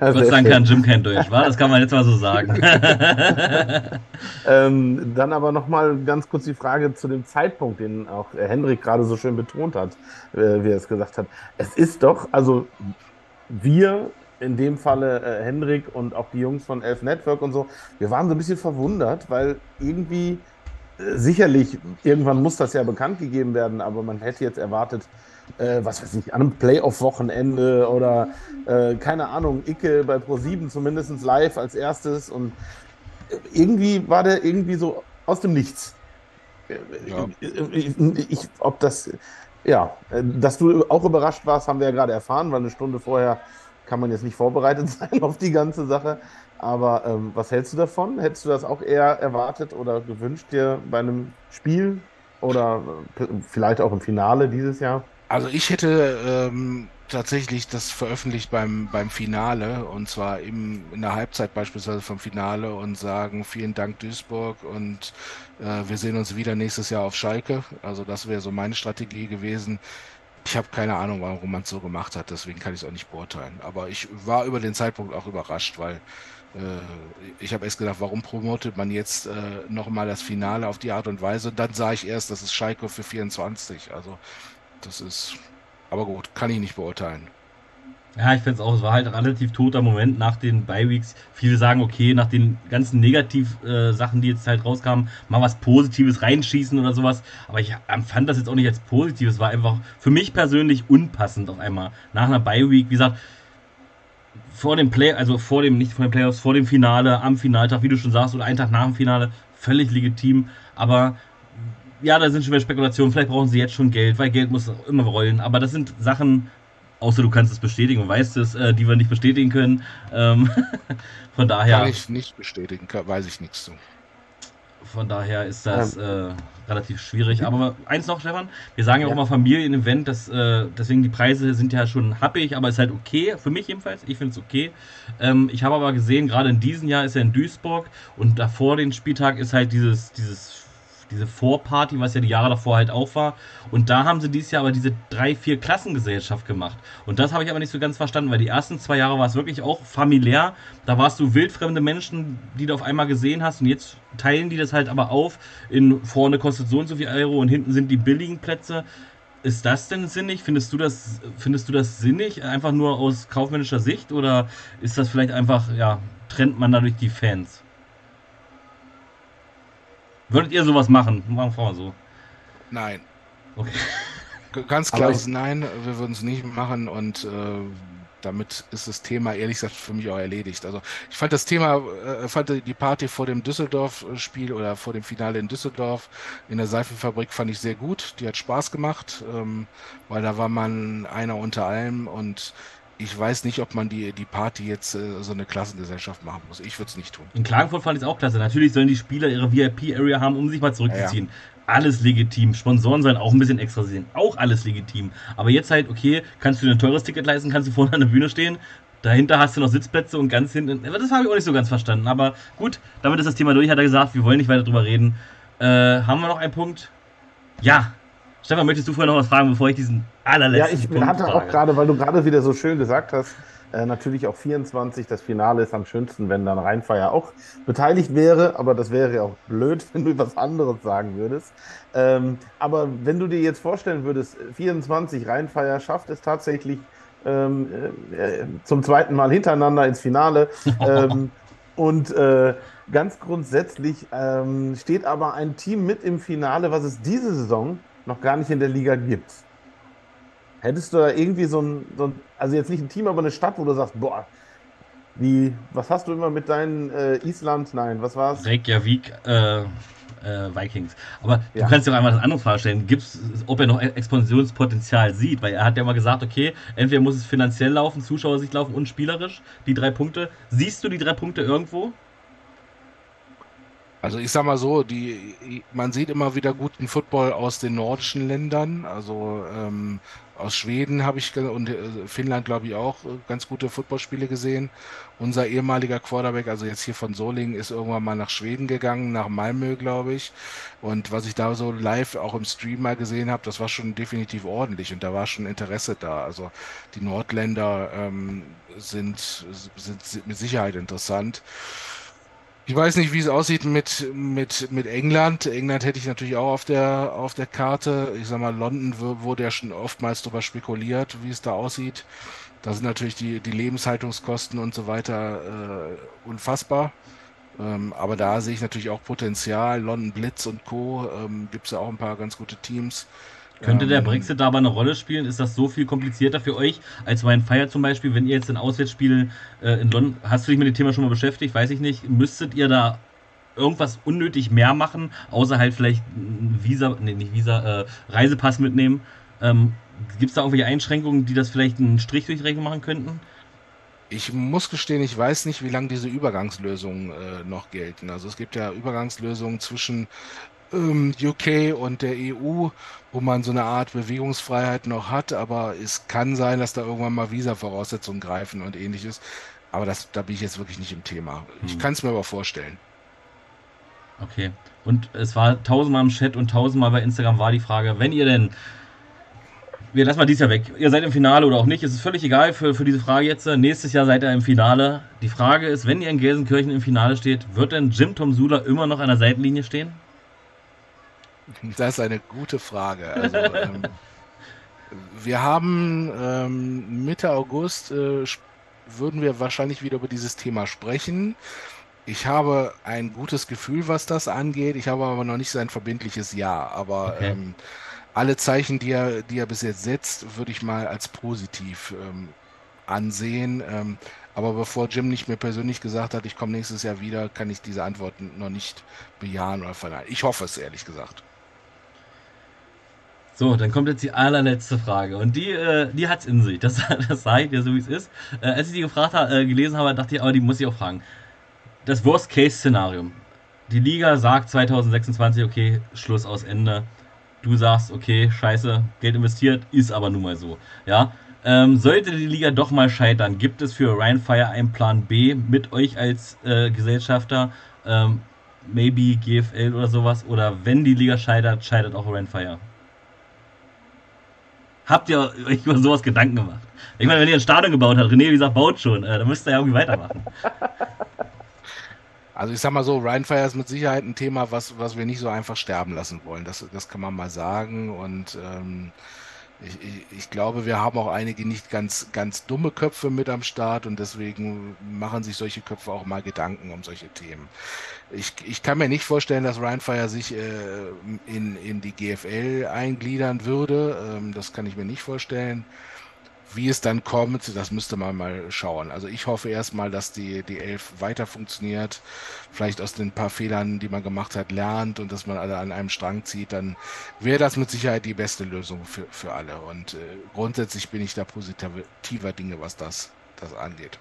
Gott sei Dank kann Jim kein Deutsch, war? Das kann man jetzt mal so sagen. ähm, dann aber nochmal ganz kurz die Frage zu dem Zeitpunkt, den auch Hendrik gerade so schön betont hat, äh, wie er es gesagt hat. Es ist doch, also wir, in dem Falle äh, Hendrik und auch die Jungs von Elf Network und so, wir waren so ein bisschen verwundert, weil irgendwie äh, sicherlich, irgendwann muss das ja bekannt gegeben werden, aber man hätte jetzt erwartet, äh, was weiß ich, an einem Playoff-Wochenende oder äh, keine Ahnung, Icke bei Pro7 zumindest live als erstes und irgendwie war der irgendwie so aus dem Nichts. Ja. Ich, ich, ob das, ja, dass du auch überrascht warst, haben wir ja gerade erfahren, weil eine Stunde vorher kann man jetzt nicht vorbereitet sein auf die ganze Sache. Aber ähm, was hältst du davon? Hättest du das auch eher erwartet oder gewünscht dir bei einem Spiel oder äh, vielleicht auch im Finale dieses Jahr? Also ich hätte ähm, tatsächlich das veröffentlicht beim, beim Finale und zwar im, in der Halbzeit beispielsweise vom Finale und sagen vielen Dank Duisburg und äh, wir sehen uns wieder nächstes Jahr auf Schalke. Also das wäre so meine Strategie gewesen. Ich habe keine Ahnung, warum man es so gemacht hat, deswegen kann ich es auch nicht beurteilen. Aber ich war über den Zeitpunkt auch überrascht, weil äh, ich habe erst gedacht, warum promotet man jetzt äh, nochmal das Finale auf die Art und Weise? Und dann sah ich erst, das ist Schalke für 24. Also das ist, aber gut, kann ich nicht beurteilen. Ja, ich finde es auch, es war halt relativ toter Moment nach den Bi-Weeks. Viele sagen, okay, nach den ganzen Negativ-Sachen, äh, die jetzt halt rauskamen, mal was Positives reinschießen oder sowas. Aber ich empfand das jetzt auch nicht als positiv. Es war einfach für mich persönlich unpassend auf einmal. Nach einer Bi-Week, wie gesagt, vor dem Play, also vor dem, nicht vor den Playoffs, vor dem Finale, am Finaltag, wie du schon sagst, oder einen Tag nach dem Finale, völlig legitim. Aber ja, da sind schon wieder Spekulationen. Vielleicht brauchen sie jetzt schon Geld, weil Geld muss immer rollen. Aber das sind Sachen, außer du kannst es bestätigen und weißt es, äh, die wir nicht bestätigen können. Ähm, von daher. Kann ich nicht bestätigen, weiß ich nichts zu. Von daher ist das äh, relativ schwierig. Aber eins noch, Stefan, wir sagen ja, ja. auch mal Familienevent, äh, deswegen die Preise sind ja schon happig, aber ist halt okay, für mich jedenfalls, ich finde es okay. Ähm, ich habe aber gesehen, gerade in diesem Jahr ist er in Duisburg und davor den Spieltag ist halt dieses, dieses diese Vorparty, was ja die Jahre davor halt auch war. Und da haben sie dieses Jahr aber diese drei, vier Klassengesellschaft gemacht. Und das habe ich aber nicht so ganz verstanden, weil die ersten zwei Jahre war es wirklich auch familiär. Da warst du wildfremde Menschen, die du auf einmal gesehen hast. Und jetzt teilen die das halt aber auf. In vorne kostet so und so viel Euro und hinten sind die billigen Plätze. Ist das denn sinnig? Findest du das, findest du das sinnig? Einfach nur aus kaufmännischer Sicht? Oder ist das vielleicht einfach, ja, trennt man dadurch die Fans? Würdet ihr sowas machen? Machen wir mal so. Nein. Okay. Ganz klares Nein, wir würden es nicht machen und äh, damit ist das Thema ehrlich gesagt für mich auch erledigt. Also ich fand das Thema, äh, fand die Party vor dem Düsseldorf-Spiel oder vor dem Finale in Düsseldorf in der Seifenfabrik fand ich sehr gut. Die hat Spaß gemacht, ähm, weil da war man einer unter allem und ich weiß nicht, ob man die, die Party jetzt äh, so eine Klassengesellschaft machen muss. Ich würde es nicht tun. In Klagenfurt fand ich es auch klasse. Natürlich sollen die Spieler ihre VIP-Area haben, um sich mal zurückzuziehen. Ja, ja. Alles legitim. Sponsoren sollen auch ein bisschen extra sehen. Auch alles legitim. Aber jetzt halt, okay, kannst du dir ein teures Ticket leisten, kannst du vorne an der Bühne stehen. Dahinter hast du noch Sitzplätze und ganz hinten. Das habe ich auch nicht so ganz verstanden. Aber gut, damit ist das Thema durch, hat er gesagt. Wir wollen nicht weiter drüber reden. Äh, haben wir noch einen Punkt? Ja, Stefan, möchtest du vorher noch was fragen, bevor ich diesen allerletzten Ja, ich Punkt hatte auch gerade, weil du gerade wieder so schön gesagt hast, äh, natürlich auch 24, das Finale ist am schönsten, wenn dann Rheinfeier auch beteiligt wäre, aber das wäre ja auch blöd, wenn du was anderes sagen würdest. Ähm, aber wenn du dir jetzt vorstellen würdest, 24 Rheinfeier schafft es tatsächlich ähm, äh, zum zweiten Mal hintereinander ins Finale. ähm, und äh, ganz grundsätzlich ähm, steht aber ein Team mit im Finale, was es diese Saison noch gar nicht in der Liga gibt. Hättest du da irgendwie so ein, so ein, also jetzt nicht ein Team, aber eine Stadt, wo du sagst, boah, wie, was hast du immer mit deinen äh, Island, nein, was war's? Reykjavik, äh, äh, Vikings. Aber ja. du kannst dir auch einmal das andere Frage stellen, gibt's, ob er noch Expansionspotenzial sieht, weil er hat ja mal gesagt, okay, entweder muss es finanziell laufen, Zuschauersicht laufen und spielerisch, die drei Punkte. Siehst du die drei Punkte irgendwo? Also ich sag mal so, die, man sieht immer wieder guten Football aus den nordischen Ländern. Also ähm, aus Schweden habe ich und äh, Finnland glaube ich auch äh, ganz gute Footballspiele gesehen. Unser ehemaliger Quarterback, also jetzt hier von Solingen, ist irgendwann mal nach Schweden gegangen, nach Malmö glaube ich. Und was ich da so live auch im Stream mal gesehen habe, das war schon definitiv ordentlich und da war schon Interesse da. Also die Nordländer ähm, sind, sind mit Sicherheit interessant. Ich weiß nicht, wie es aussieht mit, mit, mit England. England hätte ich natürlich auch auf der, auf der Karte. Ich sag mal, London wurde ja schon oftmals darüber spekuliert, wie es da aussieht. Da sind natürlich die, die Lebenshaltungskosten und so weiter äh, unfassbar. Ähm, aber da sehe ich natürlich auch Potenzial. London Blitz und Co. Ähm, gibt es ja auch ein paar ganz gute Teams. Könnte der ähm, Brexit da aber eine Rolle spielen? Ist das so viel komplizierter für euch als mein Feier zum Beispiel, wenn ihr jetzt ein Auswärtsspiel äh, in London, hast du dich mit dem Thema schon mal beschäftigt? Weiß ich nicht. Müsstet ihr da irgendwas unnötig mehr machen, außer halt vielleicht ein Visa, nee, nicht Visa, äh, Reisepass mitnehmen? Ähm, Gibt es da irgendwelche Einschränkungen, die das vielleicht einen Strich durch Rechnung machen könnten? Ich muss gestehen, ich weiß nicht, wie lange diese Übergangslösungen äh, noch gelten. Also es gibt ja Übergangslösungen zwischen ähm, UK und der EU, wo man so eine Art Bewegungsfreiheit noch hat, aber es kann sein, dass da irgendwann mal Visa-Voraussetzungen greifen und ähnliches. Aber das, da bin ich jetzt wirklich nicht im Thema. Ich hm. kann es mir aber vorstellen. Okay. Und es war tausendmal im Chat und tausendmal bei Instagram war die Frage, wenn ihr denn wir lassen mal dieses Jahr weg. Ihr seid im Finale oder auch nicht. Es ist völlig egal für, für diese Frage jetzt. Nächstes Jahr seid ihr im Finale. Die Frage ist, wenn ihr in Gelsenkirchen im Finale steht, wird denn Jim Tom Sula immer noch an der Seitenlinie stehen? Das ist eine gute Frage. Also, ähm, wir haben ähm, Mitte August äh, würden wir wahrscheinlich wieder über dieses Thema sprechen. Ich habe ein gutes Gefühl, was das angeht. Ich habe aber noch nicht sein verbindliches Ja. Aber okay. ähm, alle Zeichen, die er, die er bis jetzt setzt, würde ich mal als positiv ähm, ansehen. Ähm, aber bevor Jim nicht mehr persönlich gesagt hat, ich komme nächstes Jahr wieder, kann ich diese Antworten noch nicht bejahen oder verneinen. Ich hoffe es ehrlich gesagt. So, dann kommt jetzt die allerletzte Frage. Und die, äh, die es in sich. Das, das sage ich dir so, wie es ist. Äh, als ich die gefragt äh, gelesen habe, dachte ich, aber die muss ich auch fragen. Das Worst-Case-Szenario. die Liga sagt 2026, okay, Schluss aus Ende. Du sagst, okay, scheiße, Geld investiert, ist aber nun mal so. Ja, ähm, sollte die Liga doch mal scheitern, gibt es für Ryan Fire einen Plan B mit euch als äh, Gesellschafter? Ähm, maybe GFL oder sowas? Oder wenn die Liga scheitert, scheitert auch Ryan Fire? Habt ihr euch über sowas Gedanken gemacht? Ich meine, wenn ihr ein Stadion gebaut habt, René, wie gesagt, baut schon, äh, dann müsst ihr ja irgendwie weitermachen. Also ich sag mal so, Rheinfire ist mit Sicherheit ein Thema, was, was wir nicht so einfach sterben lassen wollen. Das, das kann man mal sagen. Und ähm, ich, ich, ich, glaube, wir haben auch einige nicht ganz, ganz dumme Köpfe mit am Start und deswegen machen sich solche Köpfe auch mal Gedanken um solche Themen. Ich, ich kann mir nicht vorstellen, dass Rheinfire sich äh, in, in die GFL eingliedern würde. Ähm, das kann ich mir nicht vorstellen. Wie es dann kommt, das müsste man mal schauen. Also ich hoffe erstmal, dass die, die Elf weiter funktioniert, vielleicht aus den paar Fehlern, die man gemacht hat, lernt und dass man alle an einem Strang zieht, dann wäre das mit Sicherheit die beste Lösung für, für alle. Und äh, grundsätzlich bin ich da positiver Dinge, was das, das angeht.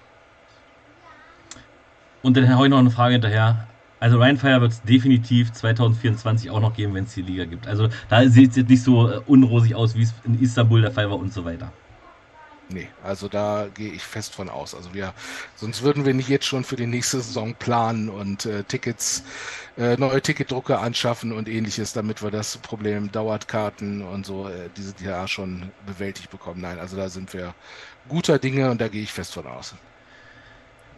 Und dann habe ich noch eine Frage hinterher. Also Rheinfire wird es definitiv 2024 auch noch geben, wenn es die Liga gibt. Also da sieht es jetzt nicht so äh, unrosig aus, wie es in Istanbul der Fall war und so weiter. Nee, also da gehe ich fest von aus. Also wir, sonst würden wir nicht jetzt schon für die nächste Saison planen und äh, Tickets, äh, neue Ticketdrucke anschaffen und ähnliches, damit wir das Problem Dauerkarten und so äh, dieses Jahr schon bewältigt bekommen. Nein, also da sind wir guter Dinge und da gehe ich fest von aus.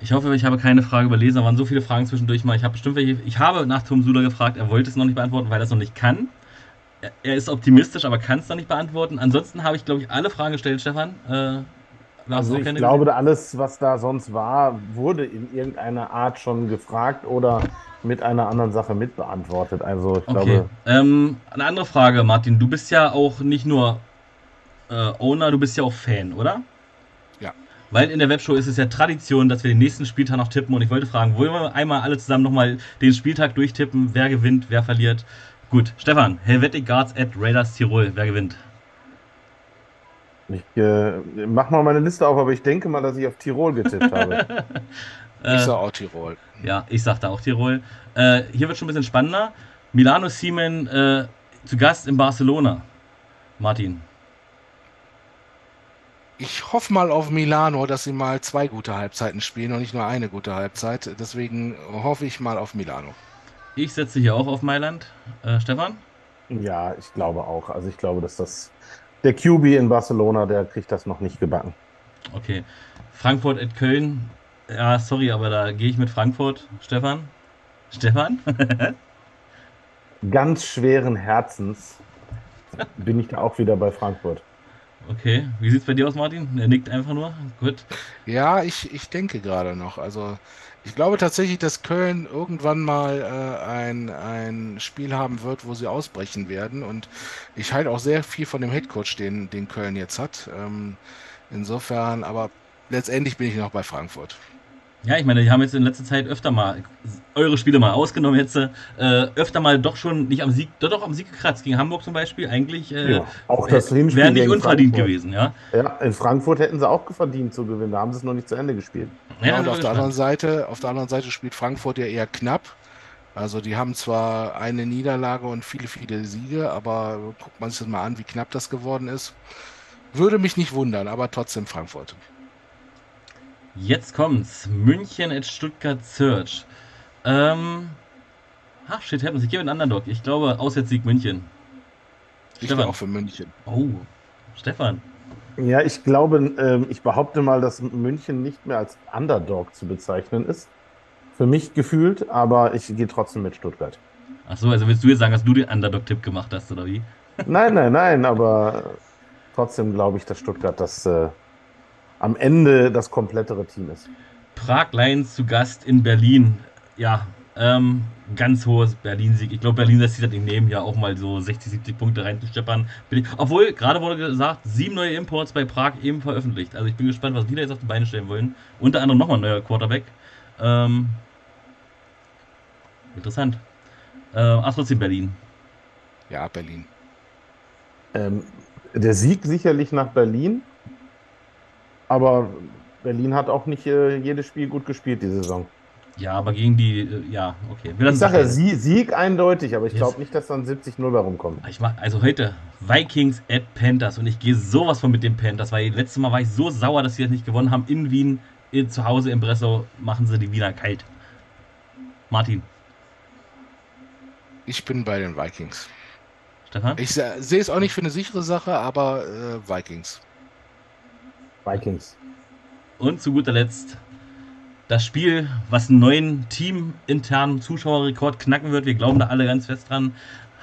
Ich hoffe, ich habe keine Frage überlesen. Da waren so viele Fragen zwischendurch mal. Ich habe bestimmt welche. Ich habe nach Tom Sula gefragt. Er wollte es noch nicht beantworten, weil er es noch nicht kann er ist optimistisch, aber kann es noch nicht beantworten. Ansonsten habe ich, glaube ich, alle Fragen gestellt, Stefan. Äh, also ich glaube, gesehen? alles, was da sonst war, wurde in irgendeiner Art schon gefragt oder mit einer anderen Sache mitbeantwortet. Also ich okay. glaube. Ähm, eine andere Frage, Martin. Du bist ja auch nicht nur äh, Owner, du bist ja auch Fan, oder? Weil in der Webshow ist es ja Tradition, dass wir den nächsten Spieltag noch tippen. Und ich wollte fragen, wollen wir einmal alle zusammen nochmal den Spieltag durchtippen? Wer gewinnt, wer verliert? Gut, Stefan, Helvetic Guards at Raiders Tirol, wer gewinnt? Ich äh, mach mal meine Liste auf, aber ich denke mal, dass ich auf Tirol getippt habe. ich sag auch Tirol. Ja, ich sag da auch Tirol. Äh, hier wird schon ein bisschen spannender. Milano Siemen äh, zu Gast in Barcelona. Martin. Ich hoffe mal auf Milano, dass sie mal zwei gute Halbzeiten spielen und nicht nur eine gute Halbzeit. Deswegen hoffe ich mal auf Milano. Ich setze hier auch auf Mailand. Äh, Stefan? Ja, ich glaube auch. Also ich glaube, dass das der QB in Barcelona, der kriegt das noch nicht gebacken. Okay. Frankfurt at Köln. Ja, sorry, aber da gehe ich mit Frankfurt. Stefan? Stefan? Ganz schweren Herzens bin ich da auch wieder bei Frankfurt. Okay, wie sieht es bei dir aus, Martin? Er nickt einfach nur. Gut. Ja, ich, ich denke gerade noch. Also ich glaube tatsächlich, dass Köln irgendwann mal äh, ein, ein Spiel haben wird, wo sie ausbrechen werden. Und ich halte auch sehr viel von dem Headcoach, den, den Köln jetzt hat. Ähm, insofern, aber letztendlich bin ich noch bei Frankfurt. Ja, ich meine, die haben jetzt in letzter Zeit öfter mal, eure Spiele mal ausgenommen jetzt, äh, öfter mal doch schon nicht am Sieg, doch, doch am Sieg gekratzt, gegen Hamburg zum Beispiel, eigentlich äh, ja, auch das Hinspiel wäre nicht unverdient Frankfurt. gewesen, ja. Ja, in Frankfurt hätten sie auch verdient zu gewinnen, da haben sie es noch nicht zu Ende gespielt. Ja, und auf der, anderen Seite, auf der anderen Seite spielt Frankfurt ja eher knapp. Also die haben zwar eine Niederlage und viele, viele Siege, aber guckt man sich das mal an, wie knapp das geworden ist. Würde mich nicht wundern, aber trotzdem Frankfurt. Jetzt kommt's. München at Stuttgart Search. Ähm. Ach, shit happens. Ich gebe einen Underdog. Ich glaube, Auswärtssieg München. Ich Stefan. auch für München. Oh, Stefan. Ja, ich glaube, ähm, ich behaupte mal, dass München nicht mehr als Underdog zu bezeichnen ist. Für mich gefühlt, aber ich gehe trotzdem mit Stuttgart. Ach so, also willst du jetzt sagen, dass du den Underdog-Tipp gemacht hast, oder wie? Nein, nein, nein, aber trotzdem glaube ich, dass Stuttgart das äh, am Ende das komplettere Team ist. Prag Lions zu Gast in Berlin. Ja, ähm, ganz hohes Berlin-Sieg. Ich glaube, Berlin lässt sich das nicht nehmen, ja auch mal so 60, 70 Punkte reinzusteppern. Obwohl, gerade wurde gesagt, sieben neue Imports bei Prag eben veröffentlicht. Also ich bin gespannt, was die da jetzt auf die Beine stellen wollen. Unter anderem nochmal ein neuer Quarterback. Ähm, interessant. Äh, ach, trotzdem Berlin. Ja, Berlin. Ähm, der Sieg sicherlich nach Berlin. Aber Berlin hat auch nicht äh, jedes Spiel gut gespielt die Saison. Ja, aber gegen die, äh, ja, okay. ich sage ja Sie, Sieg eindeutig, aber ich glaube nicht, dass dann 70-0 rumkommt. Ich mach, also heute Vikings at Panthers und ich gehe sowas von mit den Panthers, weil letztes Mal war ich so sauer, dass sie das nicht gewonnen haben. In Wien, in, zu Hause im Breslau, machen sie die Wiener kalt. Martin. Ich bin bei den Vikings. Stefan? Ich sehe es auch nicht für eine sichere Sache, aber äh, Vikings. Vikings. Und zu guter Letzt das Spiel, was einen neuen teaminternen Zuschauerrekord knacken wird. Wir glauben da alle ganz fest dran.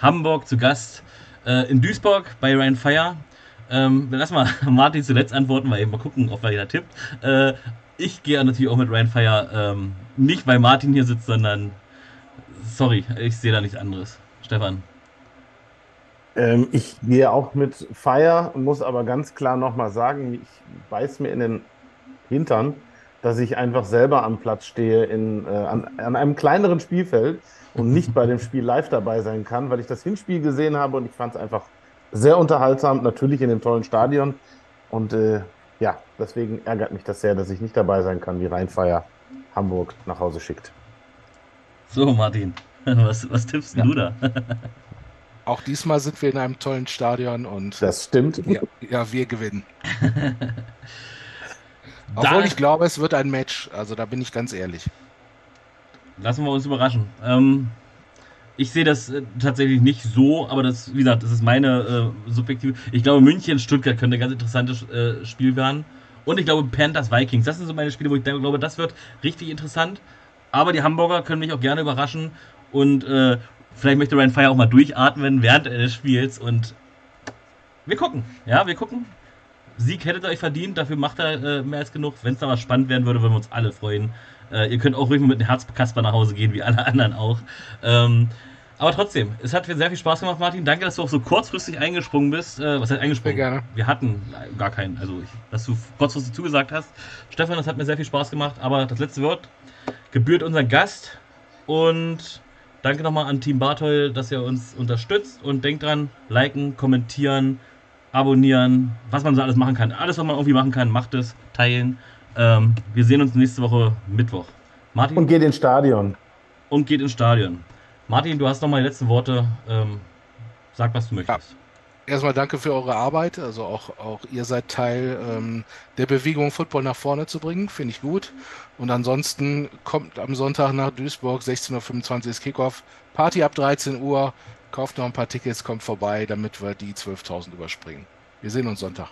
Hamburg zu Gast äh, in Duisburg bei Ryan Fire. Ähm, lass mal Martin zuletzt antworten, weil eben mal gucken, ob er wieder tippt. Äh, ich gehe natürlich auch mit Ryan Fire, ähm, nicht weil Martin hier sitzt, sondern sorry, ich sehe da nichts anderes. Stefan. Ähm, ich gehe auch mit Fire, muss aber ganz klar nochmal sagen, ich beiß mir in den Hintern dass ich einfach selber am Platz stehe in, äh, an, an, einem kleineren Spielfeld und nicht bei dem Spiel live dabei sein kann, weil ich das Hinspiel gesehen habe und ich fand es einfach sehr unterhaltsam, natürlich in dem tollen Stadion. Und äh, ja, deswegen ärgert mich das sehr, dass ich nicht dabei sein kann, wie Rheinfeier Hamburg nach Hause schickt. So, Martin, was, was tippst ja. du da? Auch diesmal sind wir in einem tollen Stadion und. Das stimmt. Ja, ja wir gewinnen. Obwohl ich glaube, es wird ein Match. Also da bin ich ganz ehrlich. Lassen wir uns überraschen. Ähm, ich sehe das äh, tatsächlich nicht so, aber das, wie gesagt, das ist meine äh, subjektive. Ich glaube, München, Stuttgart könnte ein ganz interessantes äh, Spiel werden. Und ich glaube, Panthers Vikings. Das sind so meine Spiele, wo ich glaube, das wird richtig interessant. Aber die Hamburger können mich auch gerne überraschen. Und äh, vielleicht möchte Ryan Fire auch mal durchatmen während des Spiels. Und wir gucken. Ja, wir gucken. Sieg hättet ihr euch verdient, dafür macht er äh, mehr als genug. Wenn es da mal spannend werden würde, würden wir uns alle freuen. Äh, ihr könnt auch ruhig mit einem Herzkasper nach Hause gehen, wie alle anderen auch. Ähm, aber trotzdem, es hat mir sehr viel Spaß gemacht, Martin. Danke, dass du auch so kurzfristig eingesprungen bist. Äh, was heißt eingesprungen? Sehr gerne. Wir hatten gar keinen, also ich, dass du kurzfristig zugesagt hast. Stefan, das hat mir sehr viel Spaß gemacht. Aber das letzte Wort gebührt unseren Gast. Und danke nochmal an Team Bartol, dass ihr uns unterstützt. Und denkt dran, liken, kommentieren, abonnieren, was man so alles machen kann. Alles, was man irgendwie machen kann, macht es, teilen. Ähm, wir sehen uns nächste Woche Mittwoch. Martin? Und geht ins Stadion. Und geht ins Stadion. Martin, du hast noch mal die letzten Worte. Ähm, sag, was du möchtest. Ja. Erstmal danke für eure Arbeit. Also auch, auch ihr seid Teil ähm, der Bewegung, Football nach vorne zu bringen. Finde ich gut. Und ansonsten kommt am Sonntag nach Duisburg, 16.25 Uhr ist Kickoff. Party ab 13 Uhr kauft noch ein paar Tickets, kommt vorbei, damit wir die 12.000 überspringen. Wir sehen uns Sonntag.